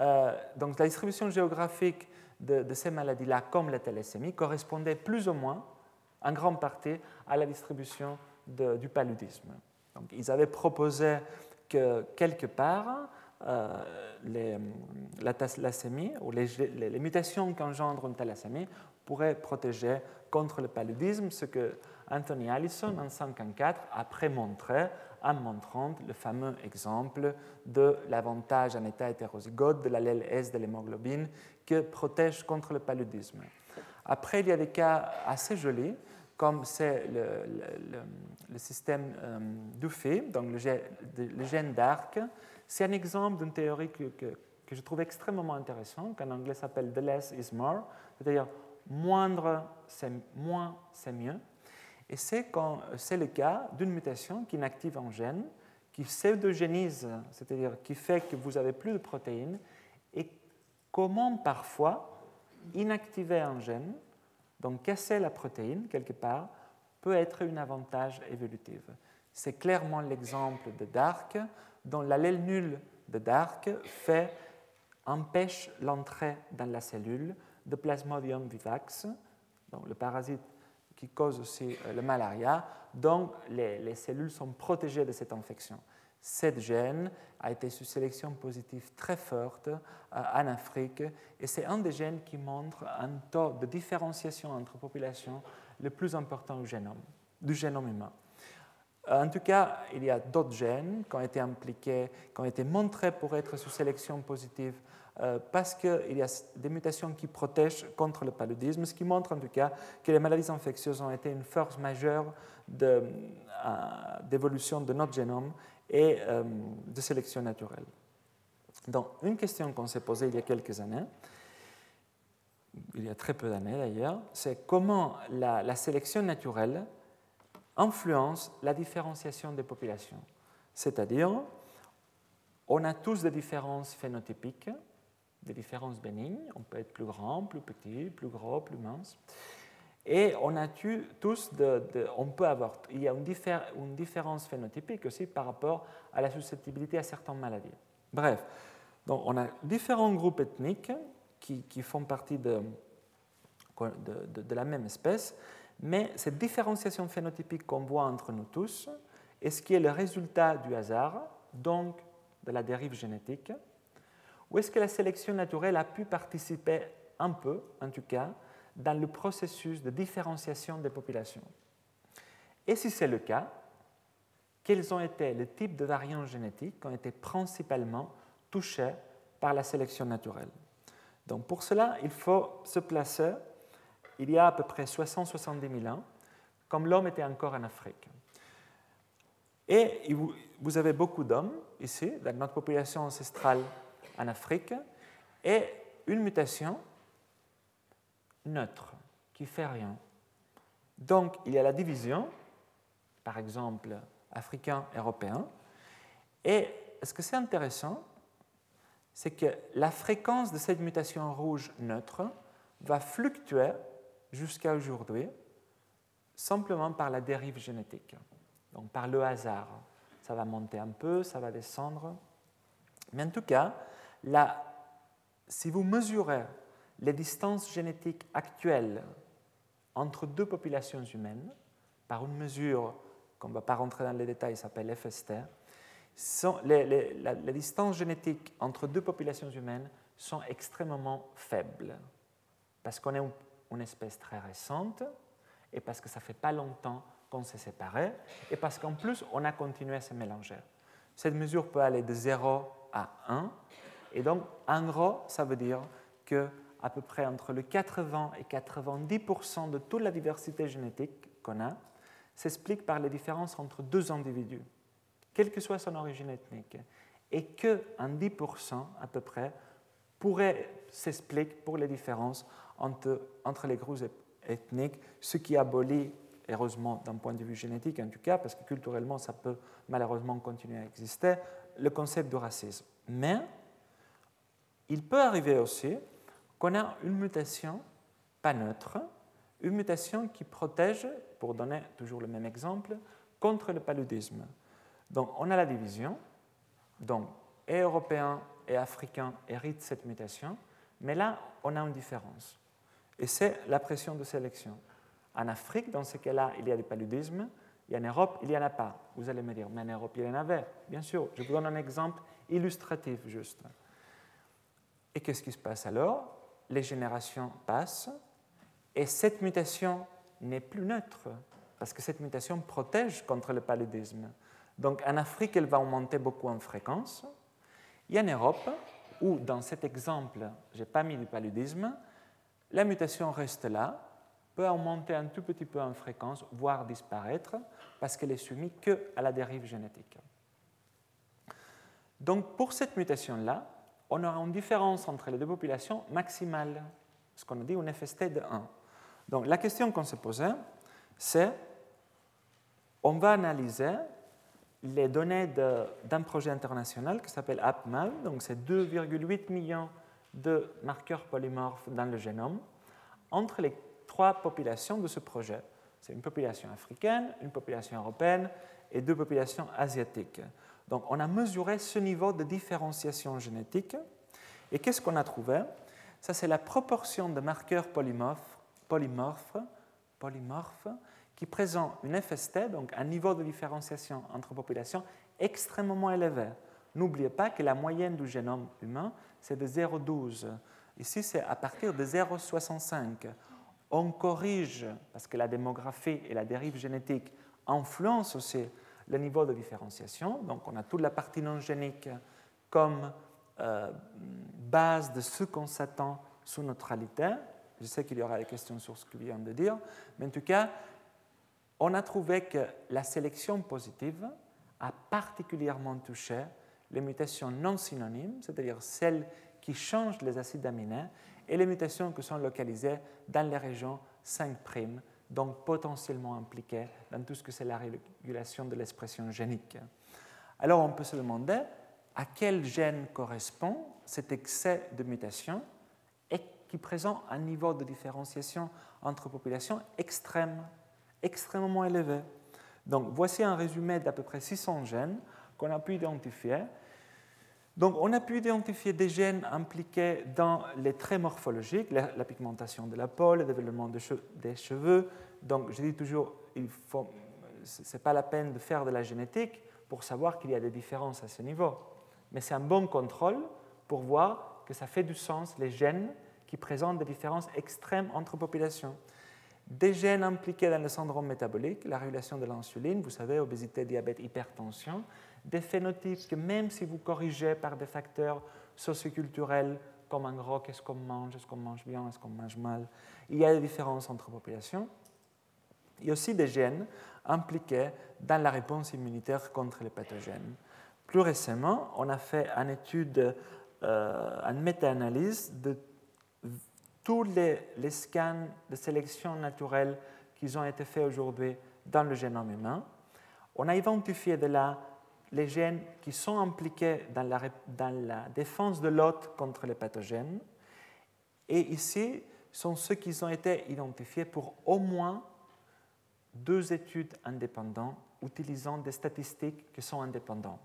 Euh, donc la distribution géographique de, de ces maladies-là, comme la thalassémie, correspondait plus ou moins, en grande partie, à la distribution du paludisme. Donc ils avaient proposé que quelque part, les, la thalassémie ou les, les, mutations qu'engendre une thalassémie pourraient protéger contre le paludisme, ce que Anthony Allison en 1954 a prémontré en montrant le fameux exemple de l'avantage en état hétérozygote de l'allèle S de l'hémoglobine qui protège contre le paludisme. Après, il y a des cas assez jolis, comme c'est le, système euh, Dufay, donc le, gène d'arc. C'est un exemple d'une théorie que, que, je trouve extrêmement intéressant, qu'en anglais s'appelle the less is more, c'est-à-dire moindre, c'est moins, c'est mieux. Et c'est le cas d'une mutation qui inactive un gène, qui pseudogénise, c'est-à-dire qui fait que vous avez plus de protéines, et comment parfois inactiver un gène, donc casser la protéine quelque part, peut être un avantage évolutif. C'est clairement l'exemple de Dark, dont l'allèle nul de Dark fait, empêche l'entrée dans la cellule de Plasmodium vivax, donc le parasite qui cause aussi euh, le malaria. Donc, les, cellules sont protégées de cette infection. Cette gène a été sous sélection positive très forte euh, en Afrique et c'est un des gènes qui montre un taux de différenciation entre populations le plus important du génome, du génome humain. En tout cas, il y a d'autres gènes qui ont été impliqués, qui ont été montrés pour être sous sélection positive euh, parce qu'il y a des mutations qui protègent contre le paludisme, ce qui montre en tout cas que les maladies infectieuses ont été une force majeure euh, d'évolution de, notre génome et euh, de sélection naturelle. Donc, une question qu'on s'est posée il y a quelques années, il y a très peu d'années d'ailleurs, c'est comment la sélection naturelle influence la différenciation des populations. C'est-à-dire, on a tous des différences phénotypiques, des différences bénignes. On peut être plus grand, plus petit, plus gros, plus mince. Et on a tous, on peut avoir, il y a une, une, différence phénotypique aussi par rapport à la susceptibilité à certaines maladies. Bref, donc on a différents groupes ethniques qui, qui font partie de, de, la même espèce, mais cette différenciation phénotypique qu'on voit entre nous tous est ce qui est le résultat du hasard, donc de la dérive génétique, ou est-ce que la sélection naturelle a pu participer un peu, en tout cas, dans le processus de différenciation des populations. Et si c'est le cas, quels ont été les types de variants génétiques qui ont été principalement touchés par la sélection naturelle? Donc pour cela, il faut se placer il y a à peu près 60-70 000 ans, comme l'homme était encore en Afrique. Et vous avez beaucoup d'hommes ici, notre population ancestrale en Afrique, et une mutation neutre, qui fait rien. Donc, il y a la division, par exemple, africain-européen, et ce que c'est intéressant, c'est que la fréquence de cette mutation rouge neutre va fluctuer jusqu'à aujourd'hui simplement par la dérive génétique, donc par le hasard. Ça va monter un peu, ça va descendre. Mais en tout cas, si vous mesurez les distances génétiques actuelles entre deux populations humaines, par une mesure qu'on ne va pas rentrer dans les détails, s'appelle FST, les, distances génétiques entre deux populations humaines sont extrêmement faibles, parce qu'on est une espèce très récente, et parce que ça fait pas longtemps qu'on s'est séparés, et parce qu'en plus, on a continué à se mélanger. Cette mesure peut aller de 0 à 1, et donc, en gros, ça veut dire que à peu près entre le 80 et 90% de toute la diversité génétique qu'on a s'explique par les différences entre deux individus, quelle que soit son origine ethnique, et que 10% à peu près pourrait s'expliquer pour les différences entre, les groupes ethniques, ce qui abolit, heureusement d'un point de vue génétique en tout cas, parce que culturellement ça peut malheureusement continuer à exister, le concept de racisme. Mais il peut arriver aussi qu'on a une mutation pas neutre, une mutation qui protège, pour donner toujours le même exemple, contre le paludisme. Donc on a la division, donc et Européens et Africains héritent cette mutation, mais là on a une différence. Et c'est la pression de sélection. En Afrique, dans ce cas-là, il y a du paludisme, et en Europe, il n'y en a pas. Vous allez me dire, mais en Europe, il y en avait. Bien sûr, je vous donne un exemple illustrative juste. Et qu'est-ce qui se passe alors? Les générations passent et cette mutation n'est plus neutre parce que cette mutation protège contre le paludisme. Donc en Afrique, elle va augmenter beaucoup en fréquence. Et en Europe, où dans cet exemple, je n'ai pas mis du paludisme, la mutation reste là, peut augmenter un tout petit peu en fréquence, voire disparaître, parce qu'elle est soumise qu'à la dérive génétique. Donc pour cette mutation-là, on aura une différence entre les deux populations maximale, ce qu'on a dit un FST de 1. Donc la question qu'on se posait, c'est on va analyser les données d'un projet international qui s'appelle AppMal, donc c'est 2,8 millions de marqueurs polymorphes dans le génome, entre les trois populations de ce projet. C'est une population africaine, une population européenne et deux populations asiatiques. Donc on a mesuré ce niveau de différenciation génétique. Et qu'est-ce qu'on a trouvé? Ça, c'est la proportion de marqueurs polymorphes, polymorphes, polymorphes qui présentent une FST, donc un niveau de différenciation entre populations extrêmement élevé. N'oubliez pas que la moyenne du génome humain, c'est de 0,12. Ici, c'est à partir de 0,65. On corrige, parce que la démographie et la dérive génétique influencent aussi le niveau de différenciation. Donc, on a toute la partie non génique comme euh, base de ce qu'on s'attend sous neutralité. Je sais qu'il y aura des questions sur ce que je viens de dire, mais en tout cas, on a trouvé que la sélection positive a particulièr' touché les mutations non synonymes, c'est-à-dire celles qui changent les acides aminés, et les mutations qui sont localisées dans les régions 5', donc potentiellement impliquées dans tout ce que c'est la régulation de l'expression génique. Alors on peut se demander à quel gène correspond cet excès de mutation et qui présente un niveau de différenciation entre populations extrême, extrêmement élevé. Donc voici un résumé d'à peu près 600 gènes qu'on a pu identifier donc, on a pu identifier des gènes impliqués dans les traits morphologiques, la, pigmentation de la peau, le développement des cheveux. Donc, je dis toujours, ce n'est pas la peine de faire de la génétique pour savoir qu'il y a des différences à ce niveau. Mais c'est un bon contrôle pour voir que ça fait du sens les gènes qui présentent des différences extrêmes entre populations. Des gènes impliqués dans le syndrome métabolique, la régulation de l'insuline, vous savez, obésité, diabète, hypertension, des phénotypes que même si vous corrigez par des facteurs socioculturels, comme en gros qu'est-ce qu'on mange, est-ce qu'on mange bien, est-ce qu'on mange mal, il y a des différences entre populations. Il y a aussi des gènes impliqués dans la réponse immunitaire contre les pathogènes. Plus récemment, on a fait une étude, euh, une méta-analyse de tous les, les, scans de sélection naturelle qui ont été faits aujourd'hui dans le génome humain. On a identifié de là les gènes qui sont impliqués dans la, défense de l'hôte contre les pathogènes. Et ici sont ceux qui ont été identifiés pour au moins deux études indépendantes utilisant des statistiques qui sont indépendantes.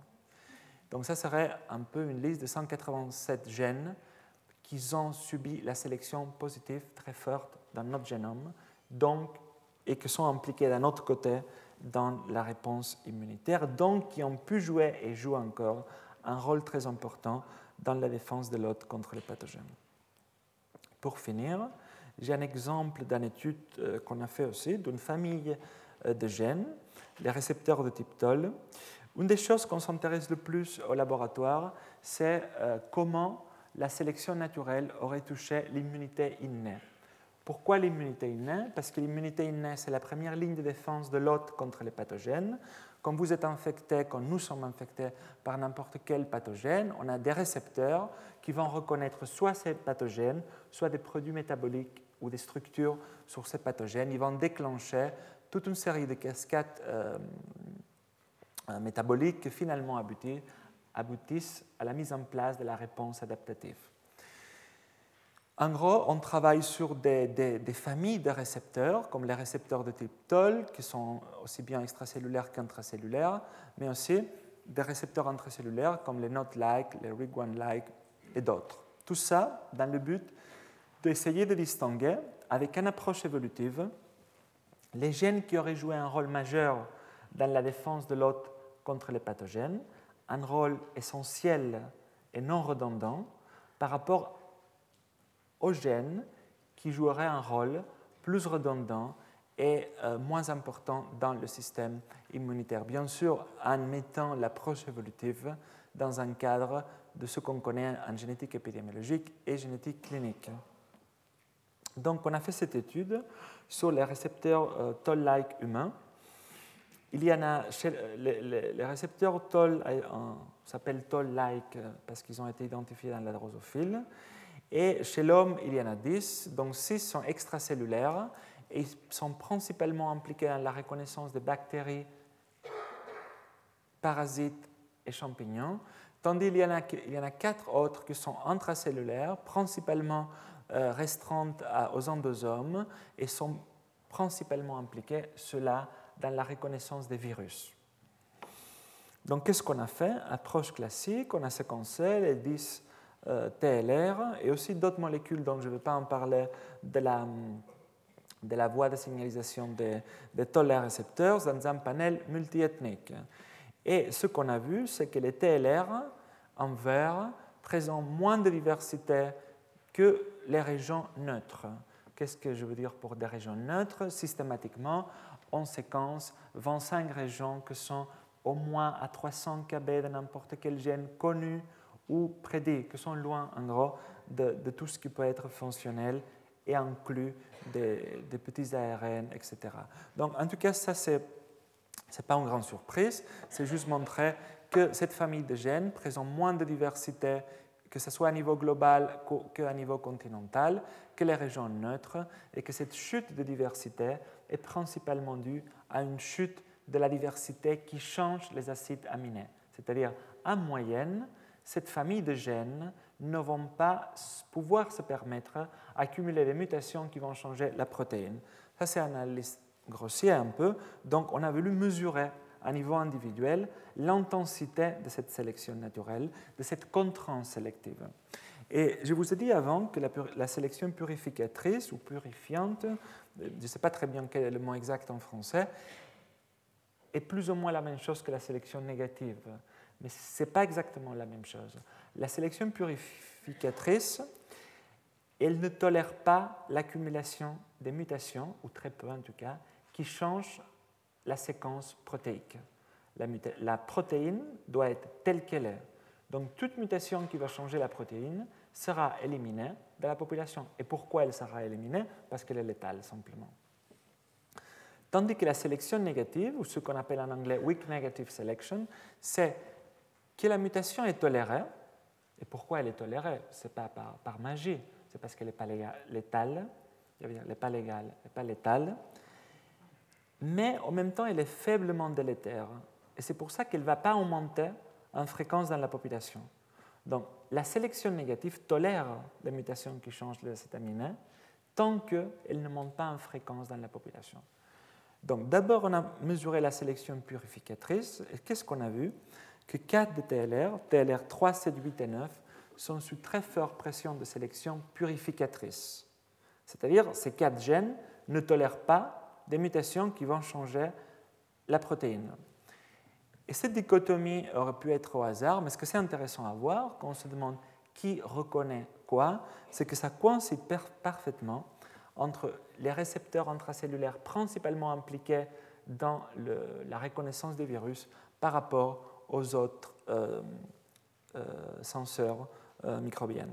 Donc ça serait un peu une liste de 187 gènes qui ont subi la sélection positive très forte dans notre génome donc, et qui sont impliqués d'un autre côté dans la réponse immunitaire, donc qui ont pu jouer et jouent encore un rôle très important dans la défense de l'hôte contre les pathogènes. Pour finir, j'ai un exemple d'une étude euh, qu'on a fait aussi d'une famille euh, de gènes, les récepteurs de type TOL. Une des choses qu'on s'intéresse le plus au laboratoire, c'est euh, comment la sélection naturelle aurait touché l'immunité innée. Pourquoi l'immunité innée Parce que l'immunité innée, c'est la première ligne de défense de l'hôte contre les pathogènes. Quand vous êtes infecté, quand nous sommes infectés par n'importe quel pathogène, on a des récepteurs qui vont reconnaître soit ces pathogènes, soit des produits métaboliques ou des structures sur ces pathogènes. Ils vont déclencher toute une série de cascades euh, euh, métaboliques qui finalement aboutissent à la mise en place de la réponse adaptative. En gros, on travaille sur des, familles de récepteurs, comme les récepteurs de type TOL, qui sont aussi bien extracellulaires qu'intracellulaires, mais aussi des récepteurs intracellulaires comme les NOT-like, les RIG-1-like et d'autres. Tout ça dans le but d'essayer de distinguer, avec une approche évolutive, les gènes qui auraient joué un rôle majeur dans la défense de l'hôte contre les pathogènes, un rôle essentiel et non redondant par rapport gènes qui joueraient un rôle plus redondant et euh, moins important dans le système immunitaire. Bien sûr, en mettant l'approche évolutive dans un cadre de ce qu'on connaît en génétique épidémiologique et génétique clinique. Donc, on a fait cette étude sur les récepteurs euh, toll-like humains. Il y en a les, récepteurs toll euh, s'appellent toll-like parce qu'ils ont été identifiés dans la drosophile. Et chez l'homme, il y en a 10, donc 6 sont extracellulaires et sont principalement impliqués dans la reconnaissance des bactéries, parasites et champignons, tandis qu'il y, en a, il y en a 4 autres qui sont intracellulaires, principalement euh, restreintes aux endosomes et sont principalement impliqués, ceux-là, dans la reconnaissance des virus. Donc, qu'est-ce qu'on a fait? Approche classique, on a séquencé les 10 euh, TLR et aussi d'autres molécules dont je ne vais pas en parler de la, de la voie de signalisation des, des récepteurs dans un panel multiethnique. Et ce qu'on a vu, c'est que les TLR en vert présentent moins de diversité que les régions neutres. Qu'est-ce que je veux dire pour des régions neutres? Systématiquement, on séquence 25 régions qui sont au moins à 300 kb de n'importe quel gène connu ou prédits, qui sont loin, en gros, de, tout ce qui peut être fonctionnel et inclut des, petits ARN, etc. Donc, en tout cas, ça, c'est n'est pas une grande surprise, c'est juste montrer que cette famille de gènes présente moins de diversité, que ce soit à niveau global qu'à niveau continental, que les régions neutres, et que cette chute de diversité est principalement due à une chute de la diversité qui change les acides aminés. C'est-à-dire, en moyenne, cette famille de gènes ne vont pas pouvoir se permettre d'accumuler des mutations qui vont changer la protéine. Ça, c'est une analyse grossière un peu. Donc, on a voulu mesurer à niveau individuel l'intensité de cette sélection naturelle, de cette contrainte sélective. Et je vous ai dit avant que la, la sélection purificatrice ou purifiante, je ne sais pas très bien quel est le mot exact en français, est plus ou moins la même chose que la sélection négative mais ce n'est pas exactement la même chose. La sélection purificatrice, elle ne tolère pas l'accumulation des mutations, ou très peu en tout cas, qui changent la séquence protéique. La, la protéine doit être telle qu'elle est. Donc toute mutation qui va changer la protéine sera éliminée de la population. Et pourquoi elle sera éliminée? Parce qu'elle est létale, simplement. Tandis que la sélection négative, ou ce qu'on appelle en anglais weak negative selection, c'est que la mutation est tolérée. Et pourquoi elle est tolérée? Ce n'est pas par, magie, c'est parce qu'elle n'est pas létale, elle n'est pas légale, elle n'est pas létale, mais en même temps elle est faiblement délétère. Et c'est pour ça qu'elle ne va pas augmenter en fréquence dans la population. Donc la sélection négative tolère les mutations qui changent les acétamines tant qu'elle ne monte pas en fréquence dans la population. Donc d'abord on a mesuré la sélection purificatrice et qu'est-ce qu'on a vu? Que 4 de TLR, TLR 3, 7, 8 et 9, sont sous très forte pression de sélection purificatrice. C'est-à-dire ces quatre gènes ne tolèrent pas des mutations qui vont changer la protéine. Et cette dichotomie aurait pu être au hasard, mais ce que c'est intéressant à voir quand on se demande qui reconnaît quoi, c'est que ça coïncide parfaitement entre les récepteurs intracellulaires principalement impliqués dans la reconnaissance des virus par rapport aux autres euh, euh, senseurs euh, microbiens.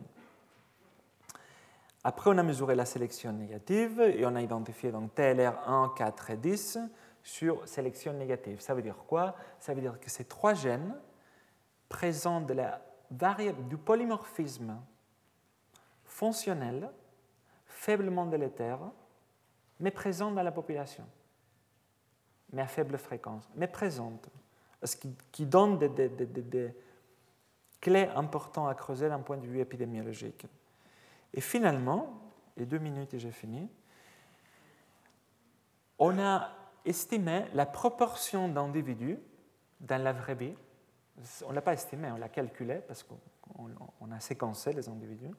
Après, on a mesuré la sélection négative et on a identifié donc TLR 1, 4 et 10 sur sélection négative. Ça veut dire quoi? Ça veut dire que ces trois gènes présentent de la du polymorphisme fonctionnel, faiblement délétère, mais présent dans la population, mais à faible fréquence, mais présente ce qui, donne des, clés importantes à creuser d'un point de vue épidémiologique. Et finalement, et deux minutes et j'ai fini, on a estimé la proportion d'individus dans la vraie vie. On ne l'a pas estimé, on l'a calculé parce qu'on a séquencé les individus,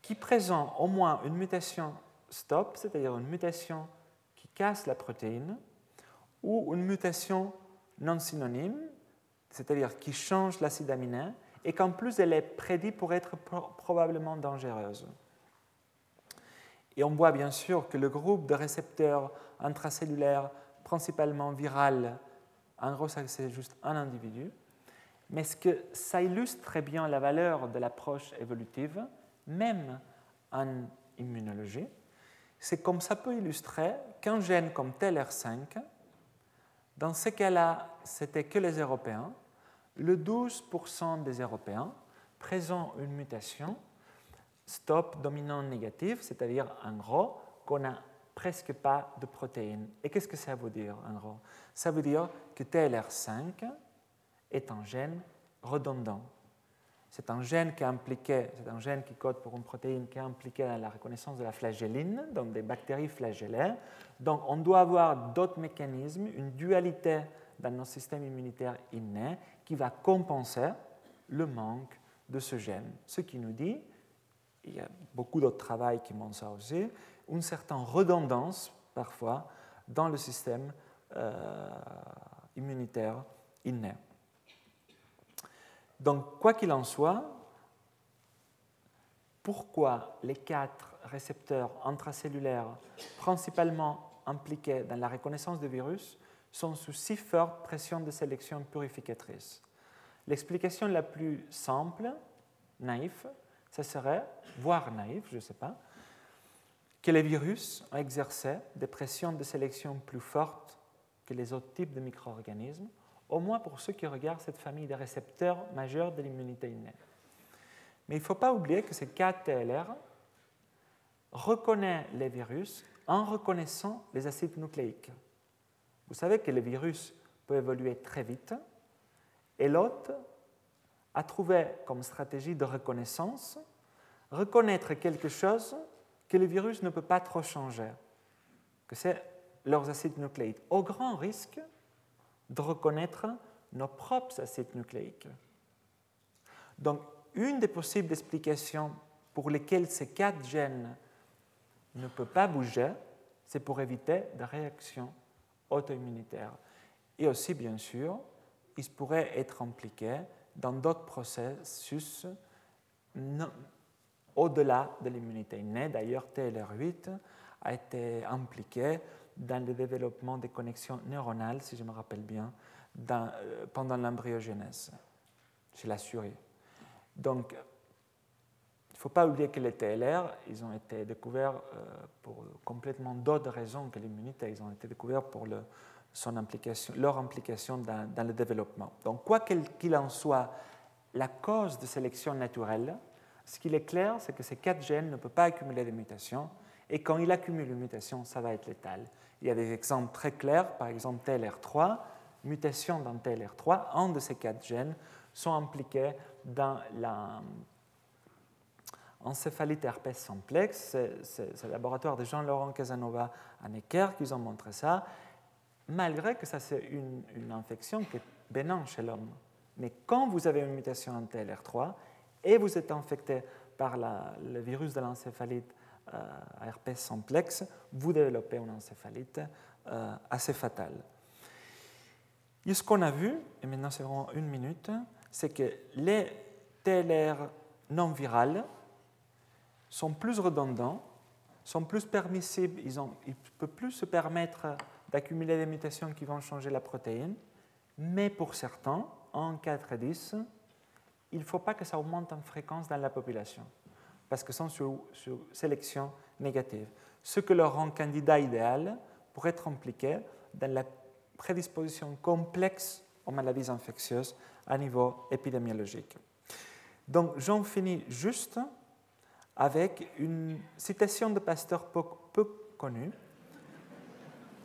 qui présentent au moins une mutation stop, c'est-à-dire une mutation qui casse la protéine, ou une mutation non synonyme, c'est-à-dire qui change l'acide aminé, et qu'en plus elle est prédite pour être probablement dangereuse. Et on voit bien sûr que le groupe de récepteurs intracellulaires, principalement viral, en gros, c'est juste un individu, mais ce que ça illustre très bien la valeur de l'approche évolutive, même en immunologie, c'est comme ça peut illustrer qu'un gène comme TLR5, dans ce cas-là, c'était que les Européens, le 12% des Européens présentent une mutation stop dominant négatif, c'est-à-dire en gros qu'on n'a presque pas de protéines. Et qu'est-ce que ça veut dire en gros? Ça veut dire que TLR5 est un gène redondant. C'est un gène qui est impliqué, c'est un gène qui code pour une protéine qui est impliquée dans la reconnaissance de la flagelline, donc des bactéries flagellaires. Donc on doit avoir d'autres mécanismes, une dualité dans nos systèmes immunitaires innés qui va compenser le manque de ce gène. Ce qui nous dit, il y a beaucoup d'autres travaux qui montrent ça aussi, une certaine redondance parfois dans le système euh, immunitaire inné. Donc, quoi qu'il en soit, pourquoi les quatre récepteurs intracellulaires, principalement impliqués dans la reconnaissance des virus, sont sous si forte pression de sélection purificatrice? L'explication la plus simple, naïve, ce serait, voire naïf, je ne sais pas, que les virus ont exercé des pressions de sélection plus fortes que les autres types de micro-organismes au moins pour ceux qui regardent cette famille de récepteurs majeurs de l'immunité innée. Mais il ne faut pas oublier que ces 4 TLR reconnaissent les virus en reconnaissant les acides nucléiques. Vous savez que les virus peuvent évoluer très vite et l'hôte a trouvé comme stratégie de reconnaissance reconnaître quelque chose que le virus ne peut pas trop changer, que c'est leurs acides nucléiques, au grand risque de reconnaître nos propres acides nucléiques. Donc, une des possibles explications pour lesquelles ces quatre gènes ne peuvent pas bouger, c'est pour éviter des réactions auto-immunitaires. Et aussi, bien sûr, ils pourraient être impliqués dans d'autres processus au-delà de l'immunité innée. D'ailleurs, TLR8 a été impliqué dans le développement des connexions neuronales, si je me rappelle bien, euh, pendant l'embryogenèse chez la souris. Donc, il ne faut pas oublier que les TLR, ils ont été découverts euh, pour complètement d'autres raisons que l'immunité. Ils ont été découverts pour leur implication dans, le développement. Donc, quoi qu'il en soit, la cause de sélection naturelle, ce qu'il est clair, c'est que ces quatre gènes ne peuvent pas accumuler des mutations, et quand ils accumulent une mutation, ça va être létal. Il y a des exemples très clairs, par exemple TLR3, mutation dans TLR3, un de ces quatre gènes sont impliqués dans la encéphalite herpès simplex. C'est le laboratoire de Jean-Laurent Casanova à Necker qui ont montré ça, malgré que ça c'est une, infection qui est bénin chez l'homme. Mais quand vous avez une mutation en TLR3 et vous êtes infecté par le virus de l'encéphalite euh, herpès simplex, vous développez une encéphalite euh, assez fatale. Et ce qu'on a vu, et maintenant c'est vraiment une minute, c'est que les TLR non virales sont plus redondants, sont plus permissibles, ils ne peuvent plus se permettre d'accumuler des mutations qui vont changer la protéine, mais pour certains, en 4 et 10, il ne faut pas que ça augmente en fréquence dans la population parce que sont sur, sélection négative. Ce que leur rend candidat idéal pour être impliqué dans la prédisposition complexe aux maladies infectieuses à niveau épidémiologique. Donc j'en finis juste avec une citation de Pasteur peu, peu connue,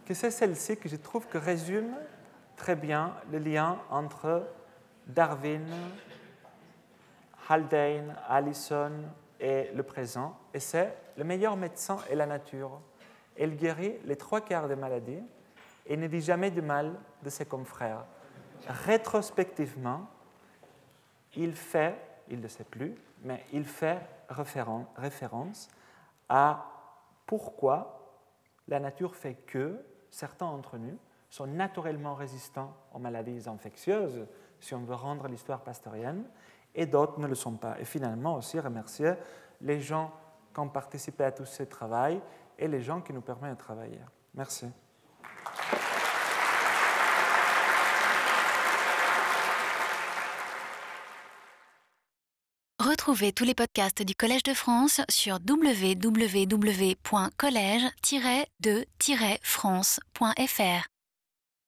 que c'est celle-ci que je trouve que résume très bien le lien entre Darwin, Haldane, Allison, et le présent, et c'est le meilleur médecin est la nature. Elle guérit les trois quarts des maladies et ne dit jamais du mal de ses confrères. Rétrospectivement, il fait, il ne sait plus, mais il fait référence à pourquoi la nature fait que certains d'entre nous sont naturellement résistants aux maladies infectieuses, si on veut rendre l'histoire pasteurienne, et d'autres ne le sont pas. Et finalement aussi remercier les gens qui ont participé à tout ce travail et les gens qui nous permettent de travailler. Merci. Retrouvez tous les podcasts du Collège de France sur www.collège-de-france.fr.